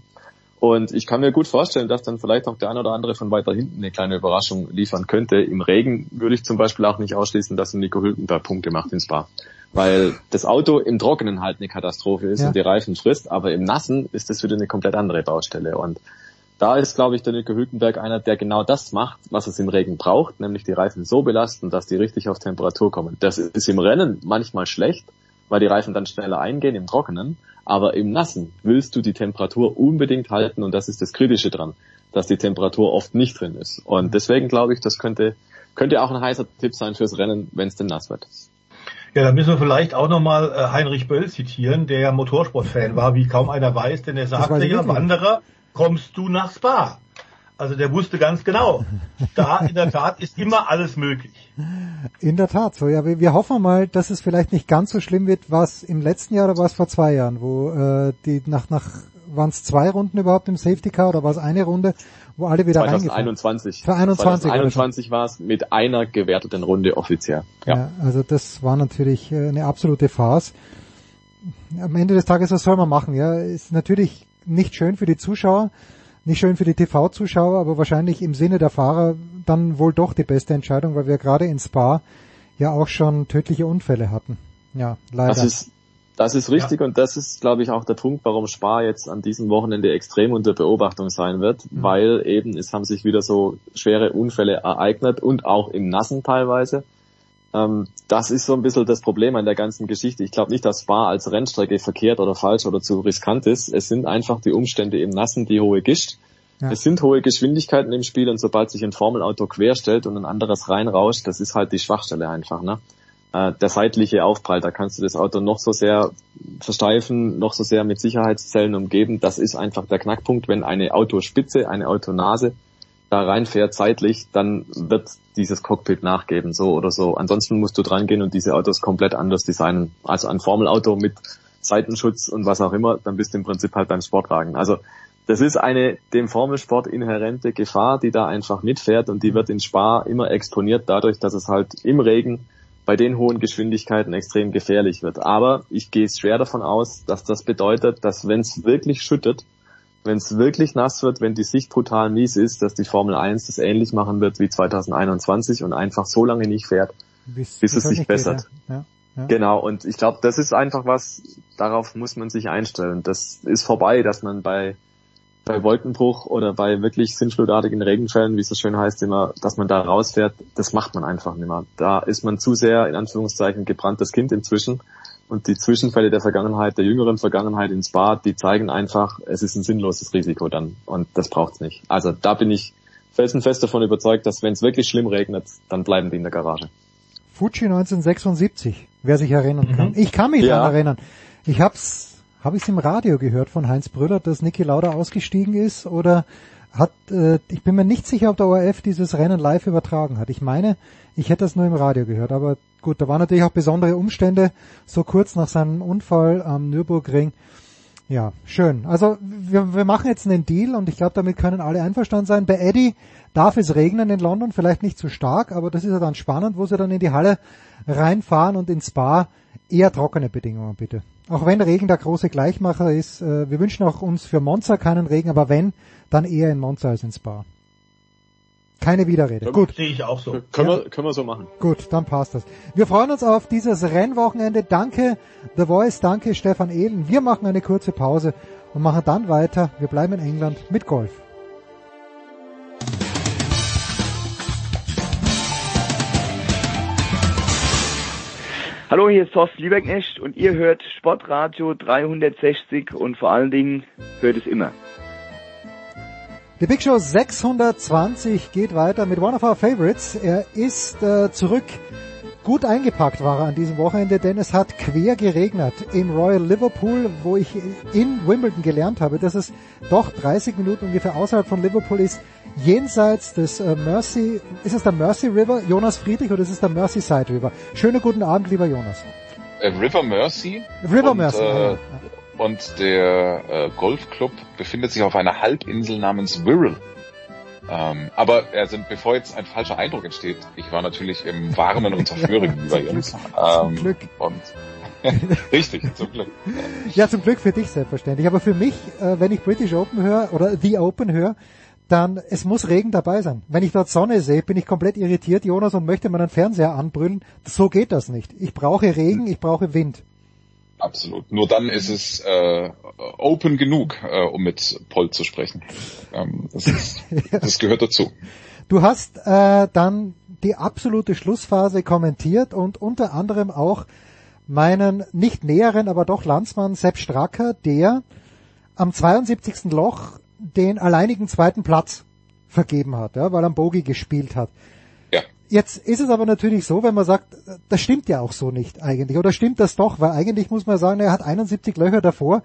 Und ich kann mir gut vorstellen, dass dann vielleicht auch der ein oder andere von weiter hinten eine kleine Überraschung liefern könnte. Im Regen würde ich zum Beispiel auch nicht ausschließen, dass Nico Hülkenberg Punkte macht ins Spa. Weil das Auto im Trockenen halt eine Katastrophe ist ja. und die Reifen frisst, aber im Nassen ist das wieder eine komplett andere Baustelle. Und da ist, glaube ich, der Nico Hülkenberg einer, der genau das macht, was es im Regen braucht, nämlich die Reifen so belasten, dass die richtig auf Temperatur kommen. Das ist im Rennen manchmal schlecht, weil die Reifen dann schneller eingehen im Trockenen. Aber im Nassen willst du die Temperatur unbedingt halten und das ist das Kritische dran, dass die Temperatur oft nicht drin ist. Und deswegen glaube ich, das könnte, könnte auch ein heißer Tipp sein fürs Rennen, wenn es denn nass wird. Ja, da müssen wir vielleicht auch nochmal äh, Heinrich Böll zitieren, der ja Motorsportfan war, wie kaum einer weiß, denn er sagte ja, Wanderer, kommst du nach Spa? Also der wusste ganz genau, da in der Tat ist immer alles möglich. In der Tat, so ja. Wir, wir hoffen mal, dass es vielleicht nicht ganz so schlimm wird, was im letzten Jahr oder was vor zwei Jahren, wo äh, die nach nach waren es zwei Runden überhaupt im Safety Car oder war es eine Runde, wo alle wieder 2021. Für 21. 2021 war es mit einer gewerteten Runde offiziell. Ja. ja, also das war natürlich äh, eine absolute Farce. Am Ende des Tages, was soll man machen? Ja, ist natürlich nicht schön für die Zuschauer nicht schön für die TV-Zuschauer, aber wahrscheinlich im Sinne der Fahrer dann wohl doch die beste Entscheidung, weil wir gerade in Spa ja auch schon tödliche Unfälle hatten. Ja, leider. Das ist, das ist richtig ja. und das ist, glaube ich, auch der Punkt, warum Spa jetzt an diesem Wochenende extrem unter Beobachtung sein wird, mhm. weil eben es haben sich wieder so schwere Unfälle ereignet und auch im Nassen teilweise. Ähm, das ist so ein bisschen das Problem an der ganzen Geschichte. Ich glaube nicht, dass Spa als Rennstrecke verkehrt oder falsch oder zu riskant ist. Es sind einfach die Umstände im Nassen, die hohe Gischt. Ja. Es sind hohe Geschwindigkeiten im Spiel und sobald sich ein Formelauto querstellt und ein anderes reinrauscht, das ist halt die Schwachstelle einfach. Ne? äh, der seitliche Aufprall, da kannst du das Auto noch so sehr versteifen, noch so sehr mit Sicherheitszellen umgeben. Das ist einfach der Knackpunkt, wenn eine Autospitze, eine Autonase da reinfährt zeitlich, dann wird dieses Cockpit nachgeben, so oder so. Ansonsten musst du dran gehen und diese Autos komplett anders designen. Also ein Formelauto mit Seitenschutz und was auch immer, dann bist du im Prinzip halt beim Sportwagen. Also das ist eine dem Formelsport inhärente Gefahr, die da einfach mitfährt und die wird in Spa immer exponiert dadurch, dass es halt im Regen bei den hohen Geschwindigkeiten extrem gefährlich wird. Aber ich gehe schwer davon aus, dass das bedeutet, dass wenn es wirklich schüttet, wenn es wirklich nass wird, wenn die Sicht brutal mies ist, dass die Formel 1 das ähnlich machen wird wie 2021 und einfach so lange nicht fährt, bis, bis es sich bessert. Geht, ja. Ja. Genau, und ich glaube, das ist einfach was, darauf muss man sich einstellen. Das ist vorbei, dass man bei bei Wolkenbruch oder bei wirklich sinnflutartigen Regenfällen, wie es so schön heißt, immer, dass man da rausfährt, das macht man einfach nicht mehr. Da ist man zu sehr, in Anführungszeichen, gebranntes Kind inzwischen. Und die Zwischenfälle der Vergangenheit, der jüngeren Vergangenheit ins Bad, die zeigen einfach, es ist ein sinnloses Risiko dann. Und das braucht's nicht. Also da bin ich felsenfest davon überzeugt, dass wenn es wirklich schlimm regnet, dann bleiben die in der Garage. Fuji 1976, wer sich erinnern kann. Mhm. Ich kann mich ja. daran erinnern. Ich hab's habe ich es im Radio gehört von Heinz Brüller, dass Niki Lauda ausgestiegen ist oder hat, äh, ich bin mir nicht sicher, ob der ORF dieses Rennen live übertragen hat. Ich meine, ich hätte das nur im Radio gehört, aber gut, da waren natürlich auch besondere Umstände, so kurz nach seinem Unfall am Nürburgring. Ja, schön. Also wir, wir machen jetzt einen Deal und ich glaube, damit können alle einverstanden sein. Bei Eddie darf es regnen in London, vielleicht nicht zu stark, aber das ist ja dann spannend, wo sie dann in die Halle reinfahren und ins Spa eher trockene Bedingungen bitte. Auch wenn Regen der große Gleichmacher ist, äh, wir wünschen auch uns für Monza keinen Regen, aber wenn, dann eher in Monza als in Spa. Keine Widerrede. Ja, Gut. Sehe ich auch so. Können, ja. wir, können wir so machen. Gut, dann passt das. Wir freuen uns auf dieses Rennwochenende. Danke The Voice, danke Stefan Ehlen. Wir machen eine kurze Pause und machen dann weiter. Wir bleiben in England mit Golf. Hallo, hier ist Thorsten Lieberknecht und ihr hört Sportradio 360 und vor allen Dingen hört es immer. Die Big Show 620 geht weiter mit One of Our Favorites. Er ist äh, zurück. Gut eingepackt war er an diesem Wochenende, denn es hat quer geregnet in Royal Liverpool, wo ich in Wimbledon gelernt habe, dass es doch 30 Minuten ungefähr außerhalb von Liverpool ist, jenseits des äh, Mercy, ist es der Mercy River, Jonas Friedrich, oder ist es der Merseyside River? Schönen guten Abend, lieber Jonas. Äh, River Mercy. River und, Mercy. Äh, und der äh, Golfclub befindet sich auf einer Halbinsel namens Wirral. Ähm, aber also, bevor jetzt ein falscher Eindruck entsteht, ich war natürlich im warmen und zerführigen über Jungs. Ähm, zum Glück. Und <laughs> Richtig, zum Glück. Ja, zum Glück für dich selbstverständlich. Aber für mich, äh, wenn ich British Open höre oder The Open höre, dann es muss Regen dabei sein. Wenn ich dort Sonne sehe, bin ich komplett irritiert, Jonas, und möchte meinen Fernseher anbrüllen. So geht das nicht. Ich brauche Regen, ich brauche Wind. Absolut. Nur dann ist es äh, open genug, äh, um mit Paul zu sprechen. Ähm, das, ist, <laughs> das gehört dazu. Du hast äh, dann die absolute Schlussphase kommentiert und unter anderem auch meinen nicht näheren, aber doch Landsmann Sepp Stracker, der am 72. Loch den alleinigen zweiten Platz vergeben hat, ja, weil er Bogi gespielt hat. Jetzt ist es aber natürlich so, wenn man sagt, das stimmt ja auch so nicht eigentlich. Oder stimmt das doch? Weil eigentlich muss man sagen, er hat 71 Löcher davor.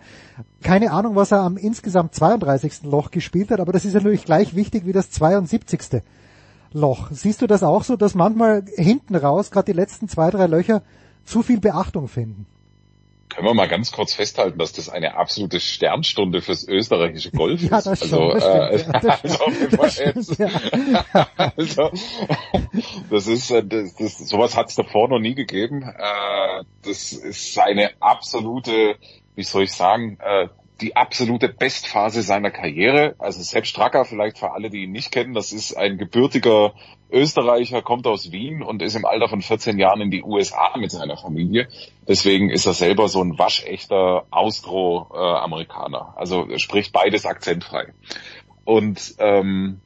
Keine Ahnung, was er am insgesamt 32. Loch gespielt hat, aber das ist natürlich gleich wichtig wie das 72. Loch. Siehst du das auch so, dass manchmal hinten raus, gerade die letzten zwei, drei Löcher, zu viel Beachtung finden? Können wir mal ganz kurz festhalten, dass das eine absolute Sternstunde fürs österreichische Golf ja, ist. Das also, <laughs> <laughs> <laughs> das ist, äh, das, das, sowas hat es davor noch nie gegeben. Äh, das ist eine absolute, wie soll ich sagen, äh, die absolute Bestphase seiner Karriere. Also Sepp Stracker, vielleicht für alle, die ihn nicht kennen, das ist ein gebürtiger Österreicher, kommt aus Wien und ist im Alter von 14 Jahren in die USA mit seiner Familie. Deswegen ist er selber so ein waschechter Austro-Amerikaner. Also spricht beides akzentfrei. Und ähm,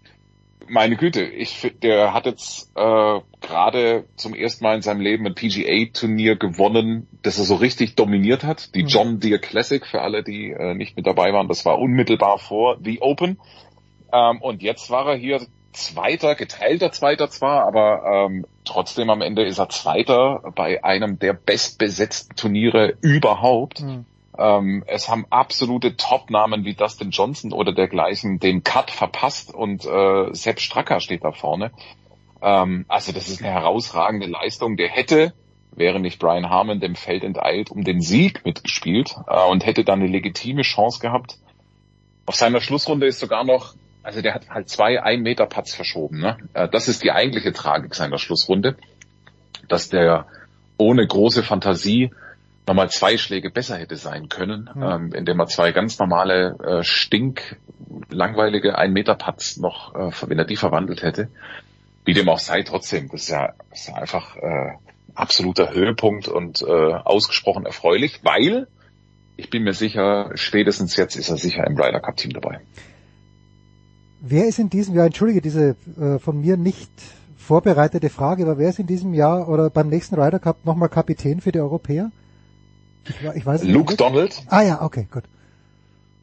meine Güte, ich der hat jetzt äh, gerade zum ersten Mal in seinem Leben ein PGA-Turnier gewonnen, das er so richtig dominiert hat. Die mhm. John Deere Classic für alle, die äh, nicht mit dabei waren. Das war unmittelbar vor The Open. Ähm, und jetzt war er hier Zweiter, geteilter Zweiter zwar, aber ähm, trotzdem am Ende ist er Zweiter bei einem der bestbesetzten Turniere überhaupt. Mhm. Ähm, es haben absolute Top-Namen wie Dustin Johnson oder dergleichen den Cut verpasst und äh, Sepp Stracker steht da vorne. Ähm, also das ist eine herausragende Leistung. Der hätte, wäre nicht Brian Harmon dem Feld enteilt, um den Sieg mitgespielt äh, und hätte dann eine legitime Chance gehabt. Auf seiner Schlussrunde ist sogar noch, also der hat halt zwei Ein-Meter-Putts verschoben. Ne? Äh, das ist die eigentliche Tragik seiner Schlussrunde, dass der ohne große Fantasie nochmal zwei Schläge besser hätte sein können, mhm. ähm, indem er zwei ganz normale äh, stink langweilige ein Meter Putts noch, äh, wenn er die verwandelt hätte. Wie dem auch sei, trotzdem, das ist ja, das ist ja einfach äh, absoluter Höhepunkt und äh, ausgesprochen erfreulich, weil ich bin mir sicher, spätestens jetzt ist er sicher im Ryder Cup Team dabei. Wer ist in diesem Jahr, entschuldige diese äh, von mir nicht vorbereitete Frage, aber wer ist in diesem Jahr oder beim nächsten Ryder Cup nochmal Kapitän für die Europäer? Ich, weiß nicht. Luke Donald. Ah ja, okay, gut.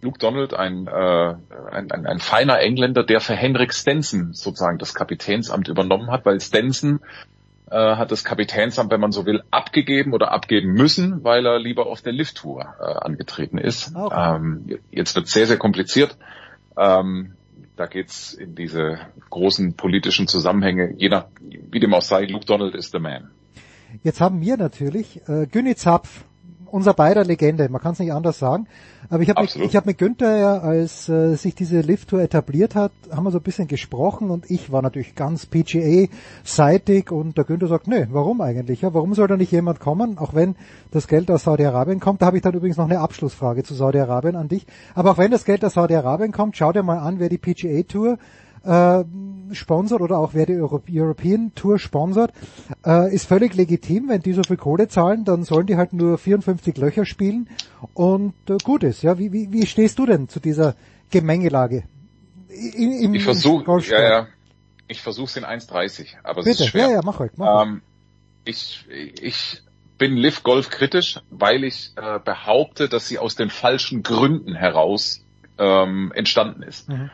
Luke Donald, ein, äh, ein, ein, ein feiner Engländer, der für Henrik Stenson sozusagen das Kapitänsamt übernommen hat, weil Stenson äh, hat das Kapitänsamt, wenn man so will, abgegeben oder abgeben müssen, weil er lieber auf der Lift-Tour äh, angetreten ist. Okay. Ähm, jetzt wird sehr, sehr kompliziert. Ähm, da geht's in diese großen politischen Zusammenhänge. Je nach, wie dem auch sei, Luke Donald ist the man. Jetzt haben wir natürlich äh, Günni Zapf unser beider Legende, man kann es nicht anders sagen. Aber ich habe mit, ich hab mit Günther ja, als äh, sich diese Lift-Tour etabliert hat, haben wir so ein bisschen gesprochen und ich war natürlich ganz PGA-seitig und der Günther sagt, nö, warum eigentlich? Ja, warum soll da nicht jemand kommen, auch wenn das Geld aus Saudi-Arabien kommt? Da habe ich dann übrigens noch eine Abschlussfrage zu Saudi-Arabien an dich. Aber auch wenn das Geld aus Saudi-Arabien kommt, schau dir mal an, wer die PGA-Tour äh, sponsert oder auch wer die Euro European Tour sponsert, äh, ist völlig legitim. Wenn die so viel Kohle zahlen, dann sollen die halt nur 54 Löcher spielen und äh, gut ist. Ja, wie, wie, wie stehst du denn zu dieser Gemengelage? In, im, ich versuche, ja, ja, ich versuche in 1,30, aber es Bitte, ist schwer. Ja, ja, mach halt. Mach halt. ähm, ich, ich bin Liv Golf kritisch, weil ich äh, behaupte, dass sie aus den falschen Gründen heraus ähm, entstanden ist. Mhm.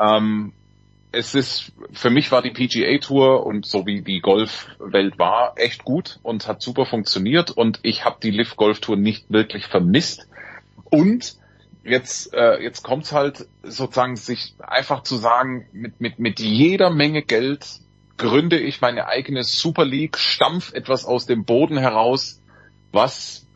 Ähm, es ist, für mich war die PGA Tour und so wie die Golfwelt war, echt gut und hat super funktioniert und ich habe die Live Golf Tour nicht wirklich vermisst. Und jetzt, äh, jetzt kommt's halt sozusagen sich einfach zu sagen, mit, mit, mit jeder Menge Geld gründe ich meine eigene Super League, stampf etwas aus dem Boden heraus, was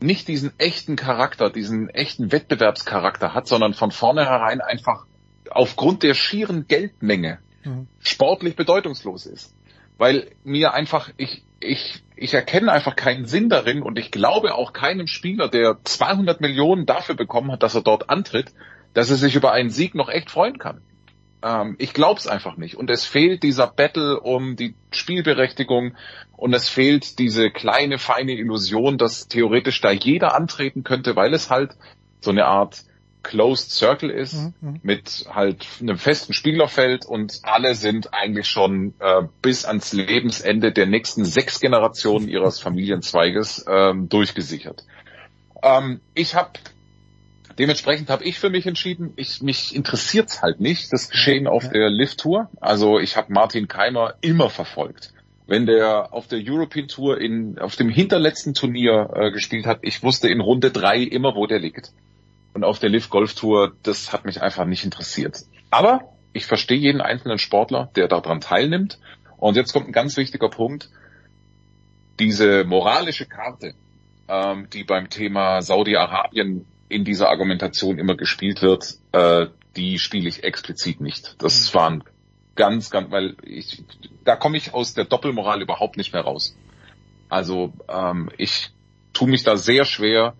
nicht diesen echten Charakter, diesen echten Wettbewerbscharakter hat, sondern von vornherein einfach aufgrund der schieren Geldmenge mhm. sportlich bedeutungslos ist. Weil mir einfach, ich, ich, ich erkenne einfach keinen Sinn darin und ich glaube auch keinem Spieler, der 200 Millionen dafür bekommen hat, dass er dort antritt, dass er sich über einen Sieg noch echt freuen kann. Ähm, ich glaube es einfach nicht. Und es fehlt dieser Battle um die Spielberechtigung und es fehlt diese kleine, feine Illusion, dass theoretisch da jeder antreten könnte, weil es halt so eine Art Closed Circle ist, mhm, mhm. mit halt einem festen Spielerfeld und alle sind eigentlich schon äh, bis ans Lebensende der nächsten sechs Generationen ihres Familienzweiges ähm, durchgesichert. Ähm, ich habe dementsprechend habe ich für mich entschieden, ich mich interessiert's halt nicht das Geschehen auf der Lift Tour. Also ich habe Martin Keimer immer verfolgt. Wenn der auf der European Tour in auf dem hinterletzten Turnier äh, gespielt hat, ich wusste in Runde drei immer, wo der liegt. Und auf der Live Golf Tour, das hat mich einfach nicht interessiert. Aber ich verstehe jeden einzelnen Sportler, der daran teilnimmt. Und jetzt kommt ein ganz wichtiger Punkt. Diese moralische Karte, ähm, die beim Thema Saudi-Arabien in dieser Argumentation immer gespielt wird, äh, die spiele ich explizit nicht. Das mhm. waren ganz, ganz, weil ich, da komme ich aus der Doppelmoral überhaupt nicht mehr raus. Also ähm, ich tue mich da sehr schwer,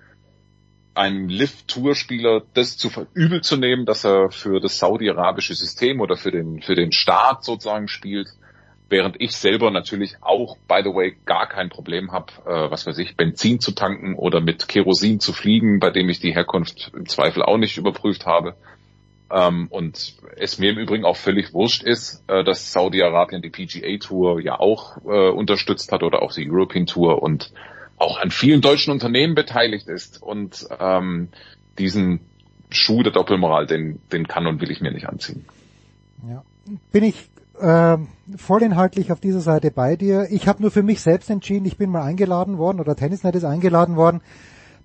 einem Lift-Tour-Spieler das zu verübel zu nehmen, dass er für das saudi-arabische System oder für den, für den Staat sozusagen spielt, während ich selber natürlich auch, by the way, gar kein Problem habe, äh, was weiß ich, Benzin zu tanken oder mit Kerosin zu fliegen, bei dem ich die Herkunft im Zweifel auch nicht überprüft habe. Ähm, und es mir im Übrigen auch völlig wurscht ist, äh, dass Saudi-Arabien die PGA Tour ja auch äh, unterstützt hat oder auch die European Tour und auch an vielen deutschen Unternehmen beteiligt ist und ähm, diesen Schuh der Doppelmoral, den, den kann und will ich mir nicht anziehen. Ja. Bin ich äh, vollinhaltlich auf dieser Seite bei dir. Ich habe nur für mich selbst entschieden, ich bin mal eingeladen worden oder Tennisnet ist eingeladen worden,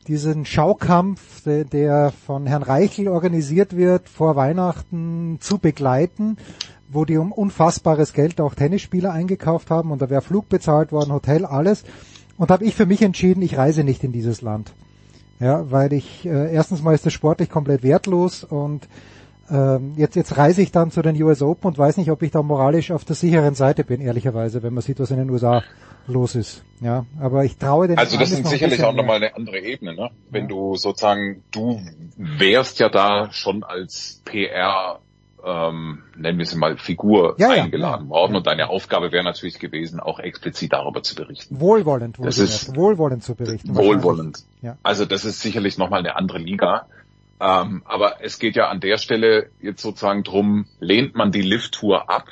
diesen Schaukampf, der, der von Herrn Reichel organisiert wird, vor Weihnachten zu begleiten, wo die um unfassbares Geld auch Tennisspieler eingekauft haben und da wäre Flug bezahlt worden, Hotel, alles. Und habe ich für mich entschieden, ich reise nicht in dieses Land. Ja, weil ich äh, erstens mal ist das sportlich komplett wertlos und ähm, jetzt, jetzt reise ich dann zu den US Open und weiß nicht, ob ich da moralisch auf der sicheren Seite bin, ehrlicherweise, wenn man sieht, was in den USA los ist. Ja, aber ich traue den. Also das sind sicherlich auch nochmal eine andere Ebene, ne? Wenn ja. du sozusagen, du wärst ja da schon als PR ähm, nennen wir es mal Figur ja, eingeladen ja, worden und deine Aufgabe wäre natürlich gewesen, auch explizit darüber zu berichten. Wohlwollend, das ist wohlwollend zu berichten. Wohlwollend. Ja. Also das ist sicherlich nochmal eine andere Liga. Ähm, aber es geht ja an der Stelle jetzt sozusagen drum, lehnt man die Lift-Tour ab,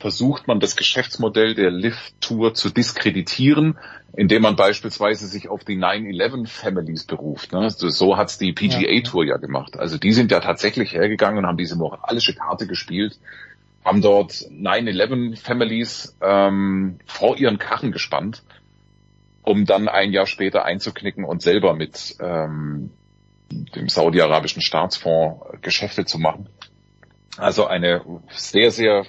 versucht man das Geschäftsmodell der Lift-Tour zu diskreditieren, indem man beispielsweise sich auf die 9-11-Families beruft. Ne? So hat's die PGA-Tour ja. ja gemacht. Also die sind ja tatsächlich hergegangen und haben diese moralische Karte gespielt, haben dort 9-11-Families ähm, vor ihren Karren gespannt, um dann ein Jahr später einzuknicken und selber mit ähm, dem saudi-arabischen Staatsfonds Geschäfte zu machen. Also eine sehr, sehr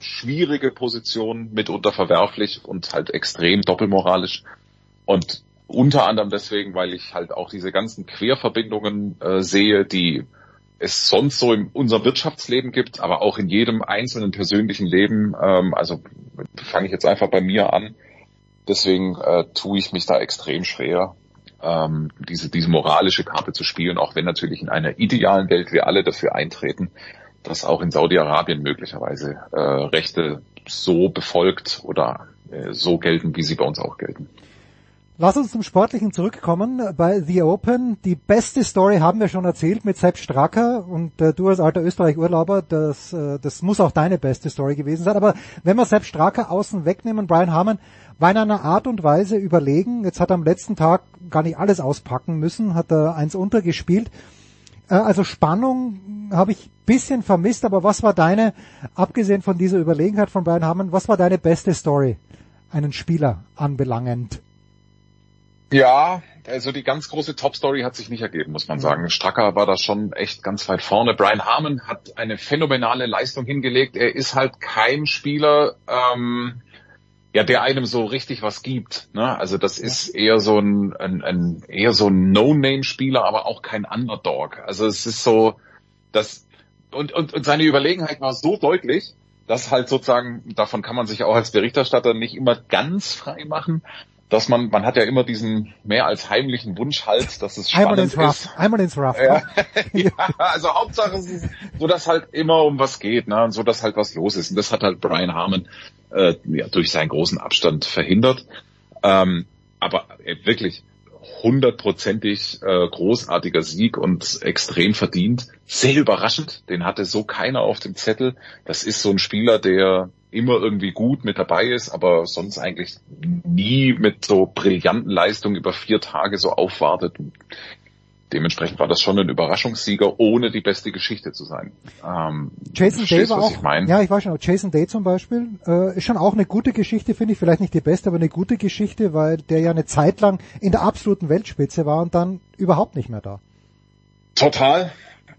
schwierige Position, mitunter verwerflich und halt extrem doppelmoralisch. Und unter anderem deswegen, weil ich halt auch diese ganzen Querverbindungen äh, sehe, die es sonst so in unserem Wirtschaftsleben gibt, aber auch in jedem einzelnen persönlichen Leben. Ähm, also fange ich jetzt einfach bei mir an. Deswegen äh, tue ich mich da extrem schwer, ähm, diese, diese moralische Karte zu spielen, auch wenn natürlich in einer idealen Welt wir alle dafür eintreten, dass auch in Saudi-Arabien möglicherweise äh, Rechte so befolgt oder äh, so gelten, wie sie bei uns auch gelten. Lass uns zum Sportlichen zurückkommen. Bei The Open, die beste Story haben wir schon erzählt mit Sepp Stracker und äh, du als alter Österreich-Urlauber, das, äh, das muss auch deine beste Story gewesen sein. Aber wenn wir Sepp Stracker außen wegnehmen, Brian Harmon war in einer Art und Weise überlegen. Jetzt hat er am letzten Tag gar nicht alles auspacken müssen, hat er eins untergespielt. Äh, also Spannung habe ich bisschen vermisst, aber was war deine, abgesehen von dieser Überlegenheit von Brian Harmon, was war deine beste Story, einen Spieler anbelangend? Ja, also die ganz große Top-Story hat sich nicht ergeben, muss man sagen. Stracker war da schon echt ganz weit vorne. Brian Harmon hat eine phänomenale Leistung hingelegt. Er ist halt kein Spieler, ähm, ja, der einem so richtig was gibt. Ne? Also das ist eher so ein, ein, ein eher so ein No-Name-Spieler, aber auch kein Underdog. Also es ist so, dass und, und, und seine Überlegenheit war so deutlich, dass halt sozusagen, davon kann man sich auch als Berichterstatter nicht immer ganz frei machen, dass man, man hat ja immer diesen mehr als heimlichen Wunsch halt, dass es spannend einmal ins Rough, ist. Einmal ins Rough. Ja, <laughs> ja, also Hauptsache es ist so, dass halt immer um was geht, ne, und so, dass halt was los ist. Und das hat halt Brian Harmon äh, ja, durch seinen großen Abstand verhindert. Ähm, aber äh, wirklich hundertprozentig äh, großartiger Sieg und extrem verdient. Sehr überraschend, den hatte so keiner auf dem Zettel. Das ist so ein Spieler, der immer irgendwie gut mit dabei ist, aber sonst eigentlich nie mit so brillanten Leistungen über vier Tage so aufwartet. Dementsprechend war das schon ein Überraschungssieger, ohne die beste Geschichte zu sein. Ähm, Jason Day war auch, ich mein? ja, ich weiß schon, Jason Day zum Beispiel, äh, ist schon auch eine gute Geschichte, finde ich, vielleicht nicht die beste, aber eine gute Geschichte, weil der ja eine Zeit lang in der absoluten Weltspitze war und dann überhaupt nicht mehr da. Total.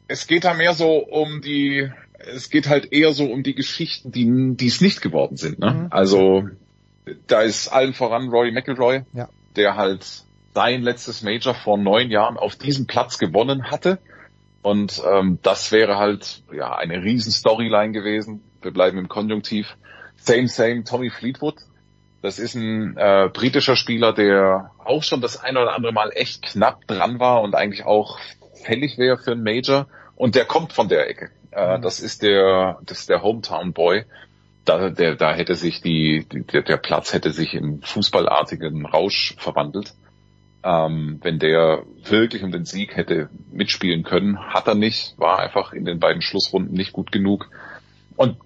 Es geht da mehr so um die es geht halt eher so um die Geschichten, die, die es nicht geworden sind. Ne? Mhm. Also da ist allen voran Roy McIlroy, ja. der halt sein letztes Major vor neun Jahren auf diesem Platz gewonnen hatte. Und ähm, das wäre halt ja eine riesen Storyline gewesen. Wir bleiben im Konjunktiv. Same, same, Tommy Fleetwood. Das ist ein äh, britischer Spieler, der auch schon das ein oder andere Mal echt knapp dran war und eigentlich auch fällig wäre für ein Major. Und der kommt von der Ecke. Äh, mhm. Das ist der, das ist der Hometown Boy. Da, der, da hätte sich die, die der, der Platz hätte sich in fußballartigen Rausch verwandelt. Ähm, wenn der wirklich um den Sieg hätte mitspielen können, hat er nicht, war einfach in den beiden Schlussrunden nicht gut genug. Und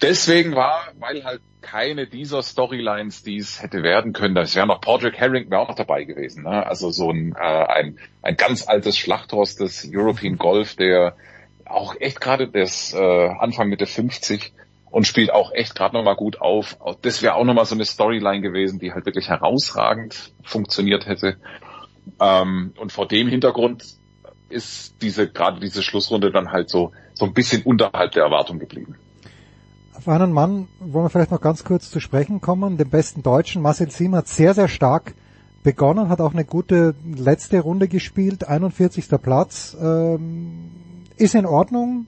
deswegen war, weil halt keine dieser Storylines, die es hätte werden können, das wäre noch Patrick Herring wäre auch noch dabei gewesen. Ne? Also so ein, äh, ein, ein ganz altes Schlachtrost des European Golf, der auch echt gerade das äh, Anfang Mitte 50 und spielt auch echt gerade nochmal gut auf. Das wäre auch nochmal so eine Storyline gewesen, die halt wirklich herausragend funktioniert hätte. Ähm, und vor dem Hintergrund ist diese gerade diese Schlussrunde dann halt so so ein bisschen unterhalb der Erwartung geblieben. Auf einen Mann wollen wir vielleicht noch ganz kurz zu sprechen kommen, den besten Deutschen. Marcel Sim hat sehr, sehr stark begonnen, hat auch eine gute letzte Runde gespielt, 41. Platz. Ähm, ist in Ordnung,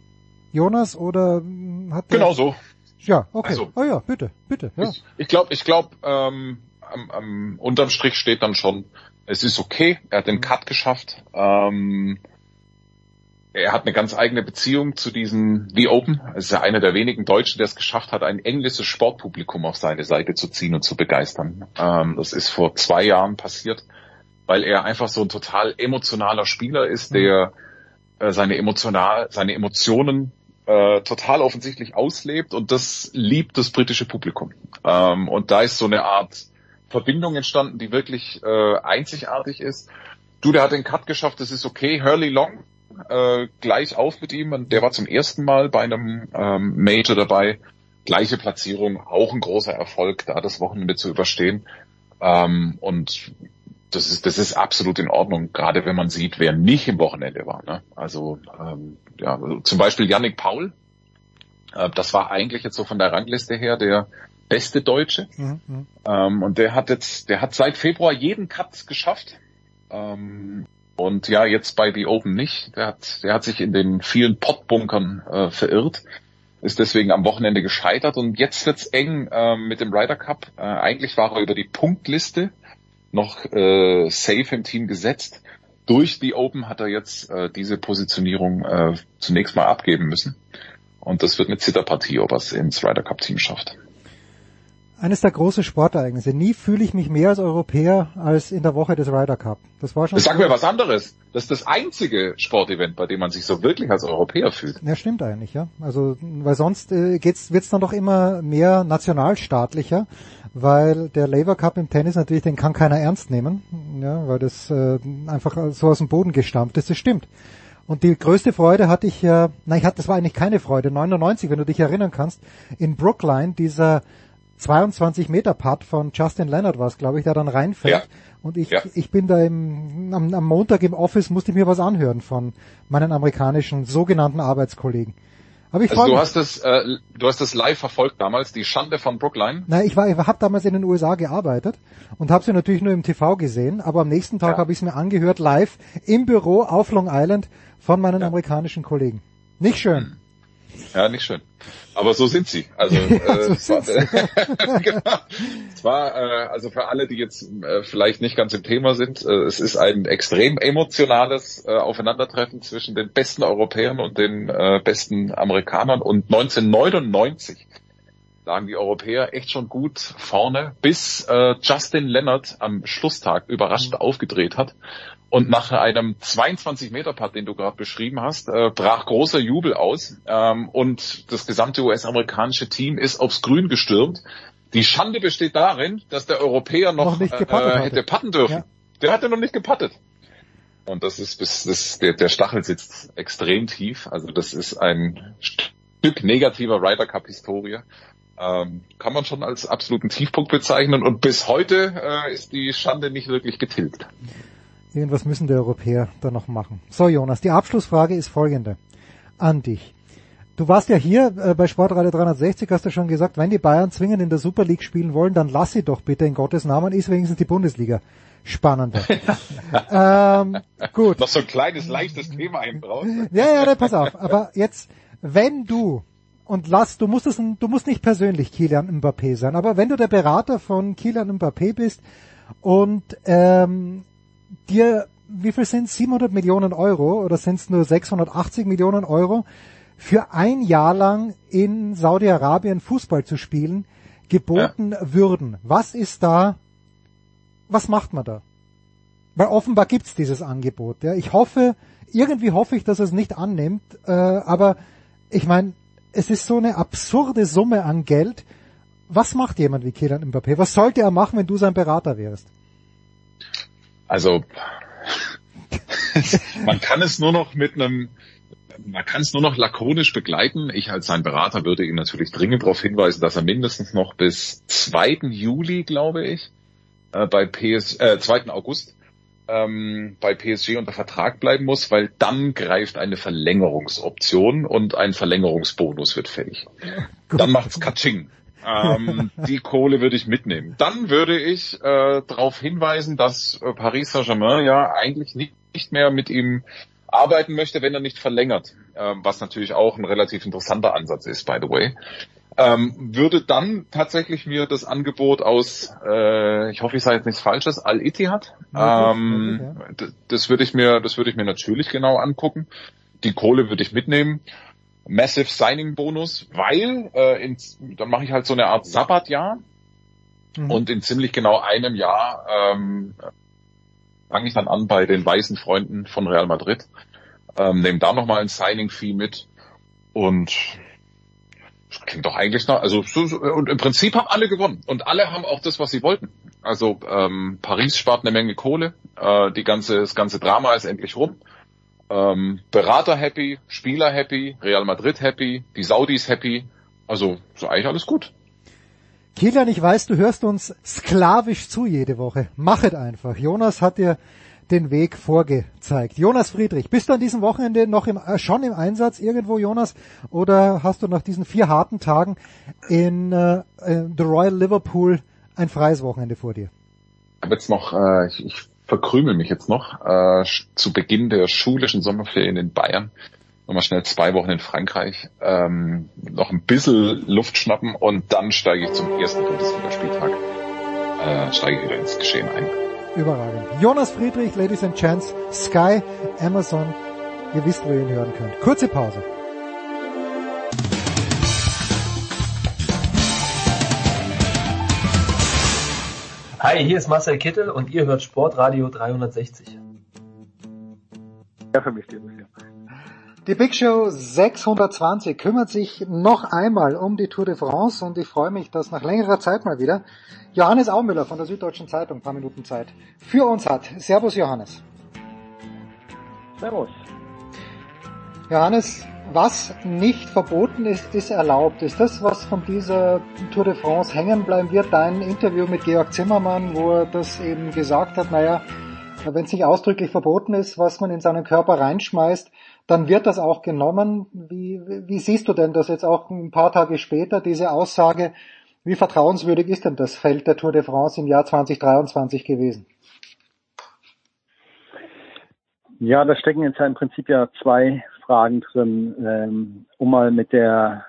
Jonas, oder hat der... Genau so. Ja, okay. Also, oh ja, bitte, bitte. Ja. Ich, glaube, ich glaube, ähm, am, am, unterm Strich steht dann schon, es ist okay, er hat den Cut geschafft. Ähm, er hat eine ganz eigene Beziehung zu diesem The Open. Er ist ja einer der wenigen Deutschen, der es geschafft hat, ein englisches Sportpublikum auf seine Seite zu ziehen und zu begeistern. Ähm, das ist vor zwei Jahren passiert, weil er einfach so ein total emotionaler Spieler ist, der äh, seine emotional, seine Emotionen äh, total offensichtlich auslebt und das liebt das britische Publikum. Ähm, und da ist so eine Art Verbindung entstanden, die wirklich äh, einzigartig ist. Du, der hat den Cut geschafft, das ist okay. Hurley Long äh, gleich auf mit ihm. Und der war zum ersten Mal bei einem ähm, Major dabei. Gleiche Platzierung, auch ein großer Erfolg, da das Wochenende zu überstehen. Ähm, und das ist, das ist absolut in Ordnung, gerade wenn man sieht, wer nicht im Wochenende war. Ne? Also ähm, ja, zum Beispiel Yannick Paul, äh, das war eigentlich jetzt so von der Rangliste her der beste Deutsche. Mhm. mhm. Ähm, und der hat jetzt, der hat seit Februar jeden Cut geschafft. Ähm, und ja, jetzt bei The Open nicht. Der hat, der hat sich in den vielen Pottbunkern äh, verirrt, ist deswegen am Wochenende gescheitert und jetzt wird's eng äh, mit dem Ryder Cup. Äh, eigentlich war er über die Punktliste noch äh, safe im Team gesetzt. Durch die Open hat er jetzt äh, diese Positionierung äh, zunächst mal abgeben müssen. Und das wird eine Zitterpartie, ob er es ins Ryder Cup Team schafft eines der großen Sportereignisse. Nie fühle ich mich mehr als Europäer als in der Woche des Ryder Cup. Das war schon. Sag mir was anderes. Das ist das einzige Sportevent, bei dem man sich so wirklich als Europäer fühlt. Ja, stimmt eigentlich, ja. Also, weil sonst äh, geht's, wird's dann doch immer mehr nationalstaatlicher, weil der Labour Cup im Tennis natürlich, den kann keiner ernst nehmen, ja, weil das äh, einfach so aus dem Boden gestammt ist. Das stimmt. Und die größte Freude hatte ich ja, nein, ich hatte, das war eigentlich keine Freude, 99, wenn du dich erinnern kannst, in Brookline, dieser 22 Meter Putt von Justin Leonard war es, glaube ich, der dann reinfällt. Ja. Und ich, ja. ich bin da im, am, am Montag im Office, musste ich mir was anhören von meinen amerikanischen sogenannten Arbeitskollegen. Aber ich also du mich. hast das, äh, du hast das live verfolgt damals, die Schande von Brookline? Nein, ich war, ich habe damals in den USA gearbeitet und habe sie natürlich nur im TV gesehen, aber am nächsten Tag ja. habe ich es mir angehört live im Büro auf Long Island von meinen ja. amerikanischen Kollegen. Nicht schön. Hm. Ja, nicht schön. Aber so sind sie. Also <laughs> äh, so zwar, äh, <laughs> genau. zwar äh, also für alle, die jetzt äh, vielleicht nicht ganz im Thema sind, äh, es ist ein extrem emotionales äh, Aufeinandertreffen zwischen den besten Europäern und den äh, besten Amerikanern. Und 1999 lagen die Europäer echt schon gut vorne, bis äh, Justin Leonard am Schlusstag überrascht mhm. aufgedreht hat und nach einem 22 Meter Putt, den du gerade beschrieben hast, äh, brach großer Jubel aus ähm, und das gesamte US-amerikanische Team ist aufs Grün gestürmt. Die Schande besteht darin, dass der Europäer noch, noch äh, hätte patten dürfen. Ja. Der hatte noch nicht gepattet. Und das ist bis das, der, der Stachel sitzt extrem tief. Also das ist ein Stück negativer Ryder Cup Historie. Ähm, kann man schon als absoluten Tiefpunkt bezeichnen und bis heute äh, ist die Schande nicht wirklich getilgt. Irgendwas müssen die Europäer da noch machen. So, Jonas, die Abschlussfrage ist folgende. An dich. Du warst ja hier äh, bei Sportradio 360, hast du schon gesagt, wenn die Bayern zwingend in der Super League spielen wollen, dann lass sie doch bitte in Gottes Namen, ist wenigstens die Bundesliga spannender. <laughs> ähm, gut. Noch so ein kleines, leichtes Thema einbaut. ja, ja, pass auf. Aber jetzt, wenn du, und lass, du musst es, du musst nicht persönlich Kilian Mbappé sein, aber wenn du der Berater von Kilian Mbappé bist und ähm, dir, wie viel sind 700 Millionen Euro oder sind es nur 680 Millionen Euro für ein Jahr lang in Saudi-Arabien Fußball zu spielen geboten ja. würden? Was ist da, was macht man da? Weil offenbar gibt's dieses Angebot. Ja. Ich hoffe, irgendwie hoffe ich, dass es nicht annimmt, äh, aber ich meine, es ist so eine absurde Summe an Geld. Was macht jemand wie Kylian Mbappé? Was sollte er machen, wenn du sein Berater wärst? Also <laughs> man kann es nur noch mit einem man kann es nur noch lakonisch begleiten. Ich als sein Berater würde ihn natürlich dringend darauf hinweisen, dass er mindestens noch bis 2. Juli, glaube ich, äh, bei PS, äh, 2. August ähm, bei PSG unter Vertrag bleiben muss, weil dann greift eine Verlängerungsoption und ein Verlängerungsbonus wird fällig. <laughs> Dann macht's Katsching. Ähm, die Kohle würde ich mitnehmen. Dann würde ich äh, darauf hinweisen, dass äh, Paris Saint-Germain ja eigentlich nicht, nicht mehr mit ihm arbeiten möchte, wenn er nicht verlängert, ähm, was natürlich auch ein relativ interessanter Ansatz ist, by the way. Ähm, würde dann tatsächlich mir das Angebot aus, äh, ich hoffe, ich sage jetzt nichts Falsches, Al Ittihad, ähm, ja. das würde ich mir, das würde ich mir natürlich genau angucken. Die Kohle würde ich mitnehmen. Massive Signing Bonus, weil äh, in, dann mache ich halt so eine Art Sabbatjahr mhm. und in ziemlich genau einem Jahr ähm, fange ich dann an bei den weißen Freunden von Real Madrid, ähm, nehme da nochmal ein Signing-Fee mit und klingt doch eigentlich noch, also so, so, und im Prinzip haben alle gewonnen und alle haben auch das, was sie wollten. Also ähm, Paris spart eine Menge Kohle, äh, die ganze, das ganze Drama ist endlich rum. Ähm, Berater happy, Spieler happy, Real Madrid happy, die Saudis happy, also so eigentlich alles gut. Kilian, ich weiß, du hörst uns sklavisch zu jede Woche. Machet einfach. Jonas hat dir den Weg vorgezeigt. Jonas Friedrich, bist du an diesem Wochenende noch im, äh, schon im Einsatz irgendwo, Jonas? Oder hast du nach diesen vier harten Tagen in, äh, in The Royal Liverpool ein freies Wochenende vor dir? Ich habe jetzt noch, äh, ich, ich verkrümel mich jetzt noch, äh, zu Beginn der schulischen Sommerferien in Bayern nochmal schnell zwei Wochen in Frankreich, ähm, noch ein bisschen Luft schnappen und dann steige ich zum ersten Bundesligaspieltag, äh, steige ich wieder ins Geschehen ein. Überragend. Jonas Friedrich, Ladies and Gents, Sky, Amazon, ihr wisst, wo ihr ihn hören könnt. Kurze Pause. Hi, hier ist Marcel Kittel und ihr hört Sportradio 360. Ja, für mich Jahr. Die Big Show 620 kümmert sich noch einmal um die Tour de France und ich freue mich, dass nach längerer Zeit mal wieder Johannes Aumüller von der Süddeutschen Zeitung, ein paar Minuten Zeit, für uns hat. Servus Johannes. Servus. Johannes, was nicht verboten ist, ist erlaubt. Ist das, was von dieser Tour de France hängen bleiben wird? Dein Interview mit Georg Zimmermann, wo er das eben gesagt hat, naja, wenn es nicht ausdrücklich verboten ist, was man in seinen Körper reinschmeißt, dann wird das auch genommen. Wie, wie siehst du denn das jetzt auch ein paar Tage später, diese Aussage? Wie vertrauenswürdig ist denn das Feld der Tour de France im Jahr 2023 gewesen? Ja, da stecken jetzt ja im Prinzip ja zwei Fragen drin. Ähm, um mal mit der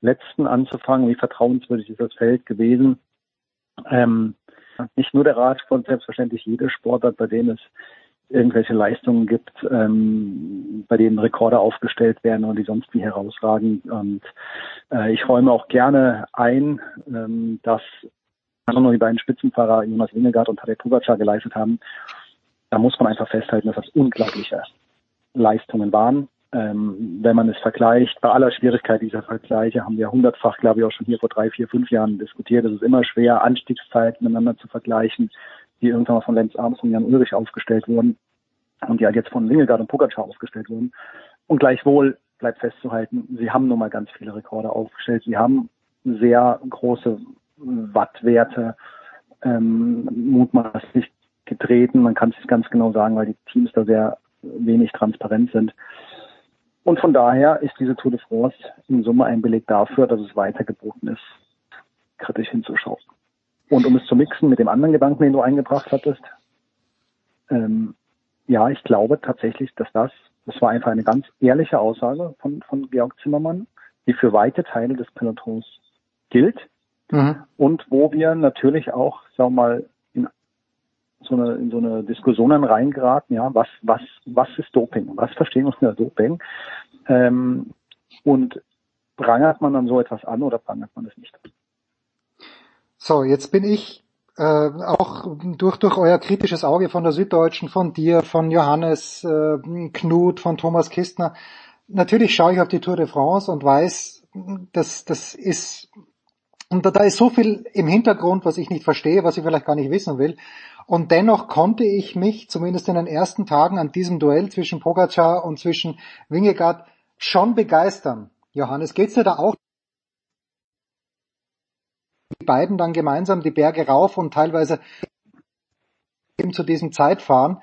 letzten anzufangen, wie vertrauenswürdig ist das Feld gewesen? Ähm, nicht nur der Radsport, selbstverständlich jede Sportart, bei dem es irgendwelche Leistungen gibt, ähm, bei denen Rekorde aufgestellt werden und die sonst wie herausragen. Und äh, ich räume auch gerne ein, ähm, dass nur die beiden Spitzenfahrer Jonas Wingegaard und Tadej Pogacar geleistet haben. Da muss man einfach festhalten, dass das unglaubliche Leistungen waren. Ähm, wenn man es vergleicht, bei aller Schwierigkeit dieser Vergleiche haben wir hundertfach, glaube ich, auch schon hier vor drei, vier, fünf Jahren diskutiert. Es ist immer schwer, Anstiegszeiten miteinander zu vergleichen die irgendwann mal von Lenz Armstrong und Jan Ulrich aufgestellt wurden und die halt jetzt von Wingegaard und Pogacar aufgestellt wurden. Und gleichwohl bleibt festzuhalten, sie haben nun mal ganz viele Rekorde aufgestellt. Sie haben sehr große Wattwerte ähm, mutmaßlich getreten. Man kann es nicht ganz genau sagen, weil die Teams da sehr wenig transparent sind. Und von daher ist diese Tour de France im Summe ein Beleg dafür, dass es weiter geboten ist, kritisch hinzuschauen. Und um es zu mixen mit dem anderen Gedanken, den du eingebracht hattest, ähm, ja, ich glaube tatsächlich, dass das, das war einfach eine ganz ehrliche Aussage von, von Georg Zimmermann, die für weite Teile des Pelotons gilt mhm. und wo wir natürlich auch, sagen wir mal, in so eine, in so eine Diskussionen reingeraten, ja, was, was, was ist Doping? Was verstehen wir unter Doping? Ähm, und prangert man dann so etwas an oder prangert man es nicht? So, jetzt bin ich äh, auch durch, durch euer kritisches Auge von der Süddeutschen, von dir, von Johannes äh, Knut, von Thomas Und da, da ist so viel im Hintergrund, was ich nicht verstehe, was ich vielleicht gar nicht wissen will. Und dennoch konnte ich mich zumindest in den ersten Tagen an diesem Duell zwischen Pogacar und zwischen Wingegaard schon begeistern. Johannes, geht's dir da auch? Die beiden dann gemeinsam die Berge rauf und teilweise eben zu diesem Zeitfahren,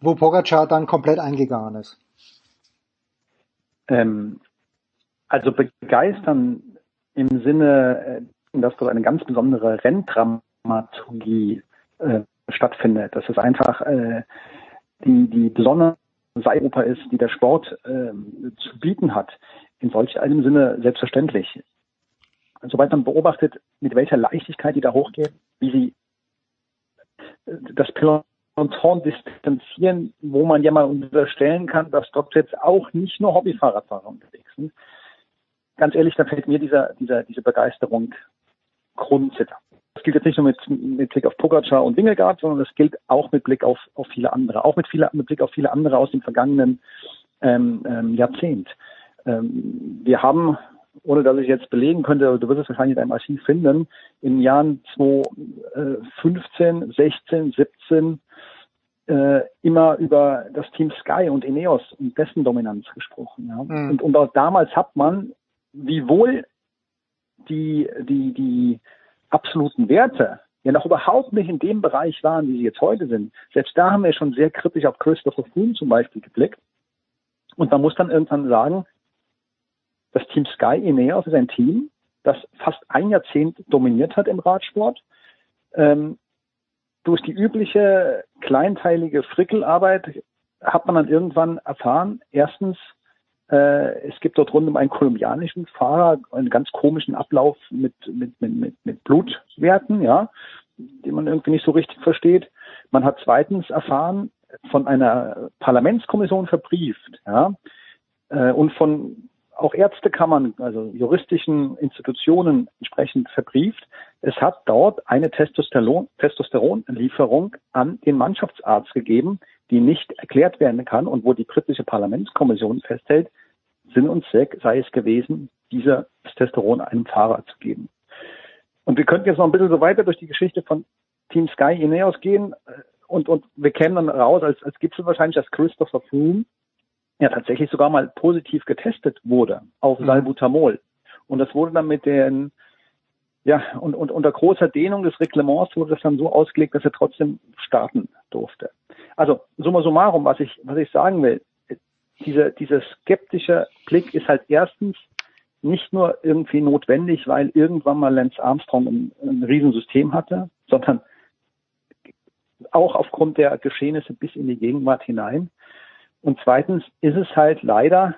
wo Pogacar dann komplett eingegangen ist. Ähm, also begeistern im Sinne, äh, dass dort eine ganz besondere Renndramaturgie äh, stattfindet. Dass es einfach äh, die, die besondere Europa ist, die der Sport äh, zu bieten hat. In solch einem Sinne selbstverständlich. Sobald man beobachtet, mit welcher Leichtigkeit die da hochgeht, wie sie äh, das Peloton distanzieren, wo man ja mal unterstellen kann, dass dort jetzt auch nicht nur Hobbyfahrradfahrer unterwegs sind. Ganz ehrlich, da fällt mir dieser, dieser, diese Begeisterung grundsätzlich das gilt jetzt nicht nur mit, mit Blick auf Pogacar und Wingegaard, sondern das gilt auch mit Blick auf, auf viele andere, auch mit, viele, mit Blick auf viele andere aus dem vergangenen ähm, ähm, Jahrzehnt. Ähm, wir haben, ohne dass ich jetzt belegen könnte, du wirst es wahrscheinlich in deinem Archiv finden, in den Jahren 2015, 16, 17 äh, immer über das Team Sky und Ineos und dessen Dominanz gesprochen. Ja. Mhm. Und, und auch damals hat man, wiewohl die, die, die absoluten Werte ja noch überhaupt nicht in dem Bereich waren, wie sie jetzt heute sind. Selbst da haben wir schon sehr kritisch auf Christopher Froome zum Beispiel geblickt. Und man muss dann irgendwann sagen, das Team Sky Ineos ist ein Team, das fast ein Jahrzehnt dominiert hat im Radsport. Ähm, durch die übliche kleinteilige Frickelarbeit hat man dann irgendwann erfahren, erstens, äh, es gibt dort rund um einen kolumbianischen Fahrer einen ganz komischen Ablauf mit, mit, mit, mit, mit Blutwerten, ja, den man irgendwie nicht so richtig versteht. Man hat zweitens erfahren, von einer Parlamentskommission verbrieft, ja, äh, und von auch Ärztekammern, also juristischen Institutionen entsprechend verbrieft. Es hat dort eine Testosteron, Testosteronlieferung an den Mannschaftsarzt gegeben, die nicht erklärt werden kann und wo die britische Parlamentskommission festhält, Sinn und Zweck sei es gewesen, dieser Testosteron einem Fahrer zu geben. Und wir könnten jetzt noch ein bisschen so weiter durch die Geschichte von Team Sky Ineos gehen äh, und, und wir kämen dann raus als, als Gipfel wahrscheinlich, dass Christopher Froome ja tatsächlich sogar mal positiv getestet wurde auf mhm. Salbutamol. Und das wurde dann mit den ja, und, und unter großer Dehnung des Reglements wurde das dann so ausgelegt, dass er trotzdem starten durfte. Also summa summarum, was ich, was ich sagen will, dieser, dieser skeptische Blick ist halt erstens nicht nur irgendwie notwendig, weil irgendwann mal Lance Armstrong ein, ein Riesensystem hatte, sondern auch aufgrund der Geschehnisse bis in die Gegenwart hinein. Und zweitens ist es halt leider,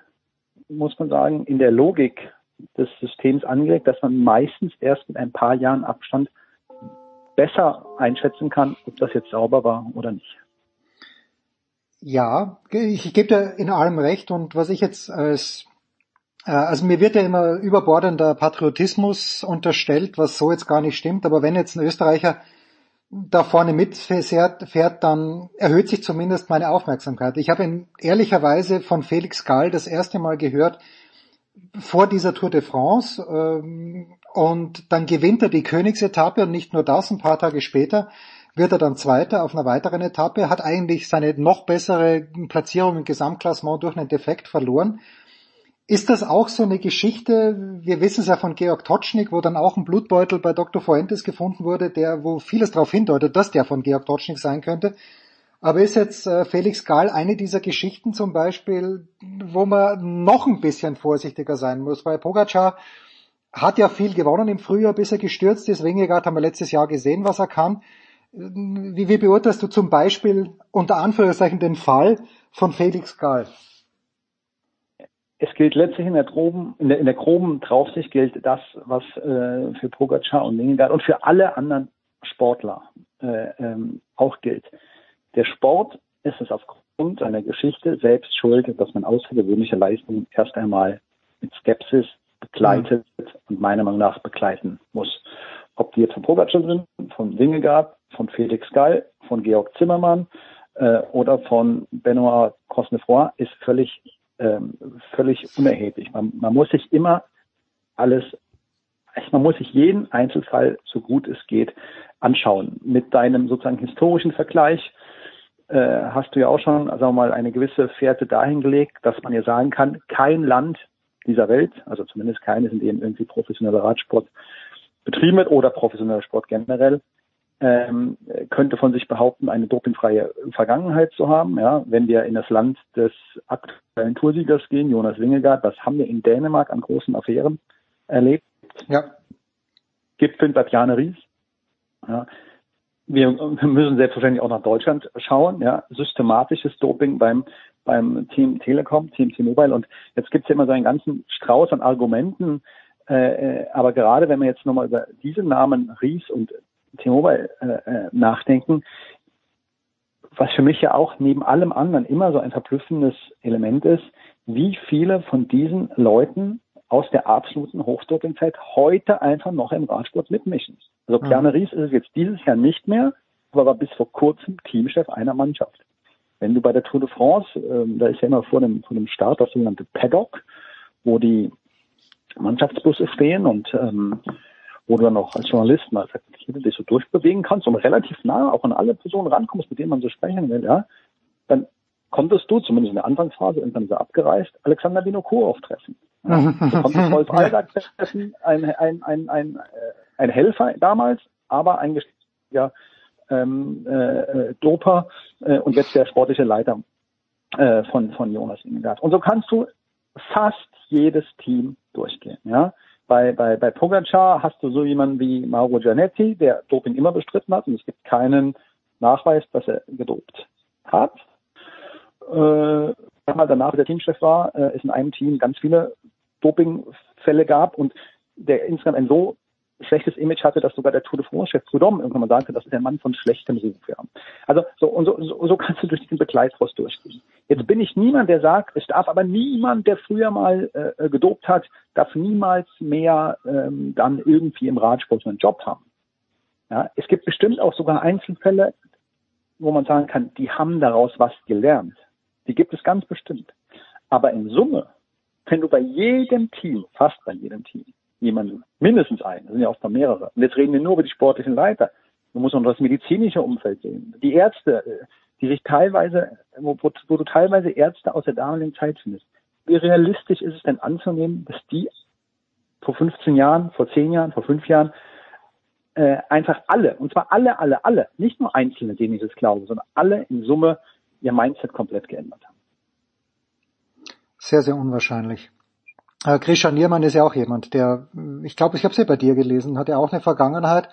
muss man sagen, in der Logik des Systems angelegt, dass man meistens erst mit ein paar Jahren Abstand besser einschätzen kann, ob das jetzt sauber war oder nicht. Ja, ich gebe dir in allem recht und was ich jetzt als äh, also mir wird ja immer überbordender Patriotismus unterstellt, was so jetzt gar nicht stimmt, aber wenn jetzt ein Österreicher da vorne mitfährt, fährt, dann erhöht sich zumindest meine Aufmerksamkeit. Ich habe ihn ehrlicherweise von Felix Gall das erste Mal gehört vor dieser Tour de France ähm, und dann gewinnt er die Königsetappe und nicht nur das, ein paar Tage später wird er dann Zweiter auf einer weiteren Etappe, hat eigentlich seine noch bessere Platzierung im Gesamtklassement durch einen Defekt verloren. Ist das auch so eine Geschichte? Wir wissen es ja von Georg Totschnig, wo dann auch ein Blutbeutel bei Dr. Fuentes gefunden wurde, der, wo vieles darauf hindeutet, dass der von Georg Totschnig sein könnte. Aber ist jetzt äh, Felix Gahl eine dieser Geschichten zum Beispiel, wo man noch ein bisschen vorsichtiger sein muss, weil Pogacar hat ja viel gewonnen im Frühjahr, bis er gestürzt ist. Wingegaard haben wir letztes Jahr gesehen, was er kann. Wie, wie beurteilst du zum Beispiel unter Anführungszeichen den Fall von Felix Gahl? Es gilt letztlich in der groben, in der, in der groben Draufsicht gilt das, was äh, für Pogacar und Wingegaard und für alle anderen Sportler äh, ähm, auch gilt. Der Sport ist es aufgrund seiner Geschichte selbst schuld, dass man außergewöhnliche Leistungen erst einmal mit Skepsis begleitet mhm. und meiner Meinung nach begleiten muss. Ob die jetzt von Pogacar sind, von Wingegaard, von Felix Gall, von Georg Zimmermann äh, oder von Benoit Cosnefroy ist völlig, ähm, völlig unerheblich. Man, man muss sich immer alles man muss sich jeden Einzelfall so gut es geht anschauen. Mit deinem sozusagen historischen Vergleich äh, hast du ja auch schon, sagen wir mal, eine gewisse Fährte dahingelegt, dass man ja sagen kann, kein Land dieser Welt, also zumindest keines, in dem irgendwie professioneller Radsport betrieben wird oder professioneller Sport generell, ähm, könnte von sich behaupten, eine dopingfreie Vergangenheit zu haben. Ja, wenn wir in das Land des aktuellen Toursiegers gehen, Jonas Wingegaard, was haben wir in Dänemark an großen Affären erlebt? Ja. Gipfeln Tatjana Ries. Ja. Wir müssen selbstverständlich auch nach Deutschland schauen. Ja, systematisches Doping beim beim Team Telekom, Team T-Mobile. Und jetzt gibt es ja immer so einen ganzen Strauß an Argumenten. Äh, äh, aber gerade wenn wir jetzt nochmal über diese Namen Ries und T-Mobile äh, äh, nachdenken, was für mich ja auch neben allem anderen immer so ein verblüffendes Element ist, wie viele von diesen Leuten aus der absoluten Hochdopingzeit heute einfach noch im Radsport mitmischen. Also Bjarne Ries ist es jetzt dieses Jahr nicht mehr, aber war bis vor kurzem Teamchef einer Mannschaft. Wenn du bei der Tour de France, ähm, da ist ja immer vor dem, vor dem Start das sogenannte Paddock, wo die Mannschaftsbusse stehen und ähm, wo du dann auch als Journalist mal dich so durchbewegen kannst und relativ nah auch an alle Personen rankommst, mit denen man so sprechen will, ja, dann konntest du, zumindest in der Anfangsphase, irgendwann so abgereist, Alexander Vinokurov treffen. Wolf <laughs> Aldag treffen, ein, ein, ein, ein, äh, ein Helfer damals, aber ein ja, ähm, äh, Doper äh, und jetzt der sportliche Leiter äh, von, von Jonas Wingegaard. Und so kannst du fast jedes Team durchgehen. Ja? Bei, bei, bei Pogacar hast du so jemanden wie Mauro Gianetti, der Doping immer bestritten hat und es gibt keinen Nachweis, dass er gedopt hat. Äh, danach der Teamchef war, äh, es in einem Team ganz viele Dopingfälle gab und der insgesamt ein so schlechtes Image hatte, dass sogar der Tour de France-Chef Prudhomme irgendwann mal sagte, das ist der Mann von schlechtem Ruf. Ja. Also so, und so, so, so kannst du durch diesen Begleitrost durchgehen. Jetzt bin ich niemand, der sagt, es darf aber niemand, der früher mal äh, gedopt hat, darf niemals mehr ähm, dann irgendwie im Radsport einen Job haben. Ja, es gibt bestimmt auch sogar Einzelfälle, wo man sagen kann, die haben daraus was gelernt. Die gibt es ganz bestimmt. Aber in Summe, wenn du bei jedem Team, fast bei jedem Team, jemanden, mindestens einen, das sind ja oft mal mehrere. Und jetzt reden wir nur über die sportlichen Leiter. Du musst auch noch das medizinische Umfeld sehen. Die Ärzte, äh, die sich teilweise, wo, wo du teilweise Ärzte aus der damaligen Zeit findest. Wie realistisch ist es denn anzunehmen, dass die vor 15 Jahren, vor 10 Jahren, vor 5 Jahren äh, einfach alle, und zwar alle, alle, alle, nicht nur Einzelne, denen ich das glaube, sondern alle in Summe ihr Mindset komplett geändert haben. Sehr, sehr unwahrscheinlich. Äh, Niermann ist ja auch jemand, der, ich glaube, ich habe es ja bei dir gelesen, hat ja auch eine Vergangenheit.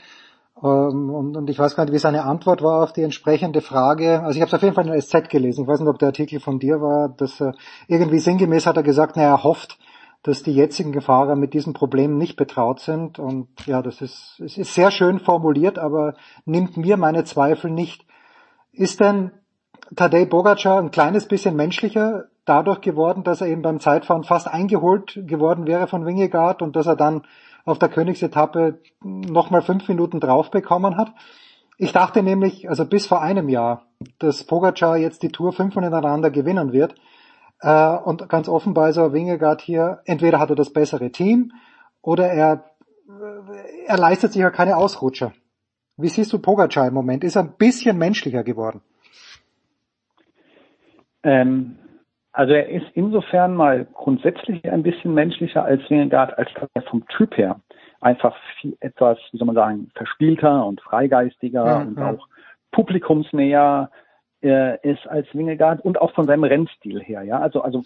Ähm, und, und ich weiß gar nicht, wie seine Antwort war auf die entsprechende Frage. Also ich habe es auf jeden Fall in der SZ gelesen. Ich weiß nicht, ob der Artikel von dir war. Dass äh, irgendwie sinngemäß hat er gesagt, naja, er hofft, dass die jetzigen Fahrer mit diesen Problemen nicht betraut sind. Und ja, das ist, es ist sehr schön formuliert, aber nimmt mir meine Zweifel nicht. Ist denn Tadej Bogacar ein kleines bisschen menschlicher dadurch geworden, dass er eben beim Zeitfahren fast eingeholt geworden wäre von Wingegaard und dass er dann auf der Königsetappe nochmal fünf Minuten drauf bekommen hat. Ich dachte nämlich, also bis vor einem Jahr, dass Pogacar jetzt die Tour fünf hintereinander gewinnen wird. Äh, und ganz offenbar ist er Wingegaard hier, entweder hat er das bessere Team oder er, er leistet sich ja keine Ausrutscher. Wie siehst du Pogacar im Moment? Ist er ein bisschen menschlicher geworden? Ähm, also er ist insofern mal grundsätzlich ein bisschen menschlicher als Wingegaard, als er vom Typ her einfach viel, etwas, wie soll man sagen, verspielter und freigeistiger mhm. und auch publikumsnäher äh, ist als Wingegaard und auch von seinem Rennstil her. Ja, also also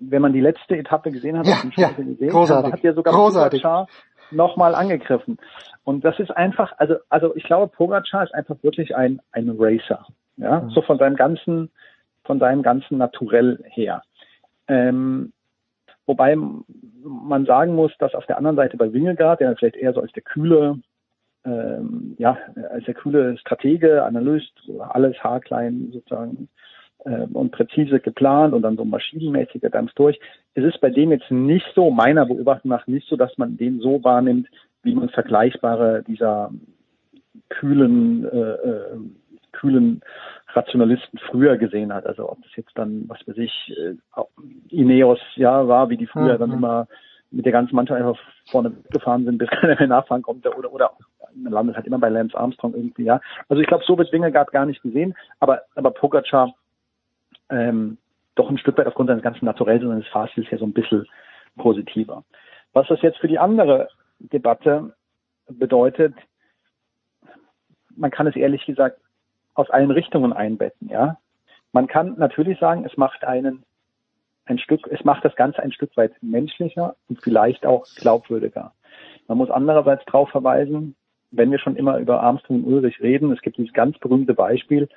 wenn man die letzte Etappe gesehen hat, ja, ja, gesehen, großartig. hat er sogar großartig. Pogacar nochmal angegriffen. Und das ist einfach, also also ich glaube, Pogacar ist einfach wirklich ein ein Racer. Ja, mhm. so von seinem ganzen von seinem ganzen Naturell her. Ähm, wobei man sagen muss, dass auf der anderen Seite bei Wingegaard, der vielleicht eher so als der kühle, ähm, ja, als der kühle Stratege, Analyst, alles haarklein sozusagen äh, und präzise geplant und dann so maschinenmäßiger ganz durch. Es ist bei dem jetzt nicht so, meiner Beobachtung nach nicht so, dass man den so wahrnimmt, wie man vergleichbare dieser kühlen, äh, äh, kühlen Rationalisten früher gesehen hat. Also ob das jetzt dann, was weiß ich, äh, Ineos ja war, wie die früher mhm. dann immer mit der ganzen Mannschaft einfach vorne gefahren sind, <laughs> bis keiner mehr nachfahren konnte oder oder man landet halt immer bei Lance Armstrong irgendwie, ja. Also ich glaube, so wird Wingegaard gar nicht gesehen, aber aber Pogacar ähm, doch ein Stück weit aufgrund seines ganzen Naturells und seines Fahrstils ja so ein bisschen positiver. Was das jetzt für die andere Debatte bedeutet, man kann es ehrlich gesagt aus allen Richtungen einbetten, ja. Man kann natürlich sagen, es macht einen ein Stück, es macht das Ganze ein Stück weit menschlicher und vielleicht auch glaubwürdiger. Man muss andererseits darauf verweisen, wenn wir schon immer über Armstrong und Ulrich reden, es gibt dieses ganz berühmte Beispiel,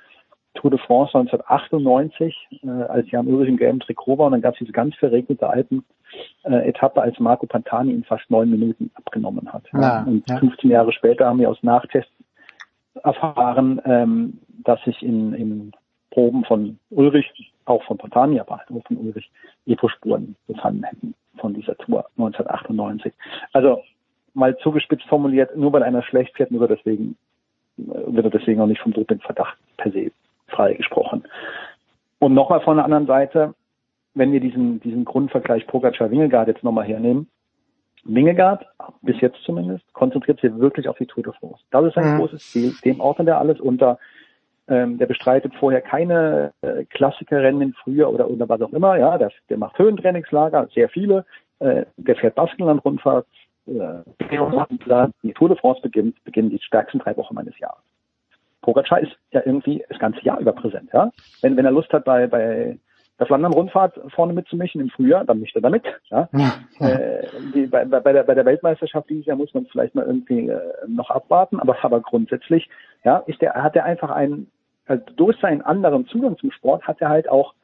Tour de France 1998, äh, als Jan Ulrich im gelben Trikot war und dann gab es diese ganz verregnete Alpen-Etappe, äh, als Marco Pantani in fast neun Minuten abgenommen hat. Ja, und ja. 15 Jahre später haben wir aus Nachtests erfahren, ähm, dass sich in, in Proben von Ulrich, auch von Pantani, aber auch von Ulrich, Epo-Spuren befanden hätten von dieser Tour 1998. Also mal zugespitzt formuliert, nur weil einer schlecht fährt, nur deswegen äh, wird er deswegen auch nicht vom Dopingverdacht per se freigesprochen. Und nochmal von der anderen Seite, wenn wir diesen, diesen Grundvergleich Pogacar-Wingegaard jetzt nochmal hernehmen, Wingegaard, bis jetzt zumindest, konzentriert sich wirklich auf die Tour de France. Das ist ein mhm. großes Ziel, dem ordnet er alles unter. Ähm, der bestreitet vorher keine äh, Klassikerrennen im Frühjahr oder, oder was auch immer. Ja, der, der macht Höhentrainingslager, sehr viele. Äh, der fährt Baskenland-Rundfahrt. Äh, die Tour de France beginnt, beginnen die stärksten drei Wochen meines Jahres. Pogacar ist ja irgendwie das ganze Jahr über präsent. Ja? Wenn, wenn er Lust hat, bei, bei der Flandern-Rundfahrt vorne mitzumischen im Frühjahr, dann mischt er damit. Ja? ja. Äh, die, bei, bei, der, bei der Weltmeisterschaft dieses Jahr muss man vielleicht mal irgendwie äh, noch abwarten, aber, aber grundsätzlich ja, ist der, hat er einfach einen, also durch seinen anderen Zugang zum Sport hat er halt auch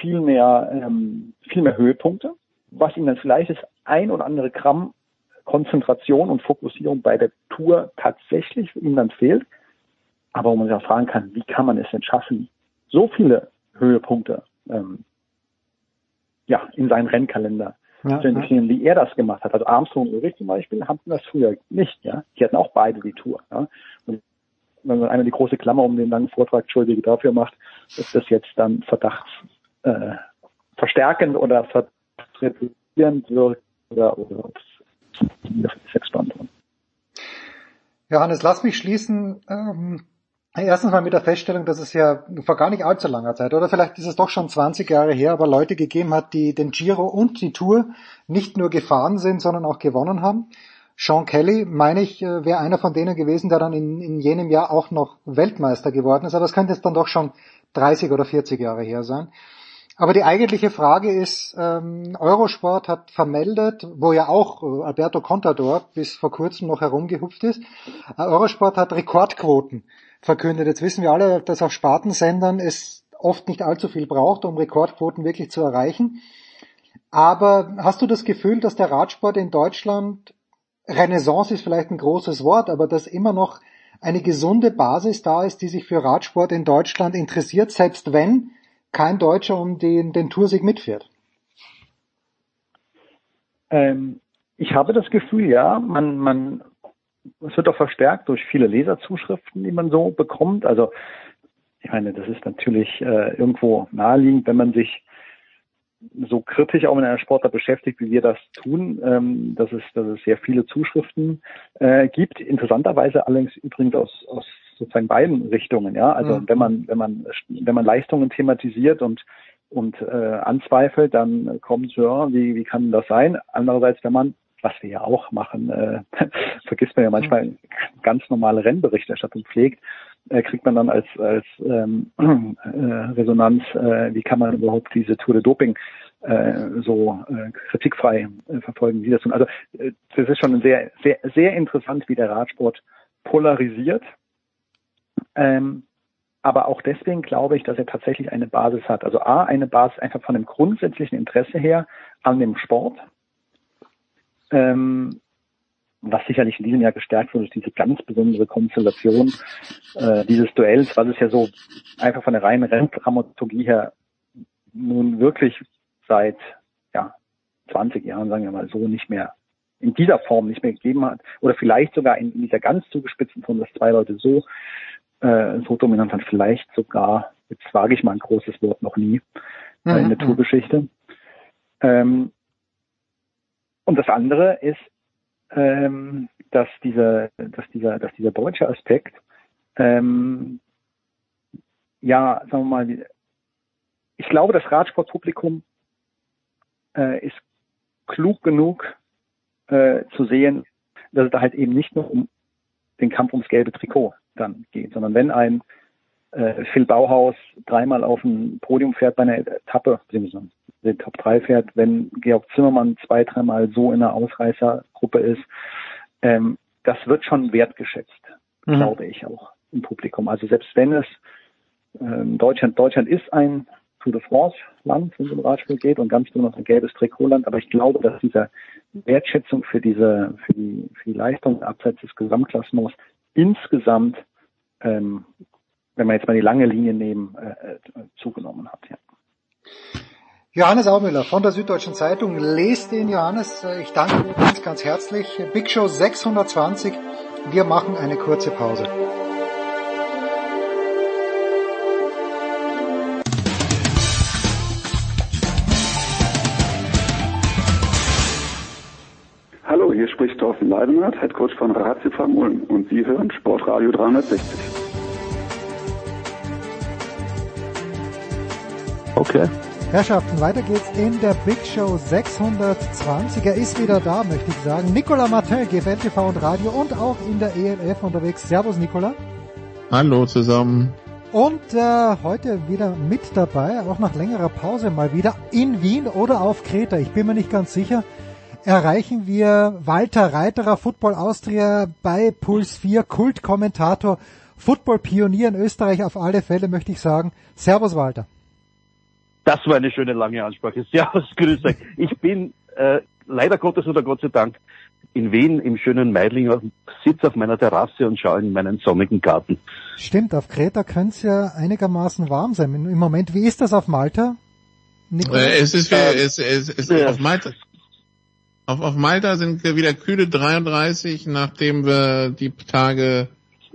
viel mehr, ähm, viel mehr Höhepunkte, was ihm dann vielleicht das ein oder andere Gramm Konzentration und Fokussierung bei der Tour tatsächlich ihm dann fehlt aber wo man sich auch fragen kann, wie kann man es denn schaffen, so viele Höhepunkte ähm, ja, in seinen Rennkalender ja, zu integrieren, ja. wie er das gemacht hat. Also Armstrong und Ulrich zum Beispiel hatten das früher nicht. Ja, Die hatten auch beide die Tour. Ja? Und wenn man einmal die große Klammer um den langen Vortrag Entschuldige dafür macht, ist das jetzt dann Verdacht äh, verstärkend oder verdrehend wirkt oder, oder ob es sechs Johannes, lass mich schließen. Ähm Erstens mal mit der Feststellung, dass es ja vor gar nicht allzu langer Zeit, oder vielleicht ist es doch schon 20 Jahre her, aber Leute gegeben hat, die den Giro und die Tour nicht nur gefahren sind, sondern auch gewonnen haben. Sean Kelly, meine ich, äh, wäre einer von denen gewesen, der dann in, in jenem Jahr auch noch Weltmeister geworden ist, aber es könnte jetzt dann doch schon 30 oder 40 Jahre her sein. Aber die eigentliche Frage ist, ähm, Eurosport hat vermeldet, wo ja auch äh, Alberto Contador bis vor kurzem noch herumgehupft ist, äh, Eurosport hat Rekordquoten verkündet. Jetzt wissen wir alle, dass auf Spartensendern es oft nicht allzu viel braucht, um Rekordquoten wirklich zu erreichen. Aber hast du das Gefühl, dass der Radsport in Deutschland, Renaissance ist vielleicht ein großes Wort, aber dass immer noch eine gesunde Basis da ist, die sich für Radsport in Deutschland interessiert, selbst wenn kein Deutscher um den, den Toursieg mitfährt? Ähm, ich habe das Gefühl, ja, man, man es wird auch verstärkt durch viele Leserzuschriften, die man so bekommt. Also ich meine, das ist natürlich äh, irgendwo naheliegend, wenn man sich so kritisch auch mit einer Sportler beschäftigt, wie wir das tun, ähm, dass es, dass es sehr viele Zuschriften äh, gibt. Interessanterweise allerdings übrigens aus, aus sozusagen beiden Richtungen. Ja, also mhm. wenn man wenn man wenn man Leistungen thematisiert und und äh, anzweifelt, dann kommt ja, wie wie kann das sein? Andererseits, wenn man was wir ja auch machen, äh, <laughs> vergisst man ja manchmal mhm. ganz normale Rennberichterstattung pflegt, äh, kriegt man dann als, als ähm, <clears throat> äh, Resonanz, äh, wie kann man überhaupt diese Tour de Doping äh, so äh, kritikfrei äh, verfolgen, wie das tun. Also äh, das ist schon sehr, sehr, sehr interessant, wie der Radsport polarisiert. Ähm, aber auch deswegen glaube ich, dass er tatsächlich eine Basis hat. Also A, eine Basis einfach von dem grundsätzlichen Interesse her an dem Sport, ähm, was sicherlich in diesem Jahr gestärkt wurde durch diese ganz besondere Konstellation äh, dieses Duells, was es ja so einfach von der reinen Renndramaturgie her nun wirklich seit ja, 20 Jahren, sagen wir mal so, nicht mehr in dieser Form nicht mehr gegeben hat oder vielleicht sogar in, in dieser ganz zugespitzten Form, dass zwei Leute so äh, so dominant waren, vielleicht sogar, jetzt wage ich mal ein großes Wort, noch nie äh, in der mhm. Tourgeschichte. Ähm, Und das andere ist, ähm, dass dieser, dass dieser, dass dieser deutsche Aspekt, ähm, ja, sagen wir mal, ich glaube, das Radsportpublikum äh, ist klug genug äh, zu sehen, dass es da halt eben nicht nur um den Kampf ums gelbe Trikot dann geht, sondern wenn ein äh, Phil Bauhaus dreimal auf ein Podium fährt bei einer Etappe, beziehungsweise den Top 3 fährt, wenn Georg Zimmermann zwei, dreimal so in einer Ausreißergruppe ist, ähm, das wird schon wertgeschätzt, mhm. glaube ich auch im Publikum. Also selbst wenn es ähm, Deutschland, Deutschland ist ein Tour de France Land, wenn es um Radspiel geht und ganz besonders ein gelbes Trikotland, aber ich glaube, dass diese Wertschätzung für diese, für die, für die Leistung abseits des Gesamtklassements insgesamt, ähm, wenn wir jetzt mal die lange Linie nehmen, äh, äh zugenommen hat. Ja. Johannes Aumüller von der Süddeutschen Zeitung. Lest ihn, Johannes. Ich danke dir ganz, ganz herzlich. Big Show 620. Wir machen eine kurze Pause. Hallo, hier spricht Thorsten Leidenhardt, Head Coach von Ratio Ulm und Sie hören Sportradio 360. Okay. Herrschaften, weiter geht's in der Big Show 620. Er ist wieder da, möchte ich sagen. Nicolas Martin, GFL TV und Radio und auch in der ELF unterwegs. Servus, Nicolas. Hallo zusammen. Und äh, heute wieder mit dabei, auch nach längerer Pause mal wieder in Wien oder auf Kreta. Ich bin mir nicht ganz sicher. Erreichen wir Walter Reiterer, Football Austria bei Puls 4, Kultkommentator, Football-Pionier in Österreich auf alle Fälle, möchte ich sagen. Servus, Walter. Das war eine schöne lange Ansprache. <laughs> Servus, grüß euch. Ich bin äh, leider Gottes oder Gott sei Dank in Wien im schönen Meidling, sitze auf meiner Terrasse und schaue in meinen sonnigen Garten. Stimmt, auf Kreta könnte es ja einigermaßen warm sein im Moment. Wie ist das auf Malta? Äh, es ist, äh, es, es, es, ja. auf Malta. Auf, auf Malta sind wir wieder kühle 33, nachdem wir die Tage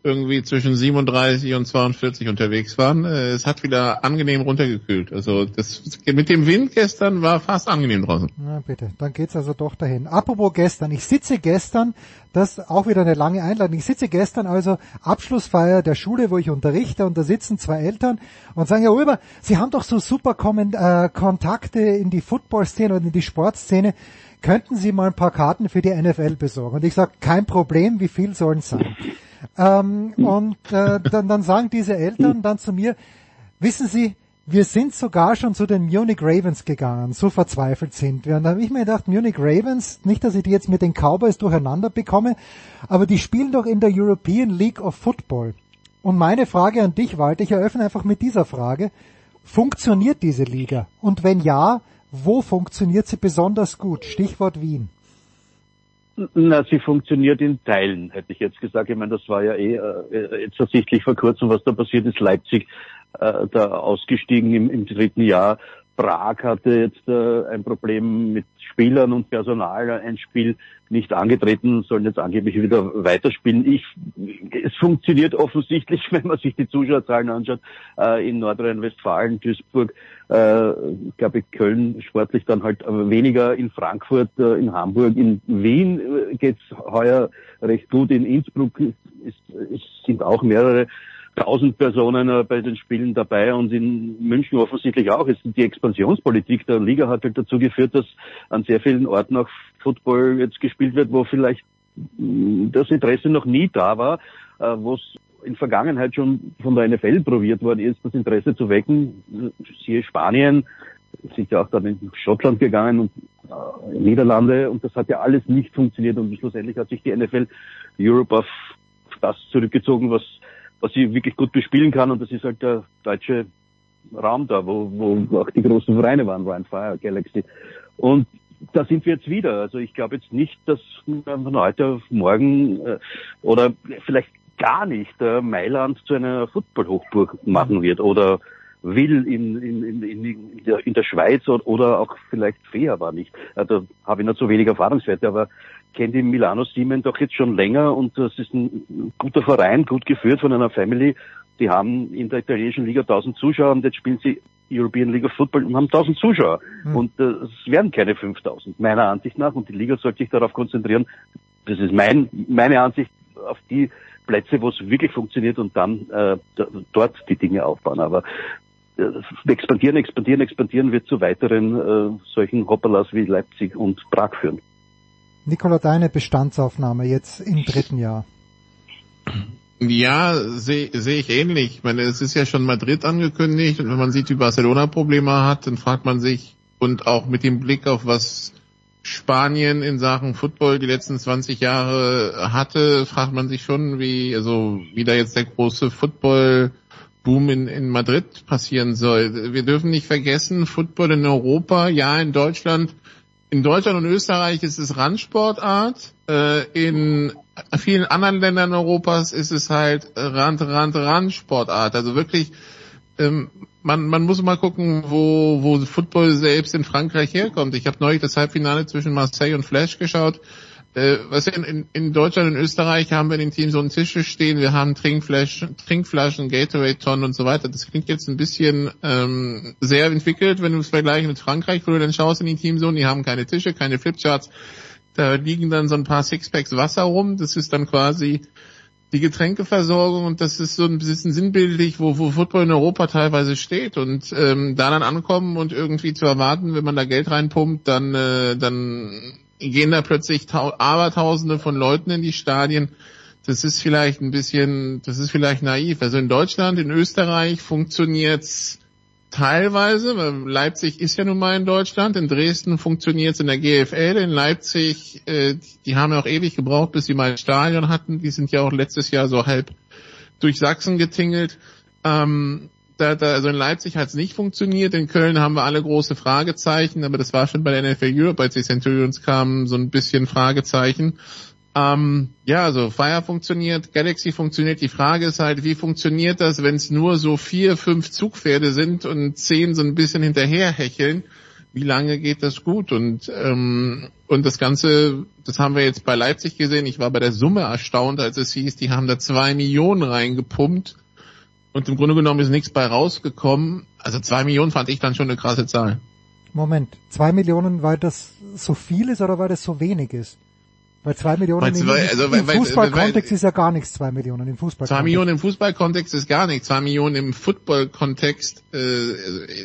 irgendwie zwischen 37 und 42 unterwegs waren. Äh, es hat wieder angenehm runtergekühlt. Also das mit dem Wind gestern war fast angenehm draußen. Na bitte, dann geht's also doch dahin. Apropos gestern, ich sitze gestern, das auch wieder eine lange Einladung. Ich sitze gestern also Abschlussfeier der Schule, wo ich unterrichte und da sitzen zwei Eltern und sagen, ja Rüber, Sie haben doch so super äh, Kontakte in die Football-Szene und in die Sportszene. Könnten Sie mal ein paar Karten für die NFL besorgen? Und ich sage, kein Problem, wie viel sollen es sein? Ähm, und äh, dann, dann sagen diese Eltern dann zu mir, wissen Sie, wir sind sogar schon zu den Munich Ravens gegangen, so verzweifelt sind wir. Und da habe ich mir gedacht, Munich Ravens, nicht, dass ich die jetzt mit den Cowboys durcheinander bekomme, aber die spielen doch in der European League of Football. Und meine Frage an dich, Walter, ich eröffne einfach mit dieser Frage, funktioniert diese Liga? Und wenn ja, wo funktioniert sie besonders gut? Stichwort Wien. Na, sie funktioniert in Teilen, hätte ich jetzt gesagt. Ich meine, das war ja eh äh, jetzt ersichtlich vor kurzem, was da passiert ist. Leipzig äh, da ausgestiegen im, im dritten Jahr. Prag hatte jetzt äh, ein Problem mit Spielern und Personal, ein Spiel nicht angetreten, sollen jetzt angeblich wieder weiterspielen. Ich, es funktioniert offensichtlich, <laughs> wenn man sich die Zuschauerzahlen anschaut, äh, in Nordrhein-Westfalen, Duisburg, äh, glaube ich, Köln sportlich dann halt weniger, in Frankfurt, äh, in Hamburg, in Wien äh, geht's heuer recht gut, in Innsbruck ist, ist, sind auch mehrere tausend Personen äh, bei den Spielen dabei und in München offensichtlich auch. Jetzt die Expansionspolitik der Liga hat halt dazu geführt, dass an sehr vielen Orten auch Football jetzt gespielt wird, wo vielleicht mm, das Interesse noch nie da war, äh, wo es in Vergangenheit schon von der NFL probiert worden ist, das Interesse zu wecken. Siehe Spanien, sind ja auch dann in Schottland gegangen und äh, Niederlande und das hat ja alles nicht funktioniert und schlussendlich hat sich die NFL Europe auf das zurückgezogen, was was sie wirklich gut bespielen kann und das ist halt der deutsche Raum da, wo, wo auch die großen Vereine waren, Ryan Fire, Galaxy. Und da sind wir jetzt wieder. Also ich glaube jetzt nicht, dass von heute auf morgen äh, oder vielleicht gar nicht äh, Mailand zu einer Football-Hochburg machen wird oder will in, in, in, in, der, in der Schweiz oder, auch vielleicht Fea war nicht. Also habe ich noch zu wenig Erfahrungswerte, aber kenne die Milano Siemen doch jetzt schon länger und das ist ein guter Verein, gut geführt von einer Family. Die haben in der italienischen Liga 1000 Zuschauer und jetzt spielen sie European League of Football und haben 1000 Zuschauer. Hm. Und äh, es werden keine 5000, meiner Ansicht nach. Und die Liga sollte sich darauf konzentrieren, das ist mein, meine Ansicht, auf die Plätze, wo es wirklich funktioniert und dann äh, dort die Dinge aufbauen. Aber expandieren, expandieren, expandieren wird zu weiteren äh, solchen Hopperlas wie Leipzig und Prag führen. Nikola, deine Bestandsaufnahme jetzt im dritten Jahr. Ja, sehe seh ich ähnlich. Ich meine, es ist ja schon Madrid angekündigt und wenn man sieht, wie Barcelona Probleme hat, dann fragt man sich und auch mit dem Blick auf was Spanien in Sachen Football die letzten 20 Jahre hatte, fragt man sich schon, wie, also, wie da jetzt der große Football Boom in, in Madrid passieren soll. Wir dürfen nicht vergessen, Football in Europa, ja, in Deutschland, in Deutschland und Österreich ist es Randsportart. Äh, in vielen anderen Ländern Europas ist es halt Rand, Rand, Randsportart. Also wirklich, ähm, man, man muss mal gucken, wo, wo Football selbst in Frankreich herkommt. Ich habe neulich das Halbfinale zwischen Marseille und Flash geschaut. Äh, was in, in, in Deutschland und Österreich haben wir in den Teams so einen Tische stehen, wir haben Trinkflaschen, Trinkflaschen, Gatorade-Tonnen und so weiter. Das klingt jetzt ein bisschen ähm, sehr entwickelt, wenn du es vergleichst mit Frankreich, wo du dann schaust in die Teamzonen, die haben keine Tische, keine Flipcharts. Da liegen dann so ein paar Sixpacks Wasser rum. Das ist dann quasi die Getränkeversorgung und das ist so ein bisschen sinnbildlich, wo, wo Football in Europa teilweise steht und ähm, da dann ankommen und irgendwie zu erwarten, wenn man da Geld reinpumpt, dann äh, dann gehen da plötzlich tau Abertausende von Leuten in die Stadien. Das ist vielleicht ein bisschen, das ist vielleicht naiv. Also in Deutschland, in Österreich funktioniert's teilweise, weil Leipzig ist ja nun mal in Deutschland, in Dresden funktioniert's in der GFL, in Leipzig, äh, die haben ja auch ewig gebraucht, bis sie mal ein Stadion hatten, die sind ja auch letztes Jahr so halb durch Sachsen getingelt. Ähm, da, da, also in Leipzig hat's nicht funktioniert, in Köln haben wir alle große Fragezeichen, aber das war schon bei der NFL Europe, als die Centurions kamen, so ein bisschen Fragezeichen. Ähm, ja, also Fire funktioniert, Galaxy funktioniert. Die Frage ist halt, wie funktioniert das, wenn es nur so vier, fünf Zugpferde sind und zehn so ein bisschen hinterher hecheln? Wie lange geht das gut? Und ähm, und das Ganze, das haben wir jetzt bei Leipzig gesehen. Ich war bei der Summe erstaunt, als es hieß, die haben da zwei Millionen reingepumpt und im Grunde genommen ist nichts bei rausgekommen. Also zwei Millionen fand ich dann schon eine krasse Zahl. Moment, zwei Millionen, weil das so viel ist oder weil das so wenig ist? Weil zwei Millionen Weil im, zwei- also im weil- Fußballkontext ist ja gar nichts, zwei Millionen im Fußball. Zwei Millionen im Fußballkontext ist gar nichts. Zwei Millionen im Football-Kontext, äh,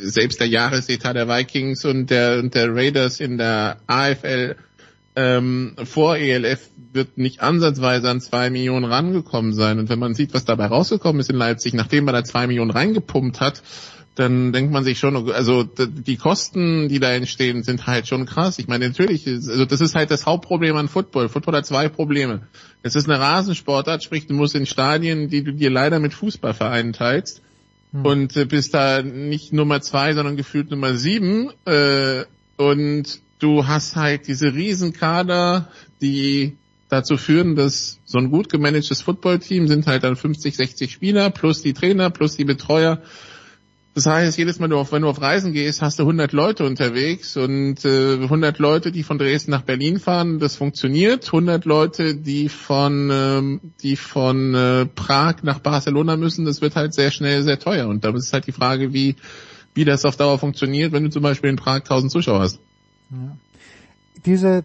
selbst der Jahresetat der Vikings und der, und der Raiders in der AFL ähm, vor ELF wird nicht ansatzweise an zwei Millionen rangekommen sein. Und wenn man sieht, was dabei rausgekommen ist in Leipzig, nachdem man da zwei Millionen reingepumpt hat, dann denkt man sich schon, also die Kosten, die da entstehen, sind halt schon krass. Ich meine, natürlich, also das ist halt das Hauptproblem an Football. Football hat zwei Probleme. Es ist eine Rasensportart, sprich, du musst in Stadien, die du dir leider mit Fußballvereinen teilst, und äh, bist da nicht Nummer zwei, sondern gefühlt Nummer sieben. Äh, und du hast halt diese Riesenkader, die dazu führen, dass so ein gut gemanagtes Footballteam sind halt dann 50, 60 Spieler plus die Trainer plus die Betreuer. Das heißt, jedes Mal, wenn du auf Reisen gehst, hast du 100 Leute unterwegs und äh, 100 Leute, die von Dresden nach Berlin fahren, das funktioniert. 100 Leute, die von ähm, die von äh, Prag nach Barcelona müssen, das wird halt sehr schnell sehr teuer. Und da ist halt die Frage, wie wie das auf Dauer funktioniert, wenn du zum Beispiel in Prag 1000 Zuschauer hast. Diese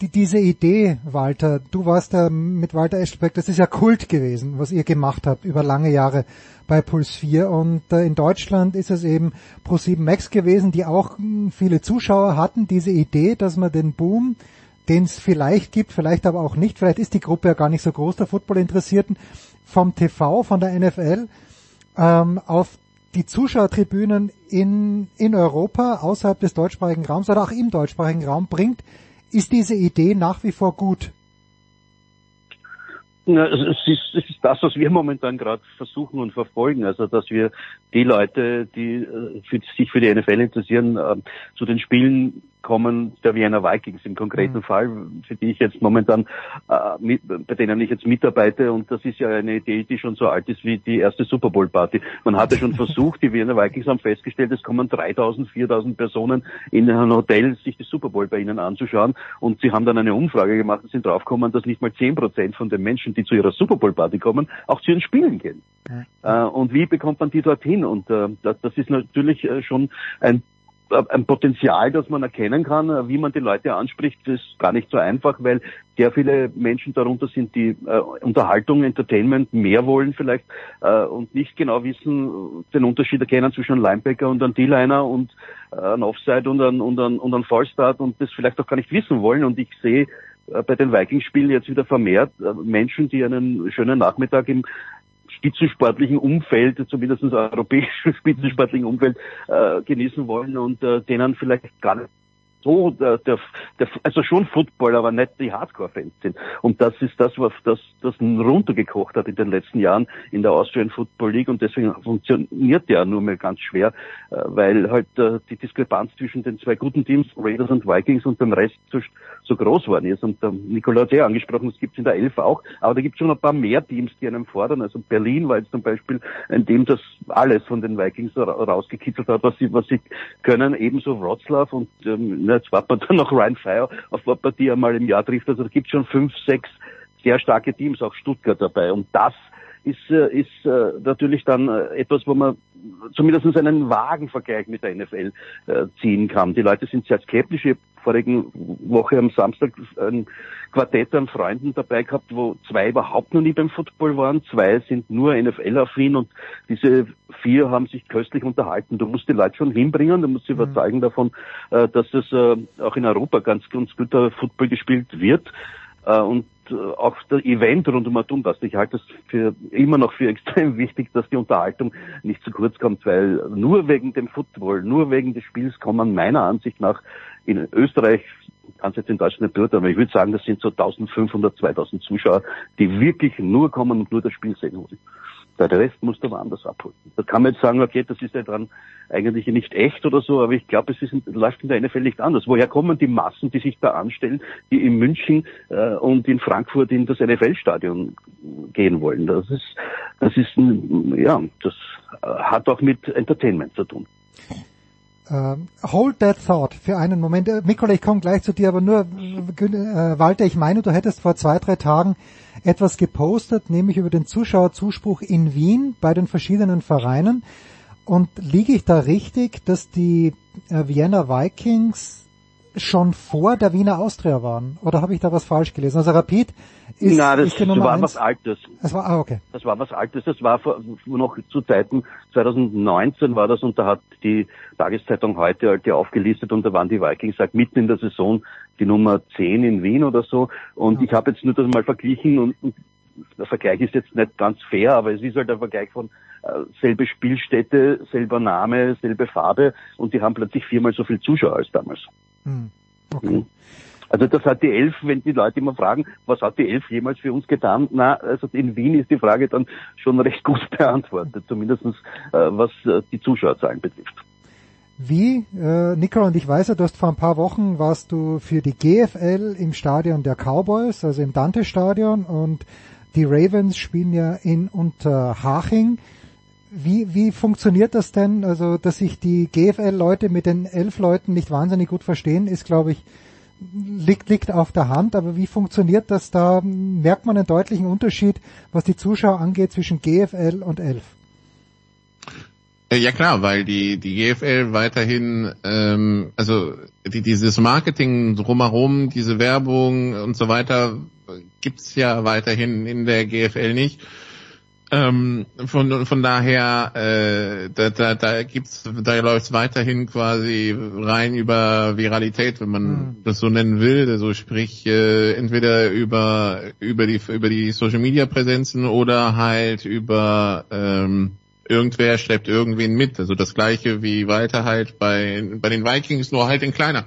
die, diese Idee, Walter, du warst da mit Walter Eschbeck, das ist ja Kult gewesen, was ihr gemacht habt über lange Jahre bei Puls 4 und äh, in Deutschland ist es eben Pro7 Max gewesen, die auch mh, viele Zuschauer hatten, diese Idee, dass man den Boom, den es vielleicht gibt, vielleicht aber auch nicht, vielleicht ist die Gruppe ja gar nicht so groß, der Football-Interessierten, vom TV, von der NFL, ähm, auf die Zuschauertribünen in, in Europa, außerhalb des deutschsprachigen Raums oder auch im deutschsprachigen Raum bringt, ist diese Idee nach wie vor gut? Es ist, es ist das, was wir momentan gerade versuchen und verfolgen. Also, dass wir die Leute, die äh, für, sich für die NFL interessieren, äh, zu den Spielen Kommen der Vienna Vikings im konkreten mhm. Fall, für die ich jetzt momentan, äh, mit, bei denen ich jetzt mitarbeite und das ist ja eine Idee, die schon so alt ist wie die erste Super Bowl Party. Man hatte schon <laughs> versucht, die Vienna Vikings haben festgestellt, es kommen 3000, 4000 Personen in ein Hotel, sich die Super Bowl bei ihnen anzuschauen und sie haben dann eine Umfrage gemacht und sind draufgekommen, dass nicht mal 10 Prozent von den Menschen, die zu ihrer Super Bowl Party kommen, auch zu ihren Spielen gehen. Mhm. Äh, und wie bekommt man die dorthin? Und äh, das, das ist natürlich äh, schon ein ein Potenzial, das man erkennen kann, wie man die Leute anspricht, ist gar nicht so einfach, weil sehr viele Menschen darunter sind, die äh, Unterhaltung, Entertainment mehr wollen vielleicht äh, und nicht genau wissen, den Unterschied erkennen zwischen einem Linebacker und einem D-Liner und äh, einem Offside und einem, und, einem, und einem Fallstart und das vielleicht auch gar nicht wissen wollen. Und ich sehe äh, bei den Vikings-Spielen jetzt wieder vermehrt äh, Menschen, die einen schönen Nachmittag im spitzensportlichen Umfeld, zumindest europäischen <laughs> spitzensportlichen Umfeld äh, genießen wollen und äh, denen vielleicht gar nicht so, der, der, also schon Football, aber nicht die Hardcore-Fans sind. Und das ist das, was das, das runtergekocht hat in den letzten Jahren in der Austrian Football League und deswegen funktioniert der nur mehr ganz schwer, äh, weil halt äh, die Diskrepanz zwischen den zwei guten Teams, Raiders und Vikings und dem Rest so, so groß geworden ist. Und äh, Nikola hat ja angesprochen, es gibt in der Elf auch, aber da gibt es schon ein paar mehr Teams, die einen fordern. Also Berlin war jetzt zum Beispiel ein Team, das alles von den Vikings rausgekitzelt hat, was sie, was sie können, ebenso Wroclaw und ähm, jetzt warten wir <laughs> dann noch Ryan Fire, auf was die einmal im Jahr trifft. Also es gibt schon fünf, sechs sehr starke Teams, auch Stuttgart dabei. Und das ist, äh, ist äh, natürlich dann äh, etwas, wo man zumindest einen vagen Vergleich mit der NFL ziehen kann. Die Leute sind sehr skeptisch. Ich habe vorigen Woche am Samstag ein Quartett an Freunden dabei gehabt, wo zwei überhaupt noch nie beim Football waren, zwei sind nur NFL-affin und diese vier haben sich köstlich unterhalten. Du musst die Leute schon hinbringen, du musst sie mhm. überzeugen davon, dass es auch in Europa ganz, ganz guter Football gespielt wird. Und auch das Event rund um Atumbast. Ich halte es für immer noch für <laughs> extrem wichtig, dass die Unterhaltung nicht zu kurz kommt, weil nur wegen dem Football, nur wegen des Spiels kommen meiner Ansicht nach in Österreich, kann es jetzt in Deutschland nicht beurteilen, aber ich würde sagen, das sind so 1500, 2000 Zuschauer, die wirklich nur kommen und nur das Spiel sehen wollen. Der Rest muss du woanders abholen. Da kann man jetzt sagen, okay, das ist ja dann eigentlich nicht echt oder so, aber ich glaube, es ist, läuft in der NFL nicht anders. Woher kommen die Massen, die sich da anstellen, die in München äh, und in Frankfurt in das NFL-Stadion gehen wollen? Das ist, das ist, ja, das hat auch mit Entertainment zu tun. Uh, hold that thought für einen Moment. Äh, Mikola, ich komme gleich zu dir, aber nur, äh, Walter, ich meine, du hättest vor zwei, drei Tagen etwas gepostet, nämlich über den Zuschauerzuspruch in Wien bei den verschiedenen Vereinen. Und liege ich da richtig, dass die äh, Vienna Vikings schon vor der Wiener Austria waren? Oder habe ich da was falsch gelesen? Also Rapid ist, Nein, das, ist die das war eins. was Altes. Das war, ah, okay. Das war was Altes. Das war vor, noch zu Zeiten 2019 war das und da hat die Tageszeitung heute halt ja aufgelistet und da waren die Vikings halt mitten in der Saison die Nummer 10 in Wien oder so. Und ja. ich habe jetzt nur das mal verglichen und, und der Vergleich ist jetzt nicht ganz fair, aber es ist halt ein Vergleich von äh, selbe Spielstätte, selber Name, selbe Farbe und die haben plötzlich viermal so viel Zuschauer als damals. Hm. Okay. Mhm. Also das hat die Elf, wenn die Leute immer fragen, was hat die Elf jemals für uns getan? Na, also in Wien ist die Frage dann schon recht gut <laughs> beantwortet, zumindest äh, was äh, die Zuschauerzahlen betrifft. Wie, äh, Nicola, und ich weiß ja, du hast vor ein paar Wochen warst du für die GFL im Stadion der Cowboys, also im Dante-Stadion und die Ravens spielen ja in Unterhaching. Wie, wie funktioniert das denn? Also, dass sich die GFL-Leute mit den elf Leuten nicht wahnsinnig gut verstehen, ist, glaube ich, liegt, liegt auf der Hand. Aber wie funktioniert das? Da merkt man einen deutlichen Unterschied, was die Zuschauer angeht, zwischen GFL und elf. Äh, ja klar, weil die die GFL weiterhin, ähm, also die, dieses Marketing drumherum, diese Werbung und so weiter gibt's ja weiterhin in der GFL nicht. Ähm, von, von daher, äh, da, da, da gibt's, da läuft's weiterhin quasi rein über Viralität, wenn man mhm. das so nennen will. Also sprich, äh, entweder über über die über die Social Media Präsenzen oder halt über ähm, irgendwer schleppt irgendwen mit. Also das gleiche wie weiter halt bei, bei den Vikings, nur halt in kleiner.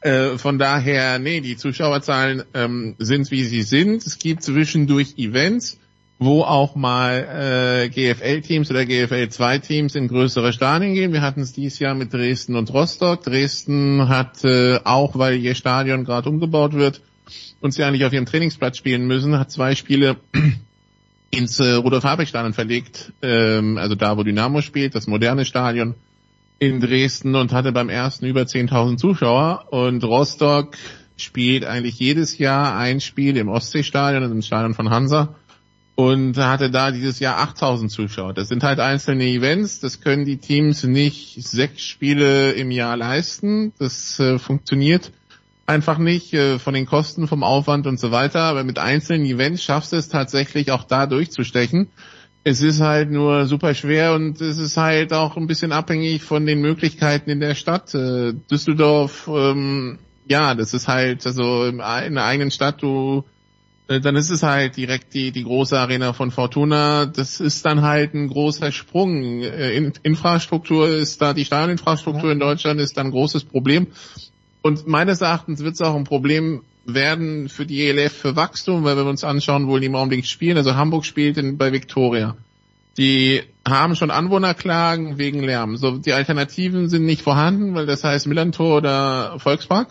Äh, von daher, nee, die Zuschauerzahlen ähm, sind wie sie sind. Es gibt zwischendurch Events, wo auch mal äh, GFL-Teams oder GFL-2-Teams in größere Stadien gehen. Wir hatten es dieses Jahr mit Dresden und Rostock. Dresden hat äh, auch, weil ihr Stadion gerade umgebaut wird, uns ja eigentlich auf ihrem Trainingsplatz spielen müssen, hat zwei Spiele <clears throat> ins äh, Rudolf-Habeck-Stadion verlegt, ähm, also da, wo Dynamo spielt, das moderne Stadion in Dresden und hatte beim ersten über 10.000 Zuschauer und Rostock spielt eigentlich jedes Jahr ein Spiel im Ostseestadion, im Stadion von Hansa und hatte da dieses Jahr 8000 Zuschauer. Das sind halt einzelne Events, das können die Teams nicht sechs Spiele im Jahr leisten. Das äh, funktioniert einfach nicht äh, von den Kosten, vom Aufwand und so weiter. Aber mit einzelnen Events schaffst du es tatsächlich auch da durchzustechen. Es ist halt nur super schwer und es ist halt auch ein bisschen abhängig von den Möglichkeiten in der Stadt. Äh, Düsseldorf, ähm, ja, das ist halt, also in der eigenen Stadt, du dann ist es halt direkt die, die große Arena von Fortuna. Das ist dann halt ein großer Sprung. Äh, in, Infrastruktur ist da, die Stadioninfrastruktur in Deutschland ist dann ein großes Problem. Und meines Erachtens wird es auch ein Problem werden für die ELF für Wachstum, weil wir uns anschauen, wo die im Augenblick spielen. Also Hamburg spielt in, bei Victoria. Die haben schon Anwohnerklagen wegen Lärm. So, die Alternativen sind nicht vorhanden, weil das heißt Millantor oder Volkspark.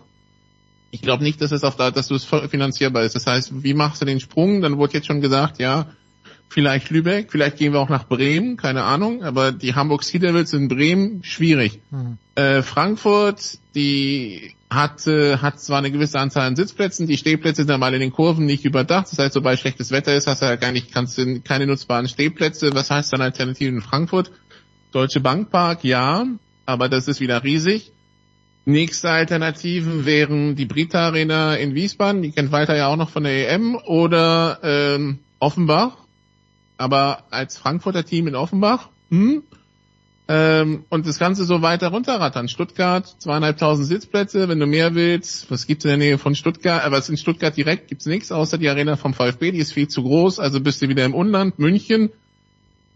Ich glaube nicht, dass es auf da, dass du es finanzierbar ist. Das heißt, wie machst du den Sprung? Dann wurde jetzt schon gesagt, ja, vielleicht Lübeck, vielleicht gehen wir auch nach Bremen, keine Ahnung, aber die Hamburg Sea Devils in Bremen, schwierig. Mhm. Äh, Frankfurt, die hat, äh, hat zwar eine gewisse Anzahl an Sitzplätzen, die Stehplätze sind mal in den Kurven nicht überdacht, das heißt, sobald schlechtes Wetter ist, hast du ja gar nicht, kannst du keine nutzbaren Stehplätze. Was heißt dann Alternativen in Frankfurt? Deutsche Bankpark, ja, aber das ist wieder riesig. Nächste Alternativen wären die Brita Arena in Wiesbaden, die kennt Walter ja auch noch von der EM, oder ähm, Offenbach, aber als Frankfurter Team in Offenbach. Hm? Ähm, und das Ganze so weiter runterrattern. Stuttgart, zweieinhalbtausend Sitzplätze, wenn du mehr willst. Was gibt's in der Nähe von Stuttgart? Äh, in Stuttgart direkt gibt's nichts, außer die Arena vom VfB, die ist viel zu groß, also bist du wieder im Unland. München,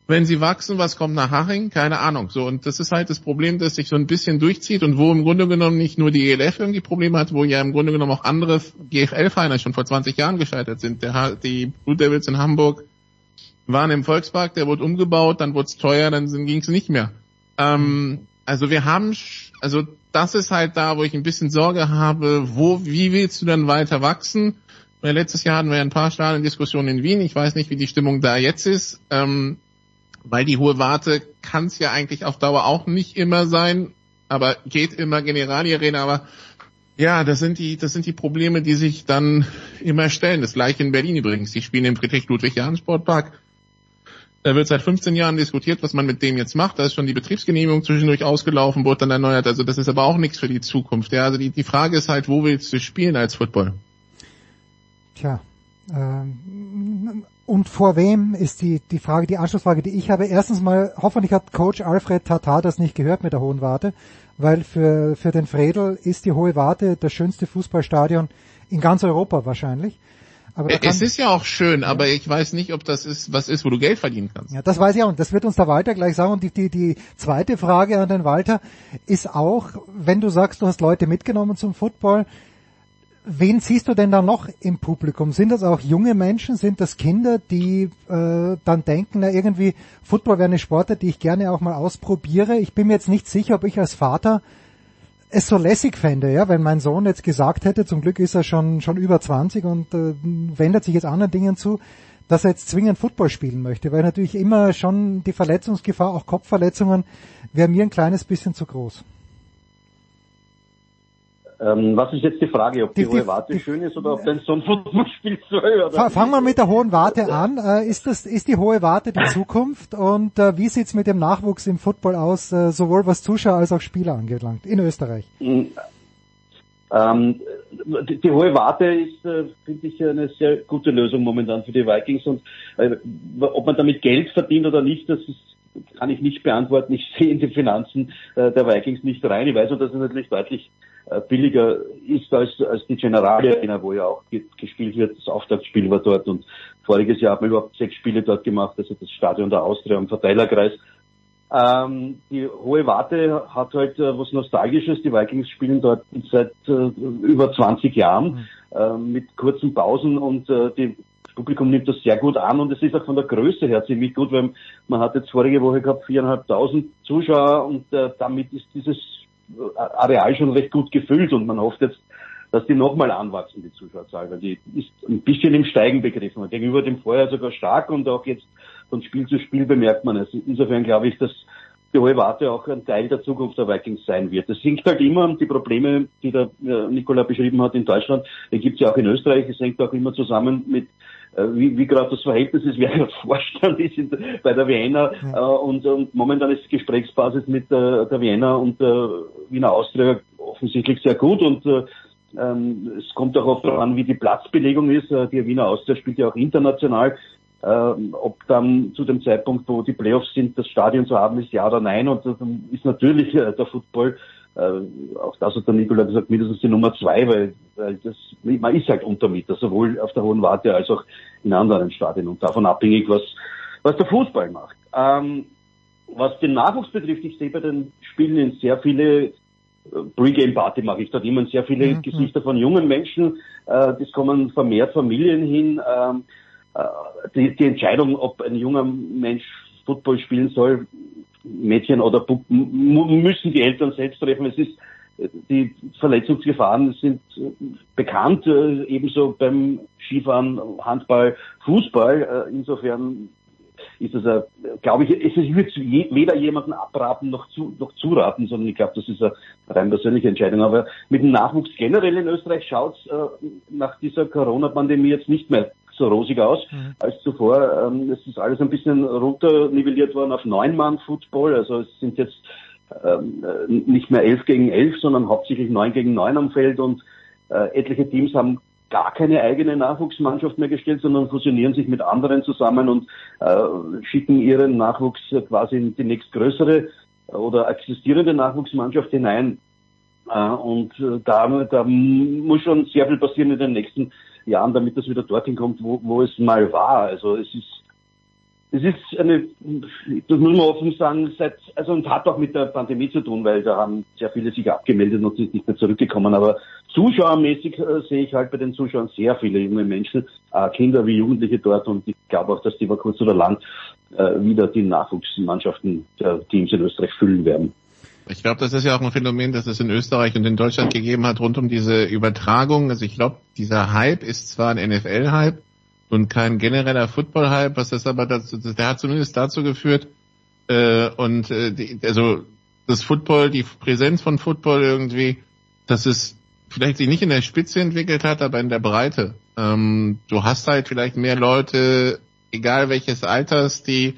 wenn sie wachsen, was kommt nach Haching? Keine Ahnung. So, und das ist halt das Problem, das sich so ein bisschen durchzieht und wo im Grunde genommen nicht nur die ELF irgendwie Probleme hat, wo ja im Grunde genommen auch andere GFL-Vereine schon vor 20 Jahren gescheitert sind. Der, die Blue Devils in Hamburg waren im Volkspark, der wurde umgebaut, dann wurde es teuer, dann ging es nicht mehr. Ähm, also wir haben, also das ist halt da, wo ich ein bisschen Sorge habe, wo, wie willst du dann weiter wachsen? Letztes Jahr hatten wir ein paar Stadien-Diskussionen in Wien. Ich weiß nicht, wie die Stimmung da jetzt ist. Ähm, weil die hohe Warte kann es ja eigentlich auf Dauer auch nicht immer sein, aber geht immer Generali Arena, aber ja, das sind die, das sind die Probleme, die sich dann immer stellen. Das gleiche in Berlin übrigens. Die spielen im Friedrich-Ludwig-Jahn-Sportpark. Da wird seit 15 Jahren diskutiert, was man mit dem jetzt macht. Da ist schon die Betriebsgenehmigung zwischendurch ausgelaufen, wurde dann erneuert. Also das ist aber auch nichts für die Zukunft. Ja, also die, die Frage ist halt, wo willst du spielen als Football? Tja, ähm, und vor wem ist die, die Frage, die Anschlussfrage, die ich habe. Erstens mal, hoffentlich hat Coach Alfred Tata das nicht gehört mit der Hohen Warte, weil für, für den Fredel ist die Hohe Warte das schönste Fußballstadion in ganz Europa wahrscheinlich. Aber es ist ja auch schön, ja. aber ich weiß nicht, ob das ist, was ist, wo du Geld verdienen kannst. Ja, das weiß ich auch und das wird uns der Walter gleich sagen. Und die, die, die zweite Frage an den Walter ist auch, wenn du sagst, du hast Leute mitgenommen zum Football, Wen siehst du denn da noch im Publikum? Sind das auch junge Menschen? Sind das Kinder, die äh, dann denken, na irgendwie Football wäre eine Sportart, die ich gerne auch mal ausprobiere? Ich bin mir jetzt nicht sicher, ob ich als Vater es so lässig fände, ja, wenn mein Sohn jetzt gesagt hätte, zum Glück ist er schon schon über 20 und äh, wendet sich jetzt anderen Dingen zu, dass er jetzt zwingend Football spielen möchte, weil natürlich immer schon die Verletzungsgefahr, auch Kopfverletzungen, wäre mir ein kleines bisschen zu groß. Ähm, was ist jetzt die Frage, ob die, die hohe Warte die, schön ist oder ob dein Sohn Football spielt soll? Fangen wir mit der hohen Warte an. Äh, ist, das, ist die hohe Warte die Zukunft und äh, wie sieht's mit dem Nachwuchs im Football aus, äh, sowohl was Zuschauer als auch Spieler angelangt in Österreich? Mhm. Ähm, die, die, hohe Warte ist, äh, finde ich, eine sehr gute Lösung momentan für die Vikings und äh, ob man damit Geld verdient oder nicht, das ist kann ich nicht beantworten. Ich sehe in die Finanzen äh, der Vikings nicht rein. Ich weiß nur, dass es natürlich deutlich billiger ist als, als die General Arena, wo ja auch gespielt wird. Das Auftaktspiel war dort und voriges Jahr haben wir überhaupt sechs Spiele dort gemacht, also das Stadion der Austria am Verteilerkreis. Ähm, die hohe Warte hat halt äh, was Nostalgisches. Die Vikings spielen dort seit äh, über 20 Jahren äh, mit kurzen Pausen und äh, die Publikum nimmt das sehr gut an und es ist auch von der Größe her ziemlich gut, weil man hat jetzt vorige Woche gehabt viereinhalbtausend Zuschauer und äh, damit ist dieses Areal schon recht gut gefüllt und man hofft jetzt, dass die nochmal anwachsen, die Zuschauerzahl, weil die ist ein bisschen im Steigen begriffen. Gegenüber dem Vorjahr sogar stark und auch jetzt von Spiel zu Spiel bemerkt man es. Insofern glaube ich, dass die hohe Warte auch ein Teil der Zukunft der Vikings sein wird. Es hängt halt immer die Probleme, die der äh, Nikola beschrieben hat in Deutschland, die gibt es ja auch in Österreich. Es hängt auch immer zusammen mit wie, wie gerade das Verhältnis ist, wer gerade <laughs> Vorstand ist in, bei der Vienna äh, und, und momentan ist die Gesprächsbasis mit äh, der Vienna und der äh, Wiener Austria offensichtlich sehr gut und äh, ähm, es kommt auch oft darauf an, wie die Platzbelegung ist. Äh, die Wiener Austria spielt ja auch international. Ähm, ob dann zu dem Zeitpunkt, wo die Playoffs sind, das Stadion zu haben ist, ja oder nein. Und dann ist natürlich äh, der Football, äh, auch das hat der Nikola gesagt, mindestens die Nummer zwei, weil, weil das, man ist halt Untermieter, sowohl auf der Hohen Warte als auch in anderen Stadien und davon abhängig, was, was der Fußball macht. Ähm, was den Nachwuchs betrifft, ich sehe bei den Spielen in sehr viele Pre-Game-Party mache ich dort immer sehr viele mhm. Gesichter von jungen Menschen. Äh, das kommen vermehrt Familien hin. Ähm, äh, die, die Entscheidung, ob ein junger Mensch Football spielen soll, Mädchen oder Bub, müssen die Eltern selbst treffen. Es ist die Verletzungsgefahren sind bekannt, äh, ebenso beim Skifahren, Handball, Fußball. Äh, insofern ist äh, glaube ich, es wird weder jemanden abraten noch, zu, noch zuraten, sondern ich glaube, das ist eine rein persönliche Entscheidung. Aber mit dem Nachwuchs generell in Österreich schaut es äh, nach dieser Corona-Pandemie jetzt nicht mehr so rosig aus mhm. als zuvor. Ähm, es ist alles ein bisschen runternivelliert worden auf Neun-Mann-Football. Also es sind jetzt ähm, äh, nicht mehr elf gegen elf, sondern hauptsächlich neun gegen neun am Feld und äh, etliche Teams haben gar keine eigene Nachwuchsmannschaft mehr gestellt, sondern fusionieren sich mit anderen zusammen und äh, schicken ihren Nachwuchs quasi in die nächstgrößere oder existierende Nachwuchsmannschaft hinein. Äh, und äh, da, da muss schon sehr viel passieren in den nächsten Jahren, damit das wieder dorthin kommt, wo, wo es mal war. Also es ist es ist eine, das muss man offen sagen, seit, also und hat auch mit der Pandemie zu tun, weil da haben sehr viele sich abgemeldet und sind nicht mehr zurückgekommen. Aber zuschauermäßig äh, sehe ich halt bei den Zuschauern sehr viele junge Menschen, äh, Kinder wie Jugendliche dort und ich glaube auch, dass die über kurz oder lang äh, wieder die Nachwuchsmannschaften der Teams in Österreich füllen werden. Ich glaube, das ist ja auch ein Phänomen, das es in Österreich und in Deutschland gegeben hat, rund um diese Übertragung. Also ich glaube, dieser Hype ist zwar ein NFL-Hype, und kein genereller Football-Hype, was das aber dazu, der hat zumindest dazu geführt, äh, und äh, die, also das Football, die Präsenz von Football irgendwie, dass es vielleicht sich nicht in der Spitze entwickelt hat, aber in der Breite. Ähm, du hast halt vielleicht mehr Leute, egal welches Alters, die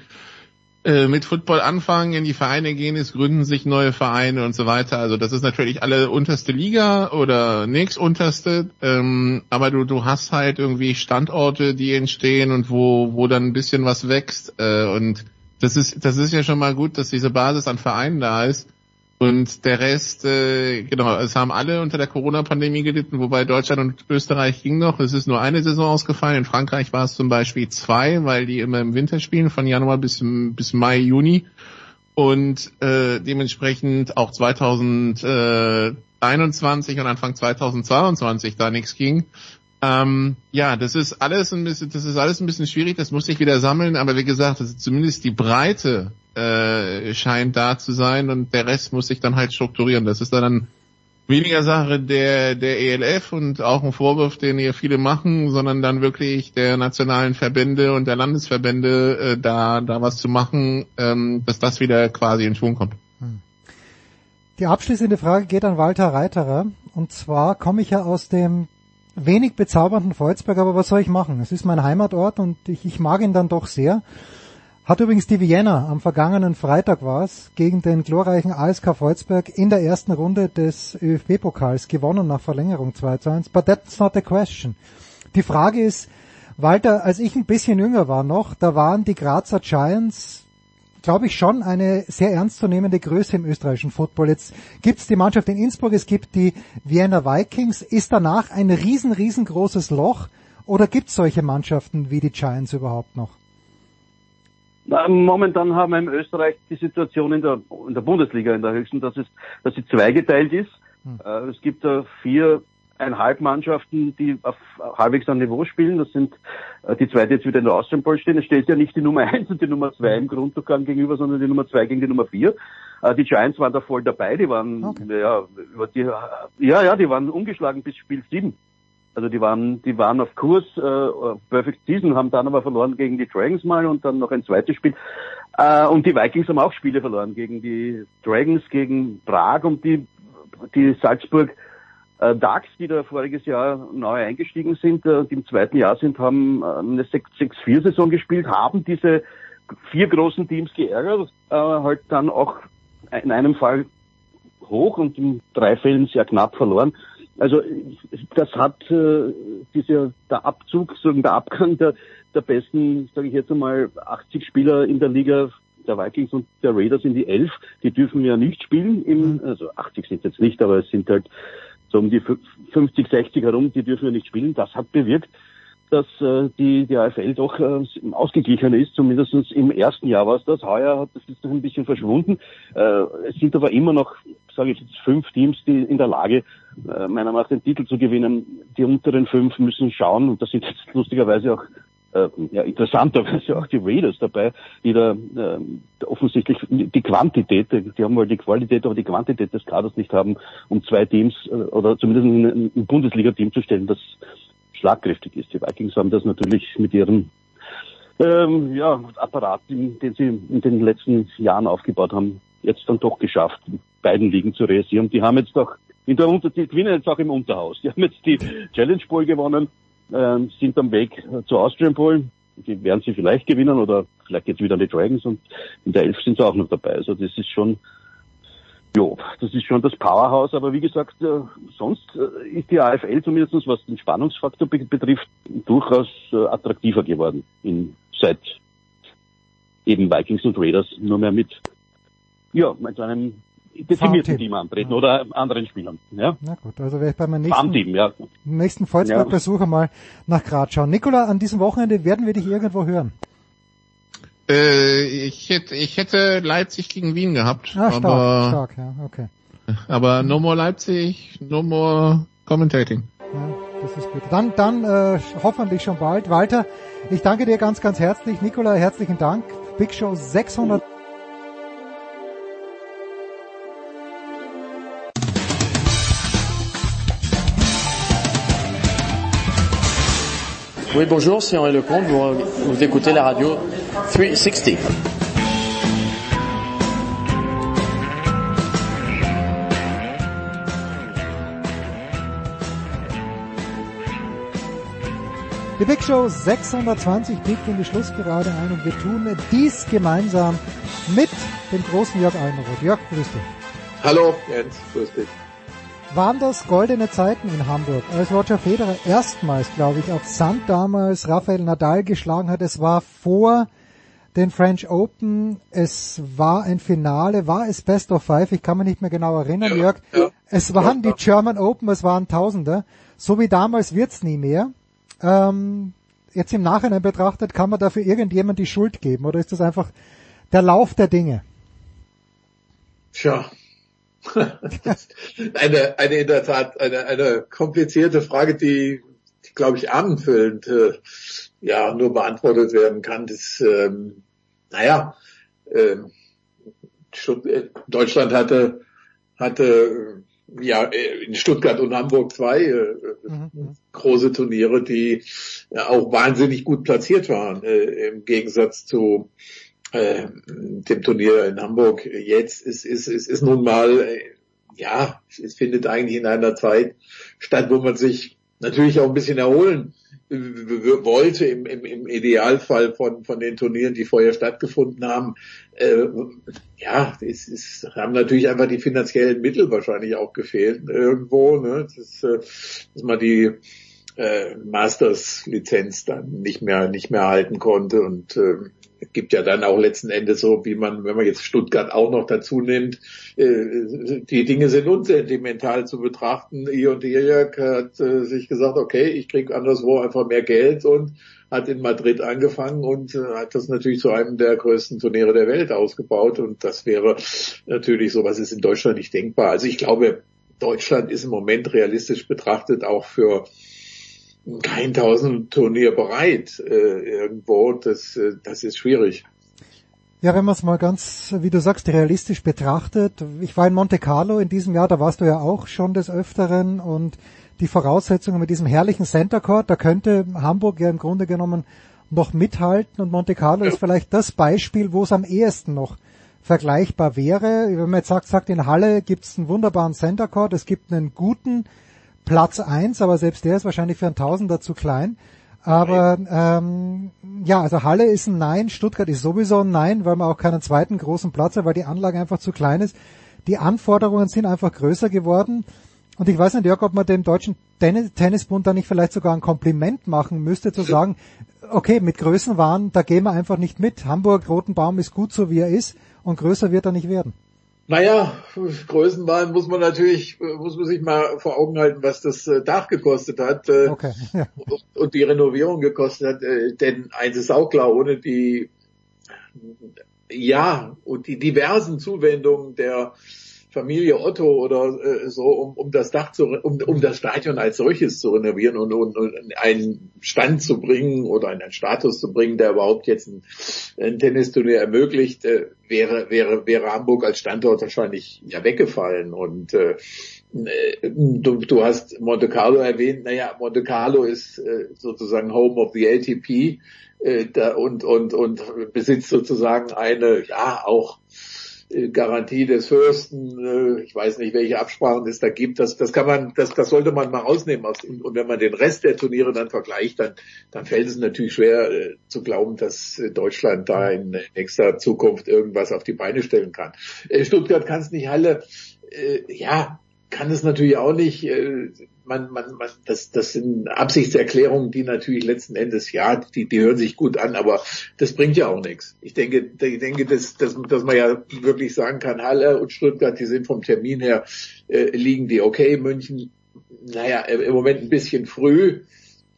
äh, mit Football anfangen, in die Vereine gehen, es gründen sich neue Vereine und so weiter. Also das ist natürlich alle unterste Liga oder nächst unterste, ähm, aber du, du hast halt irgendwie Standorte, die entstehen und wo, wo dann ein bisschen was wächst. Äh, und das ist, das ist ja schon mal gut, dass diese Basis an Vereinen da ist. Und der Rest, äh, genau, es haben alle unter der Corona-Pandemie gelitten, wobei Deutschland und Österreich ging noch. Es ist nur eine Saison ausgefallen. In Frankreich war es zum Beispiel zwei, weil die immer im Winter spielen, von Januar bis, bis Mai, Juni. Und äh, dementsprechend auch 2021 und Anfang 2022 da nichts ging. Ähm, ja, das ist alles ein bisschen, das ist alles ein bisschen schwierig, das muss ich wieder sammeln, aber wie gesagt, das ist zumindest die Breite äh, scheint da zu sein und der Rest muss sich dann halt strukturieren. Das ist dann weniger Sache der, der ELF und auch ein Vorwurf, den hier viele machen, sondern dann wirklich der nationalen Verbände und der Landesverbände äh, da, da was zu machen, ähm, dass das wieder quasi in Schwung kommt. Hm. Die abschließende Frage geht an Walter Reiterer. Und zwar komme ich ja aus dem wenig bezaubernden Volzberg, aber was soll ich machen? Es ist mein Heimatort und ich, ich mag ihn dann doch sehr. Hat übrigens die Vienna am vergangenen Freitag war es gegen den glorreichen ASK Volzberg in der ersten Runde des ÖFB-Pokals gewonnen nach Verlängerung 2 zu 1. But that's not the question. Die Frage ist, Walter, als ich ein bisschen jünger war noch, da waren die Grazer Giants, glaube ich, schon eine sehr ernstzunehmende Größe im österreichischen Football. Jetzt gibt es die Mannschaft in Innsbruck, es gibt die Vienna Vikings. Ist danach ein riesen, riesengroßes Loch oder gibt es solche Mannschaften wie die Giants überhaupt noch? Momentan haben wir in Österreich die Situation in der, in der Bundesliga in der höchsten, dass, es, dass sie zweigeteilt ist. Hm. Äh, es gibt da vier eineinhalb Mannschaften, die auf halbwegs an Niveau spielen. Das sind äh, die zweite jetzt wieder in der Austrian Bowl stehen. Es steht ja nicht die Nummer <laughs> eins und die Nummer zwei im Grunddurchgang gegenüber, sondern die Nummer zwei gegen die Nummer vier. Äh, die Giants waren da voll dabei. Die waren okay. ja, über die, ja, ja, die waren ungeschlagen bis Spiel sieben. Also die waren, die waren auf Kurs, äh, Perfect Season, haben dann aber verloren gegen die Dragons mal und dann noch ein zweites Spiel. Äh, und die Vikings haben auch Spiele verloren gegen die Dragons, gegen Prag und die, die Salzburg äh, Ducks, die da voriges Jahr neu eingestiegen sind, äh, die im zweiten Jahr sind, haben äh, eine 6-4-Saison gespielt, haben diese vier großen Teams geärgert, äh, halt dann auch in einem Fall hoch und in drei Fällen sehr knapp verloren. Also das hat äh, dieser der Abzug, sagen der Abgang der, der besten, sage ich jetzt einmal, 80 Spieler in der Liga der Vikings und der Raiders in die elf, die dürfen ja nicht spielen, im, also 80 sind jetzt nicht, aber es sind halt so um die 50, 60 herum, die dürfen ja nicht spielen. Das hat bewirkt, dass äh, die, die AFL doch äh, ausgeglichener ist, zumindest im ersten Jahr war es das. Heuer hat das jetzt noch ein bisschen verschwunden. Äh, es sind aber immer noch, sage ich jetzt, fünf Teams, die in der Lage, äh, meiner Meinung nach den Titel zu gewinnen. Die unteren fünf müssen schauen, und das sind jetzt <laughs> lustigerweise auch äh, ja, interessanterweise auch die Raiders dabei, die da äh, offensichtlich die Quantität, die haben wohl die Qualität, aber die Quantität des Kaders nicht haben, um zwei Teams äh, oder zumindest ein, ein Bundesliga-Team zu stellen, das schlagkräftig ist. Die Vikings haben das natürlich mit ihrem ähm, ja, Apparat, den, sie in den letzten Jahren aufgebaut haben, jetzt dann doch geschafft, beiden Ligen zu realisieren. Die haben jetzt doch in der Unter die gewinnen jetzt auch im Unterhaus. Die haben jetzt die Challenge Bowl gewonnen, äh, sind am Weg zur Austrian Bowl. Die werden sie vielleicht gewinnen oder vielleicht jetzt wieder an die Dragons und in der Elf sind sie auch noch dabei. Also das ist schon Jo, das ist schon das Powerhouse, aber wie gesagt, äh, sonst äh, ist die AFL zumindest was den Spannungsfaktor be betrifft, durchaus äh, attraktiver geworden in, seit eben Vikings und Raiders nur mehr mit, ja, mit einem dezimierten Team antreten ja. oder anderen Spielern. Ja? Na gut, also werde ich bei meinem nächsten, ja. nächsten Volksparkbesuch ja. mal nach Graz schauen. Nikola, an diesem Wochenende werden wir dich irgendwo hören. Äh, ich hätte, ich hätte Leipzig gegen Wien gehabt. Ah, stark, aber, stark, ja, okay. Aber no more Leipzig, no more commentating. Ja, das ist gut. Dann, dann äh, hoffentlich schon bald. Walter, ich danke dir ganz, ganz herzlich. Nikola, herzlichen Dank. Big Show 600. Oui, bonjour, c'est Henri Lecomte. Vous, vous écoutez la radio 360. Die Big Show 620 biegt in die Schlussgerade ein und wir tun dies gemeinsam mit dem großen Jörg Almeroth. Jörg, grüß dich. Hallo, Jens, grüß dich waren das goldene Zeiten in Hamburg, als Roger Federer erstmals, glaube ich, auf Sand damals Rafael Nadal geschlagen hat. Es war vor den French Open, es war ein Finale, war es Best of Five, ich kann mich nicht mehr genau erinnern, ja, Jörg. Ja, es waren die German Open, es waren Tausende. So wie damals wird's nie mehr. Ähm, jetzt im Nachhinein betrachtet, kann man dafür irgendjemand die Schuld geben oder ist das einfach der Lauf der Dinge? Tja, <laughs> eine, eine in der Tat, eine, eine komplizierte Frage, die, die glaube ich, abendfüllend äh, ja nur beantwortet werden kann. Das, ähm, naja, ähm, äh, Deutschland hatte, hatte ja in Stuttgart und Hamburg zwei äh, mhm. große Turniere, die ja, auch wahnsinnig gut platziert waren, äh, im Gegensatz zu äh, dem Turnier in Hamburg jetzt ist, ist, ist, ist nun mal, äh, ja, es findet eigentlich in einer Zeit statt, wo man sich natürlich auch ein bisschen erholen wollte im, im, im Idealfall von, von den Turnieren, die vorher stattgefunden haben. Äh, ja, es, es haben natürlich einfach die finanziellen Mittel wahrscheinlich auch gefehlt irgendwo, ne? das, äh, dass man die äh, Masters-Lizenz dann nicht mehr nicht mehr halten konnte und äh, gibt ja dann auch letzten Endes so, wie man, wenn man jetzt Stuttgart auch noch dazu nimmt, äh, die Dinge sind unsentimental zu betrachten. Ihr und Jörg hat äh, sich gesagt, okay, ich krieg anderswo einfach mehr Geld und hat in Madrid angefangen und äh, hat das natürlich zu einem der größten Turniere der Welt ausgebaut und das wäre natürlich sowas ist in Deutschland nicht denkbar. Also ich glaube, Deutschland ist im Moment realistisch betrachtet auch für kein Tausend-Turnier bereit äh, irgendwo. Das, äh, das ist schwierig. Ja, wenn man es mal ganz, wie du sagst, realistisch betrachtet. Ich war in Monte Carlo in diesem Jahr, da warst du ja auch schon des Öfteren und die Voraussetzungen mit diesem herrlichen Center Court, da könnte Hamburg ja im Grunde genommen noch mithalten und Monte Carlo ist vielleicht das Beispiel, wo es am ehesten noch vergleichbar wäre. Wenn man jetzt sagt, sagt in Halle gibt es einen wunderbaren Center Court, es gibt einen guten Platz eins, aber selbst der ist wahrscheinlich für einen Tausender zu klein. Aber ähm, ja, also Halle ist ein Nein, Stuttgart ist sowieso ein Nein, weil man auch keinen zweiten großen Platz hat, weil die Anlage einfach zu klein ist. Die Anforderungen sind einfach größer geworden. Und ich weiß nicht, Jörg, ob man dem deutschen Tennis Tennisbund da nicht vielleicht sogar ein Kompliment machen müsste, zu sagen, okay, mit Größenwahn, da gehen wir einfach nicht mit. Hamburg, Rotenbaum ist gut so, wie er ist und größer wird er nicht werden. Naja, Größenwahn muss man natürlich, muss man sich mal vor Augen halten, was das äh, Dach gekostet hat äh, okay. <laughs> und die Renovierung gekostet hat. Äh, denn eins ist auch klar, ohne die, ja, und die diversen Zuwendungen der Familie Otto oder äh, so, um, um das Dach zu, um, um das Stadion als solches zu renovieren und, und, und einen Stand zu bringen oder einen Status zu bringen, der überhaupt jetzt ein, ein Tennisturnier ermöglicht, äh, wäre, wäre, wäre Hamburg als Standort wahrscheinlich ja weggefallen und äh, Du, du hast Monte Carlo erwähnt. Naja, Monte Carlo ist äh, sozusagen Home of the ATP äh, da, und, und, und besitzt sozusagen eine, ja, auch äh, Garantie des Fürsten, äh, ich weiß nicht, welche Absprachen es da gibt, das, das kann man, das, das sollte man mal rausnehmen. Und, und wenn man den Rest der Turniere dann vergleicht, dann, dann fällt es natürlich schwer äh, zu glauben, dass Deutschland da in nächster Zukunft irgendwas auf die Beine stellen kann. Stuttgart kann es nicht alle, ja, kann es natürlich auch nicht man, man, man, das, das sind Absichtserklärungen, die natürlich letzten Endes, ja, die, die hören sich gut an, aber das bringt ja auch nichts. Ich denke, ich denke, dass, dass, dass man ja wirklich sagen kann, Halle und Stuttgart, die sind vom Termin her, äh, liegen die okay. München, naja, im Moment ein bisschen früh,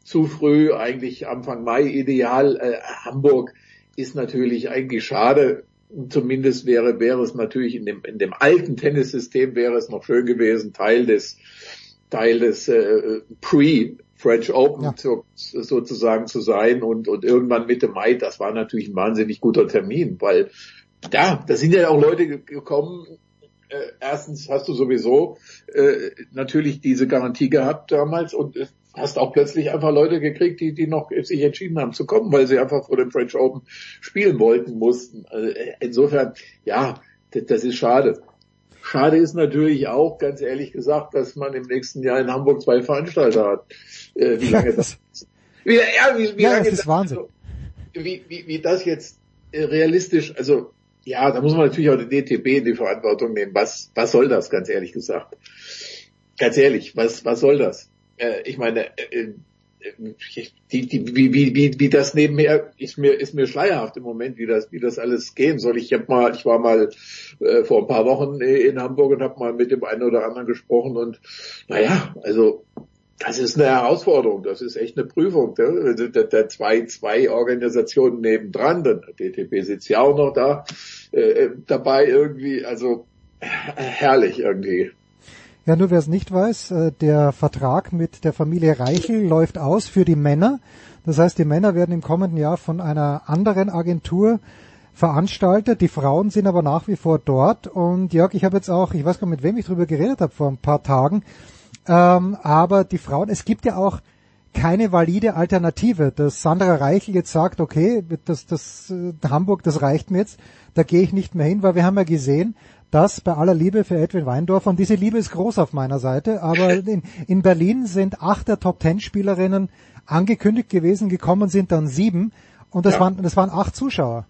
zu früh, eigentlich Anfang Mai ideal. Äh, Hamburg ist natürlich eigentlich schade. Zumindest wäre, wäre es natürlich in dem, in dem alten Tennissystem wäre es noch schön gewesen, Teil des Teil des äh, Pre-French Open ja. zu, sozusagen zu sein und, und irgendwann Mitte Mai, das war natürlich ein wahnsinnig guter Termin, weil ja, da sind ja auch Leute gekommen, äh, erstens hast du sowieso äh, natürlich diese Garantie gehabt damals und hast auch plötzlich einfach Leute gekriegt, die, die noch sich entschieden haben zu kommen, weil sie einfach vor dem French Open spielen wollten, mussten. Also insofern, ja, das, das ist schade. Schade ist natürlich auch, ganz ehrlich gesagt, dass man im nächsten Jahr in Hamburg zwei Veranstalter hat. Äh, wie lange <laughs> das, wie, ja, wie, wie ja, lange das ist Wahnsinn. Also, wie, wie, wie das jetzt äh, realistisch, also ja, da muss man natürlich auch den DTB in die Verantwortung nehmen. Was, was soll das, ganz ehrlich gesagt? Ganz ehrlich, was, was soll das? Äh, ich meine, äh, die, die, wie, wie, wie, wie das nebenher ist mir ist mir schleierhaft im Moment, wie das wie das alles gehen soll. Ich habe mal, ich war mal äh, vor ein paar Wochen in Hamburg und habe mal mit dem einen oder anderen gesprochen und naja, also das ist eine Herausforderung, das ist echt eine Prüfung. Ne? Der, der zwei, zwei Organisationen nebendran, der DTB sitzt ja auch noch da äh, dabei irgendwie, also herrlich irgendwie. Ja, nur wer es nicht weiß, äh, der Vertrag mit der Familie Reichel läuft aus für die Männer. Das heißt, die Männer werden im kommenden Jahr von einer anderen Agentur veranstaltet. Die Frauen sind aber nach wie vor dort. Und Jörg, ich habe jetzt auch, ich weiß gar nicht, mit wem ich drüber geredet habe vor ein paar Tagen, ähm, aber die Frauen, es gibt ja auch keine valide Alternative, dass Sandra Reichel jetzt sagt, okay, das, das äh, Hamburg, das reicht mir jetzt, da gehe ich nicht mehr hin, weil wir haben ja gesehen, das bei aller Liebe für Edwin Weindorfer, und diese Liebe ist groß auf meiner Seite, aber <laughs> in, in Berlin sind acht der Top Ten Spielerinnen angekündigt gewesen, gekommen sind dann sieben, und das, ja. waren, das waren acht Zuschauer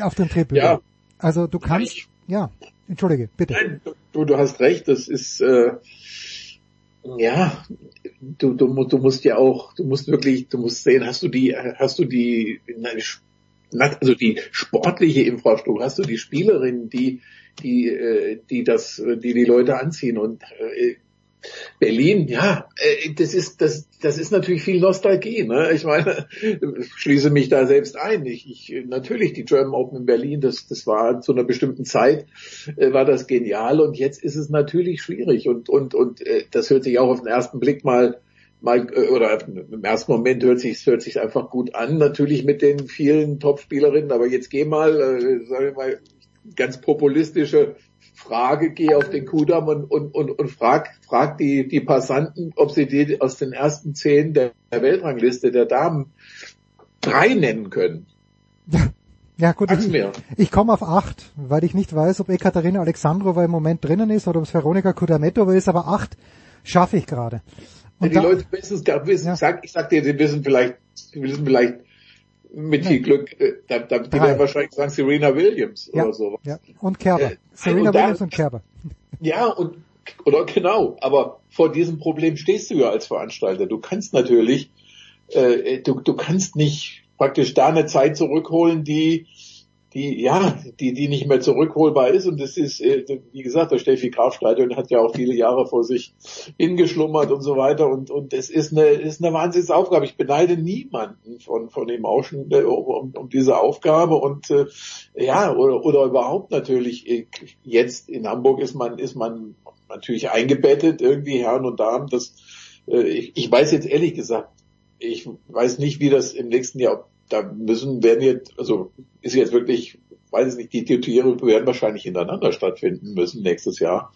auf den Tribünen. Ja. Also du kannst, ich, ja, entschuldige, bitte. Nein, du, du hast recht, das ist, äh, ja, du, du, du musst ja auch, du musst wirklich, du musst sehen, hast du die, hast du die, also die sportliche Infrastruktur, hast du die Spielerinnen, die die, äh, die das, die die Leute anziehen und äh, Berlin, ja, äh, das ist das das ist natürlich viel Nostalgie. Ne? Ich meine, <laughs> schließe mich da selbst ein. Ich, ich natürlich die German Open in Berlin, das das war zu einer bestimmten Zeit äh, war das genial und jetzt ist es natürlich schwierig und und und äh, das hört sich auch auf den ersten Blick mal mal äh, oder im ersten Moment hört sich hört sich einfach gut an, natürlich mit den vielen Top-Spielerinnen. Aber jetzt geh mal, äh, sagen wir mal, ganz populistische Frage, geh auf den Kudamm und, und, und, und frag, frag die, die Passanten, ob sie die aus den ersten zehn der, der Weltrangliste der Damen drei nennen können. <laughs> Ja gut, ich, ich komme auf acht, weil ich nicht weiß, ob Ekaterina Alexandrova im Moment drinnen ist oder ob es Veronika Kudametova ist, aber acht schaffe ich gerade. Ja, die da, Leute wissen es, ja. sag, ich sag dir, sie wissen vielleicht, sie wissen vielleicht mit viel Glück, äh, da, da, die werden wahrscheinlich sagen Serena Williams ja, oder so. Ja. Und Kerber. Äh, Serena und Williams da, und Kerber. <laughs> Ja, und oder genau, aber vor diesem Problem stehst du ja als Veranstalter. Du kannst natürlich, äh, du, du kannst nicht praktisch da eine Zeit zurückholen, die die ja, die die nicht mehr zurückholbar ist und das ist äh, wie gesagt, der Steffi Graf Stadion hat ja auch viele Jahre vor sich hingeschlummert und so weiter und und es ist eine ist eine Wahnsinnsaufgabe. Ich beneide niemanden von von dem Auschen äh, um, um diese Aufgabe und äh, ja oder oder überhaupt natürlich äh, jetzt in Hamburg ist man ist man natürlich eingebettet irgendwie Herren und Damen. Das äh, ich, ich weiß jetzt ehrlich gesagt ich weiß nicht, wie das im nächsten Jahr, da müssen, werden jetzt, also ist jetzt wirklich, weiß ich nicht, die, Turniere werden wahrscheinlich hintereinander stattfinden müssen nächstes Jahr.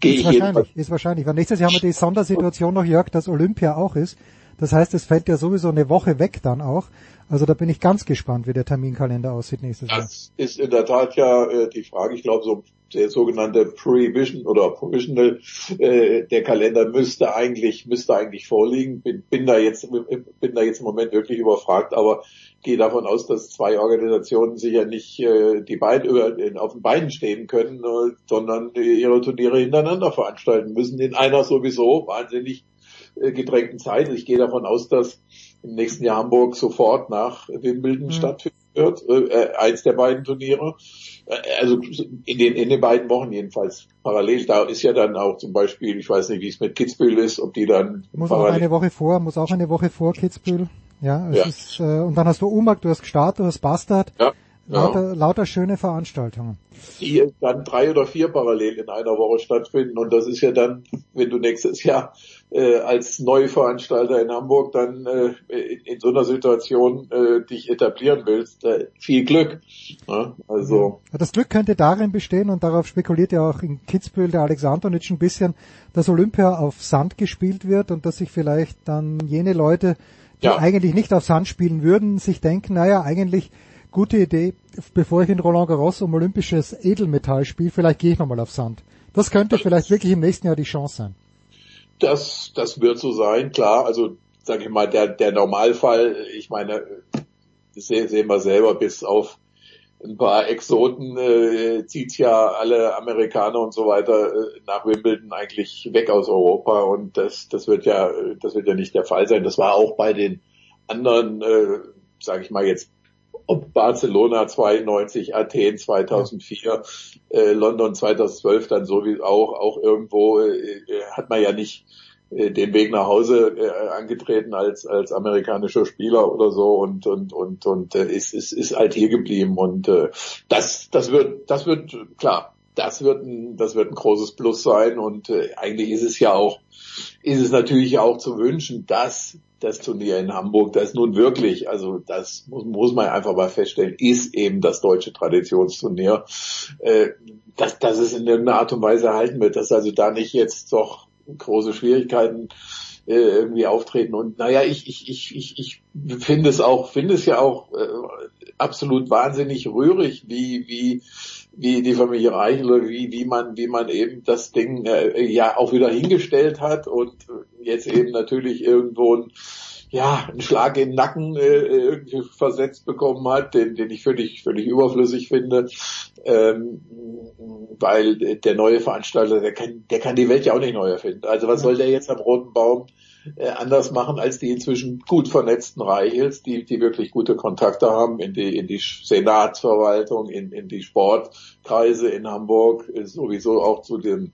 Gehe ist wahrscheinlich, ist wahrscheinlich. Weil nächstes Jahr haben wir die Sondersituation noch, Jörg, dass Olympia auch ist. Das heißt, es fällt ja sowieso eine Woche weg dann auch. Also da bin ich ganz gespannt, wie der Terminkalender aussieht nächstes Jahr. Das ist in der Tat ja äh, die Frage. Ich glaube, so der sogenannte Prevision oder Provisional, äh, der Kalender müsste eigentlich müsste eigentlich vorliegen. Bin, bin da jetzt bin da jetzt im Moment wirklich überfragt, aber gehe davon aus, dass zwei Organisationen sicher nicht äh, die beiden über, auf den Beinen stehen können, äh, sondern ihre Turniere hintereinander veranstalten müssen in einer sowieso wahnsinnig äh, gedrängten Zeit. Ich gehe davon aus, dass im nächsten Jahr Hamburg sofort nach Wimbledon mhm. stattfinden wird, äh, eins der beiden Turniere. Äh, also in den, in den beiden Wochen jedenfalls parallel. Da ist ja dann auch zum Beispiel, ich weiß nicht, wie es mit Kitzbühel ist, ob die dann muss auch eine Woche vor, muss auch eine Woche vor Kitzbühel. Ja, ja. Ist, äh, und dann hast du Umag, du hast Gstaad, du hast Bastard. Ja. Lauter, ja. lauter schöne Veranstaltungen. Die dann drei oder vier parallel in einer Woche stattfinden. Und das ist ja dann, wenn du nächstes Jahr äh, als Neuveranstalter in Hamburg dann äh, in, in, so einer Situation äh, dich etablieren willst, äh, viel Glück. Ja, also ja, das Glück könnte darin bestehen, und darauf spekuliert ja auch in Kitzbühel der Alexandrowitsch ein bisschen, dass Olympia auf Sand gespielt wird und dass sich vielleicht dann jene Leute, die ja. eigentlich nicht auf Sand spielen würden, sich denken, naja, eigentlich gute Idee, bevor ich in Roland Garros um olympisches Edelmetall spiele, vielleicht gehe ich nochmal auf Sand. Das könnte vielleicht wirklich im nächsten Jahr die Chance sein. Das, das wird so sein, klar. Also sage ich mal, der, der Normalfall, ich meine, das sehen wir selber, bis auf ein paar Exoten äh, zieht ja alle Amerikaner und so weiter äh, nach Wimbledon eigentlich weg aus Europa und das, das wird ja, das wird ja nicht der Fall sein. Das war auch bei den anderen, äh, sage ich mal jetzt ob Barcelona 92, Athen 2004, äh, London 2012 dann so wie auch, auch irgendwo äh, äh, hat man ja nicht äh, den Weg nach Hause äh, angetreten als als amerikanischer Spieler oder so und und und und äh, ist ist ist halt hier geblieben und äh, das das wird das wird klar das wird ein das wird ein großes Plus sein und äh, eigentlich ist es ja auch ist es natürlich auch zu wünschen, dass das Turnier in Hamburg, das nun wirklich, also das muss, muss man einfach mal feststellen, ist eben das deutsche Traditionsturnier, äh, dass, dass es in irgendeiner Art und Weise erhalten wird, dass also da nicht jetzt doch große Schwierigkeiten äh, irgendwie auftreten. Und naja, ich, ich, ich, ich, ich finde es auch, finde es ja auch äh, absolut wahnsinnig rührig, wie, wie wie die Familie Reichel oder wie, wie man, wie man eben das Ding äh, ja auch wieder hingestellt hat und jetzt eben natürlich irgendwo ein, ja, einen Schlag in den Nacken äh, irgendwie versetzt bekommen hat, den, den ich völlig, völlig überflüssig finde, ähm, weil der neue Veranstalter, der kann, der kann die Welt ja auch nicht neu erfinden. Also was soll der jetzt am Roten Baum äh, anders machen als die inzwischen gut vernetzten Reichels, die, die wirklich gute Kontakte haben in die, in die Senatsverwaltung, in, in die Sportkreise in Hamburg, äh, sowieso auch zu dem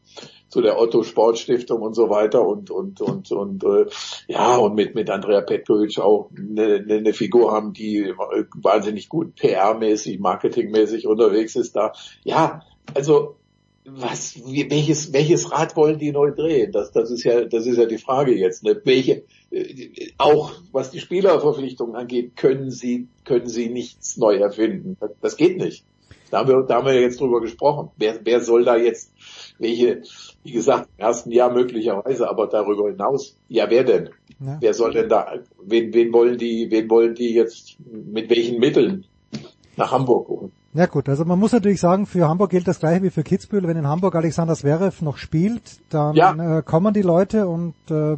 zu der Otto Sportstiftung und so weiter und und und und äh, ja und mit mit Andrea Petkovic auch eine, eine, Figur haben, die wahnsinnig gut PR-mäßig, marketingmäßig unterwegs ist da. Ja, also was, welches, welches Rad wollen die neu drehen? Das, das ist ja, das ist ja die Frage jetzt. Ne? Welche, äh, auch was die Spielerverpflichtungen angeht, können sie, können sie nichts neu erfinden. Das, das geht nicht. Da haben wir, da haben wir jetzt drüber gesprochen. Wer, wer soll da jetzt, welche, wie gesagt, im ersten Jahr möglicherweise, aber darüber hinaus, ja, wer denn? Ja. Wer soll denn da, wen, wen wollen die, wen wollen die jetzt, mit welchen Mitteln nach Hamburg holen? Ja gut, also man muss natürlich sagen, für Hamburg gilt das gleiche wie für Kitzbühel. Wenn in Hamburg Alexander Zverev noch spielt, dann ja. äh, kommen die Leute und äh,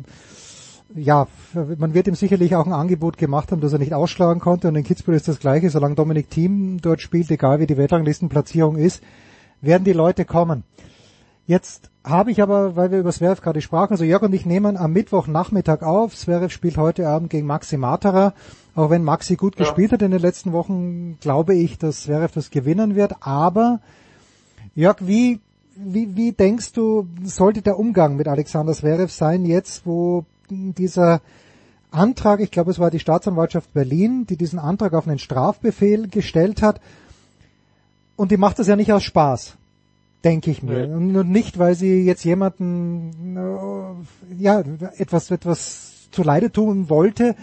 ja, man wird ihm sicherlich auch ein Angebot gemacht haben, dass er nicht ausschlagen konnte. Und in Kitzbühel ist das gleiche, solange Dominik Thiem dort spielt, egal wie die Weltranglistenplatzierung ist, werden die Leute kommen. Jetzt habe ich aber, weil wir über Zverev gerade sprachen, also Jörg und ich nehmen am Mittwochnachmittag auf. Zverev spielt heute Abend gegen Maxi Matera. Auch wenn Maxi gut ja. gespielt hat in den letzten Wochen, glaube ich, dass Zverev das gewinnen wird. Aber Jörg, wie, wie, wie denkst du, sollte der Umgang mit Alexander Zverev sein jetzt, wo dieser Antrag, ich glaube es war die Staatsanwaltschaft Berlin, die diesen Antrag auf einen Strafbefehl gestellt hat. Und die macht das ja nicht aus Spaß denke ich mir. Nee. Und nicht, weil sie jetzt jemanden äh, ja etwas etwas zu Leide tun wollte,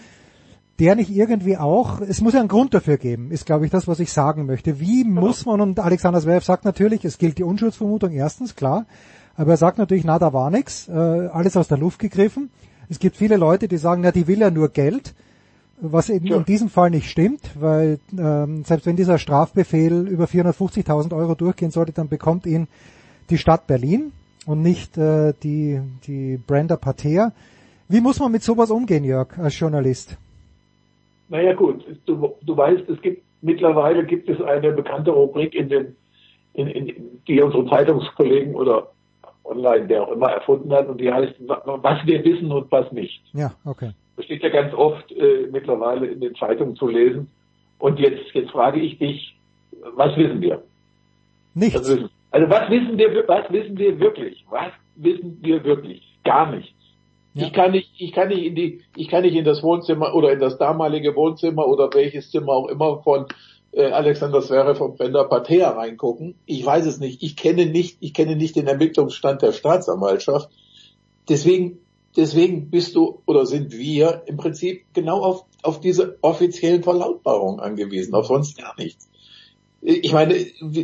der nicht irgendwie auch, es muss ja einen Grund dafür geben, ist glaube ich das, was ich sagen möchte. Wie genau. muss man, und Alexander Zverev sagt natürlich, es gilt die Unschuldsvermutung erstens, klar, aber er sagt natürlich, na, da war nichts, äh, alles aus der Luft gegriffen. Es gibt viele Leute, die sagen, na, die will ja nur Geld was eben ja. in diesem Fall nicht stimmt, weil ähm, selbst wenn dieser Strafbefehl über 450.000 Euro durchgehen sollte, dann bekommt ihn die Stadt Berlin und nicht äh, die, die Brenda Pater. Wie muss man mit sowas umgehen, Jörg, als Journalist? Naja gut, du, du weißt, es gibt mittlerweile gibt es eine bekannte Rubrik in den, in, in, die unsere Zeitungskollegen oder online, der auch immer erfunden hat, und die heißt, was wir wissen und was nicht. Ja, okay. Das steht ja ganz oft äh, mittlerweile in den Zeitungen zu lesen. Und jetzt, jetzt frage ich dich, was wissen wir? Nichts. Also, also was wissen wir, was wissen wir wirklich? Was wissen wir wirklich? Gar nichts. Ja. Ich kann nicht, ich kann nicht in die, ich kann nicht in das Wohnzimmer oder in das damalige Wohnzimmer oder welches Zimmer auch immer von äh, Alexander Zverev von Brenda Patea reingucken. Ich weiß es nicht. Ich kenne nicht, ich kenne nicht den Ermittlungsstand der Staatsanwaltschaft. Deswegen deswegen bist du oder sind wir im Prinzip genau auf, auf diese offiziellen Verlautbarungen angewiesen, auf sonst gar nichts. Ich meine,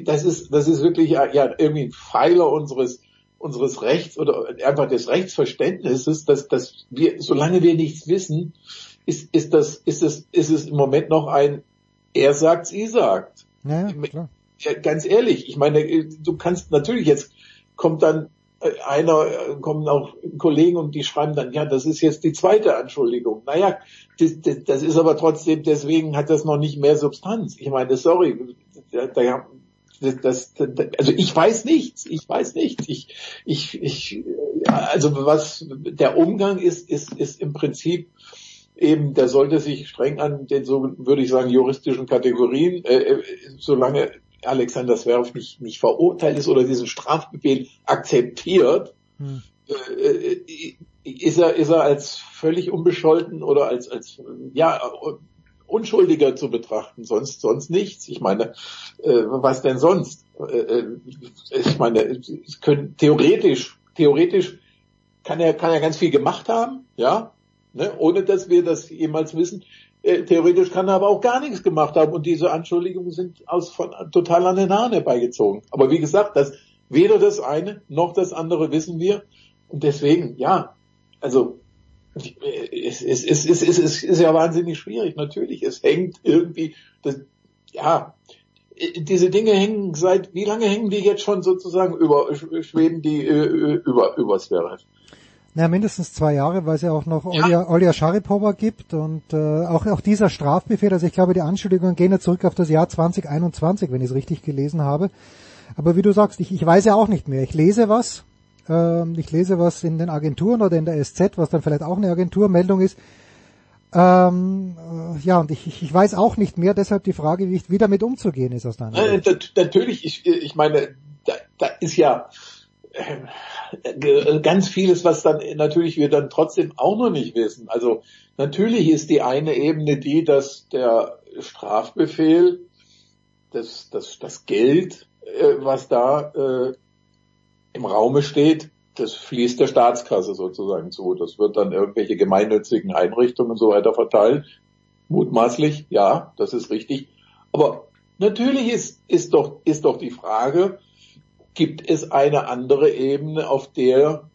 das ist, das ist wirklich ja, irgendwie ein Pfeiler unseres, unseres Rechts oder einfach des Rechtsverständnisses, dass, dass wir, solange wir nichts wissen, ist, ist das, ist es, ist es im Moment noch ein, er sagt, sie sagt. Ja, klar. Ja, ganz ehrlich, ich meine, du kannst natürlich jetzt kommt dann einer äh, kommen auch Kollegen und die schreiben dann, ja, das ist jetzt die zweite Anschuldigung. Naja, das, das, das ist aber trotzdem, deswegen hat das noch nicht mehr Substanz. Ich meine, sorry, das, das, also ich weiß nichts, ich weiß nichts. Ich, ich, ich, also was der Umgang ist, ist, ist im Prinzip eben, der sollte sich streng an den so würde ich sagen juristischen Kategorien, äh, äh solange Alexander Zverev nicht, nicht verurteilt ist oder diesen Strafbefehl akzeptiert, hm. äh, ist er, ist er als völlig unbescholten oder als, als, ja, Unschuldiger zu betrachten, sonst, sonst nichts. Ich meine, äh, was denn sonst? Äh, äh ich meine, können, theoretisch, theoretisch kann er, kann er ganz viel gemacht haben, ja, ne, ohne dass wir das jemals wissen. Äh, theoretisch kann er aber auch gar nichts gemacht haben und diese Anschuldigungen sind aus von, total an den Haaren herbeigezogen. Aber wie gesagt, das, weder das eine noch das andere wissen wir und deswegen, ja, also es, es, es, es, es, es ist ja wahnsinnig schwierig, natürlich. Es hängt irgendwie, das, ja, diese Dinge hängen seit, wie lange hängen die jetzt schon sozusagen über, schweben die äh, über, über Sverre? Ja, mindestens zwei Jahre, weil es ja auch noch ja. Olja Sharipova gibt und äh, auch, auch dieser Strafbefehl, also ich glaube, die Anschuldigungen gehen ja zurück auf das Jahr 2021, wenn ich es richtig gelesen habe. Aber wie du sagst, ich, ich weiß ja auch nicht mehr. Ich lese was Ähm, ich lese was in den Agenturen oder in der SZ, was dann vielleicht auch eine Agenturmeldung ist. Ähm, äh, ja, und ich, ich weiß auch nicht mehr, deshalb die Frage, wie, wie damit umzugehen ist aus deiner Sicht. Äh, natürlich, ich, ich meine, da, da ist ja äh, ganz vieles, was dann natürlich wir dann trotzdem auch noch nicht wissen. Also natürlich ist die eine Ebene die, dass der Strafbefehl, das, das, das Geld, äh, was da im Raume steht, das fließt der Staatskasse sozusagen zu. Das wird dann irgendwelche gemeinnützigen Einrichtungen und so weiter verteilt. Mutmaßlich, ja, das ist richtig. Aber natürlich ist, ist doch, ist doch die Frage, gibt es eine andere Ebene, auf der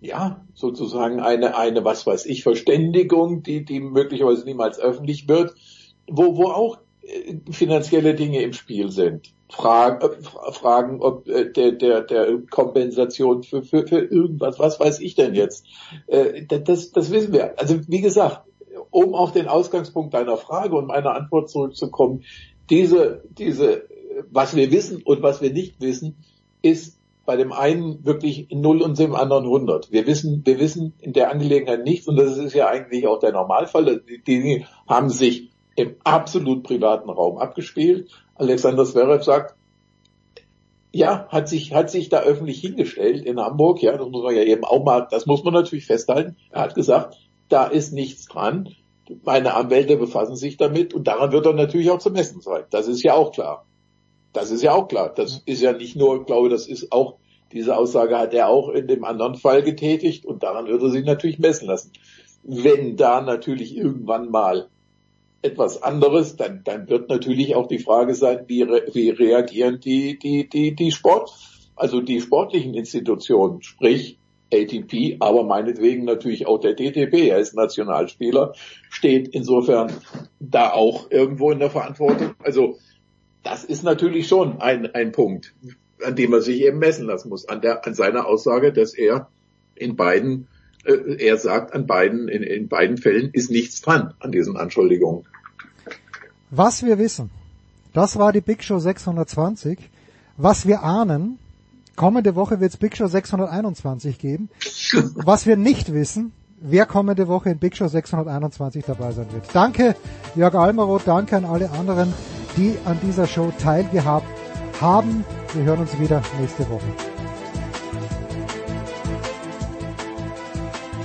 ja, sozusagen eine, eine, was weiß ich, Verständigung, die, die möglicherweise niemals öffentlich wird, wo, wo auch äh, finanzielle Dinge im Spiel sind. Fragen, äh, Fragen ob äh, der, der, der Kompensation für, für, für irgendwas, was weiß ich denn jetzt? Äh, das, das wissen wir. Also wie gesagt, um auf den Ausgangspunkt deiner Frage und meiner Antwort zurückzukommen, diese, diese, was wir wissen und was wir nicht wissen, ist bei dem einen wirklich null und dem anderen 100. Wir wissen, wir wissen in der Angelegenheit nichts und das ist ja eigentlich auch der Normalfall. Die Dinge haben sich im absolut privaten Raum abgespielt Alexander Zverev sagt, ja, hat sich, hat sich da öffentlich hingestellt in Hamburg, ja, das muss man ja eben auch mal, das muss man natürlich festhalten. Er hat gesagt, da ist nichts dran. Meine Anwälte befassen sich damit und daran wird er natürlich auch zu messen sein. Das ist ja auch klar. Das ist ja auch klar. Das ist ja nicht nur, ich glaube, das ist auch, diese Aussage hat er auch in dem anderen Fall getätigt und daran wird er sich natürlich messen lassen. Wenn da natürlich irgendwann mal etwas anderes, dann, dann wird natürlich auch die Frage sein, wie, re, wie reagieren die, die, die, die Sport, also die sportlichen Institutionen, sprich ATP, aber meinetwegen natürlich auch der DTB, er ist Nationalspieler, steht insofern da auch irgendwo in der Verantwortung. Also das ist natürlich schon ein, ein Punkt, an dem man sich eben messen lassen muss, an, der, an seiner Aussage, dass er in beiden äh, er sagt, an beiden, in, in beiden Fällen ist nichts dran an diesen Anschuldigungen. Was wir wissen, das war die Big Show 620. Was wir ahnen, kommende Woche wird es Big Show 621 geben. <laughs> Was wir nicht wissen, wer kommende Woche in Big Show 621 dabei sein wird. Danke Jörg Almeroth, danke an alle anderen, die an dieser Show teilgehabt haben. Wir hören uns wieder nächste Woche.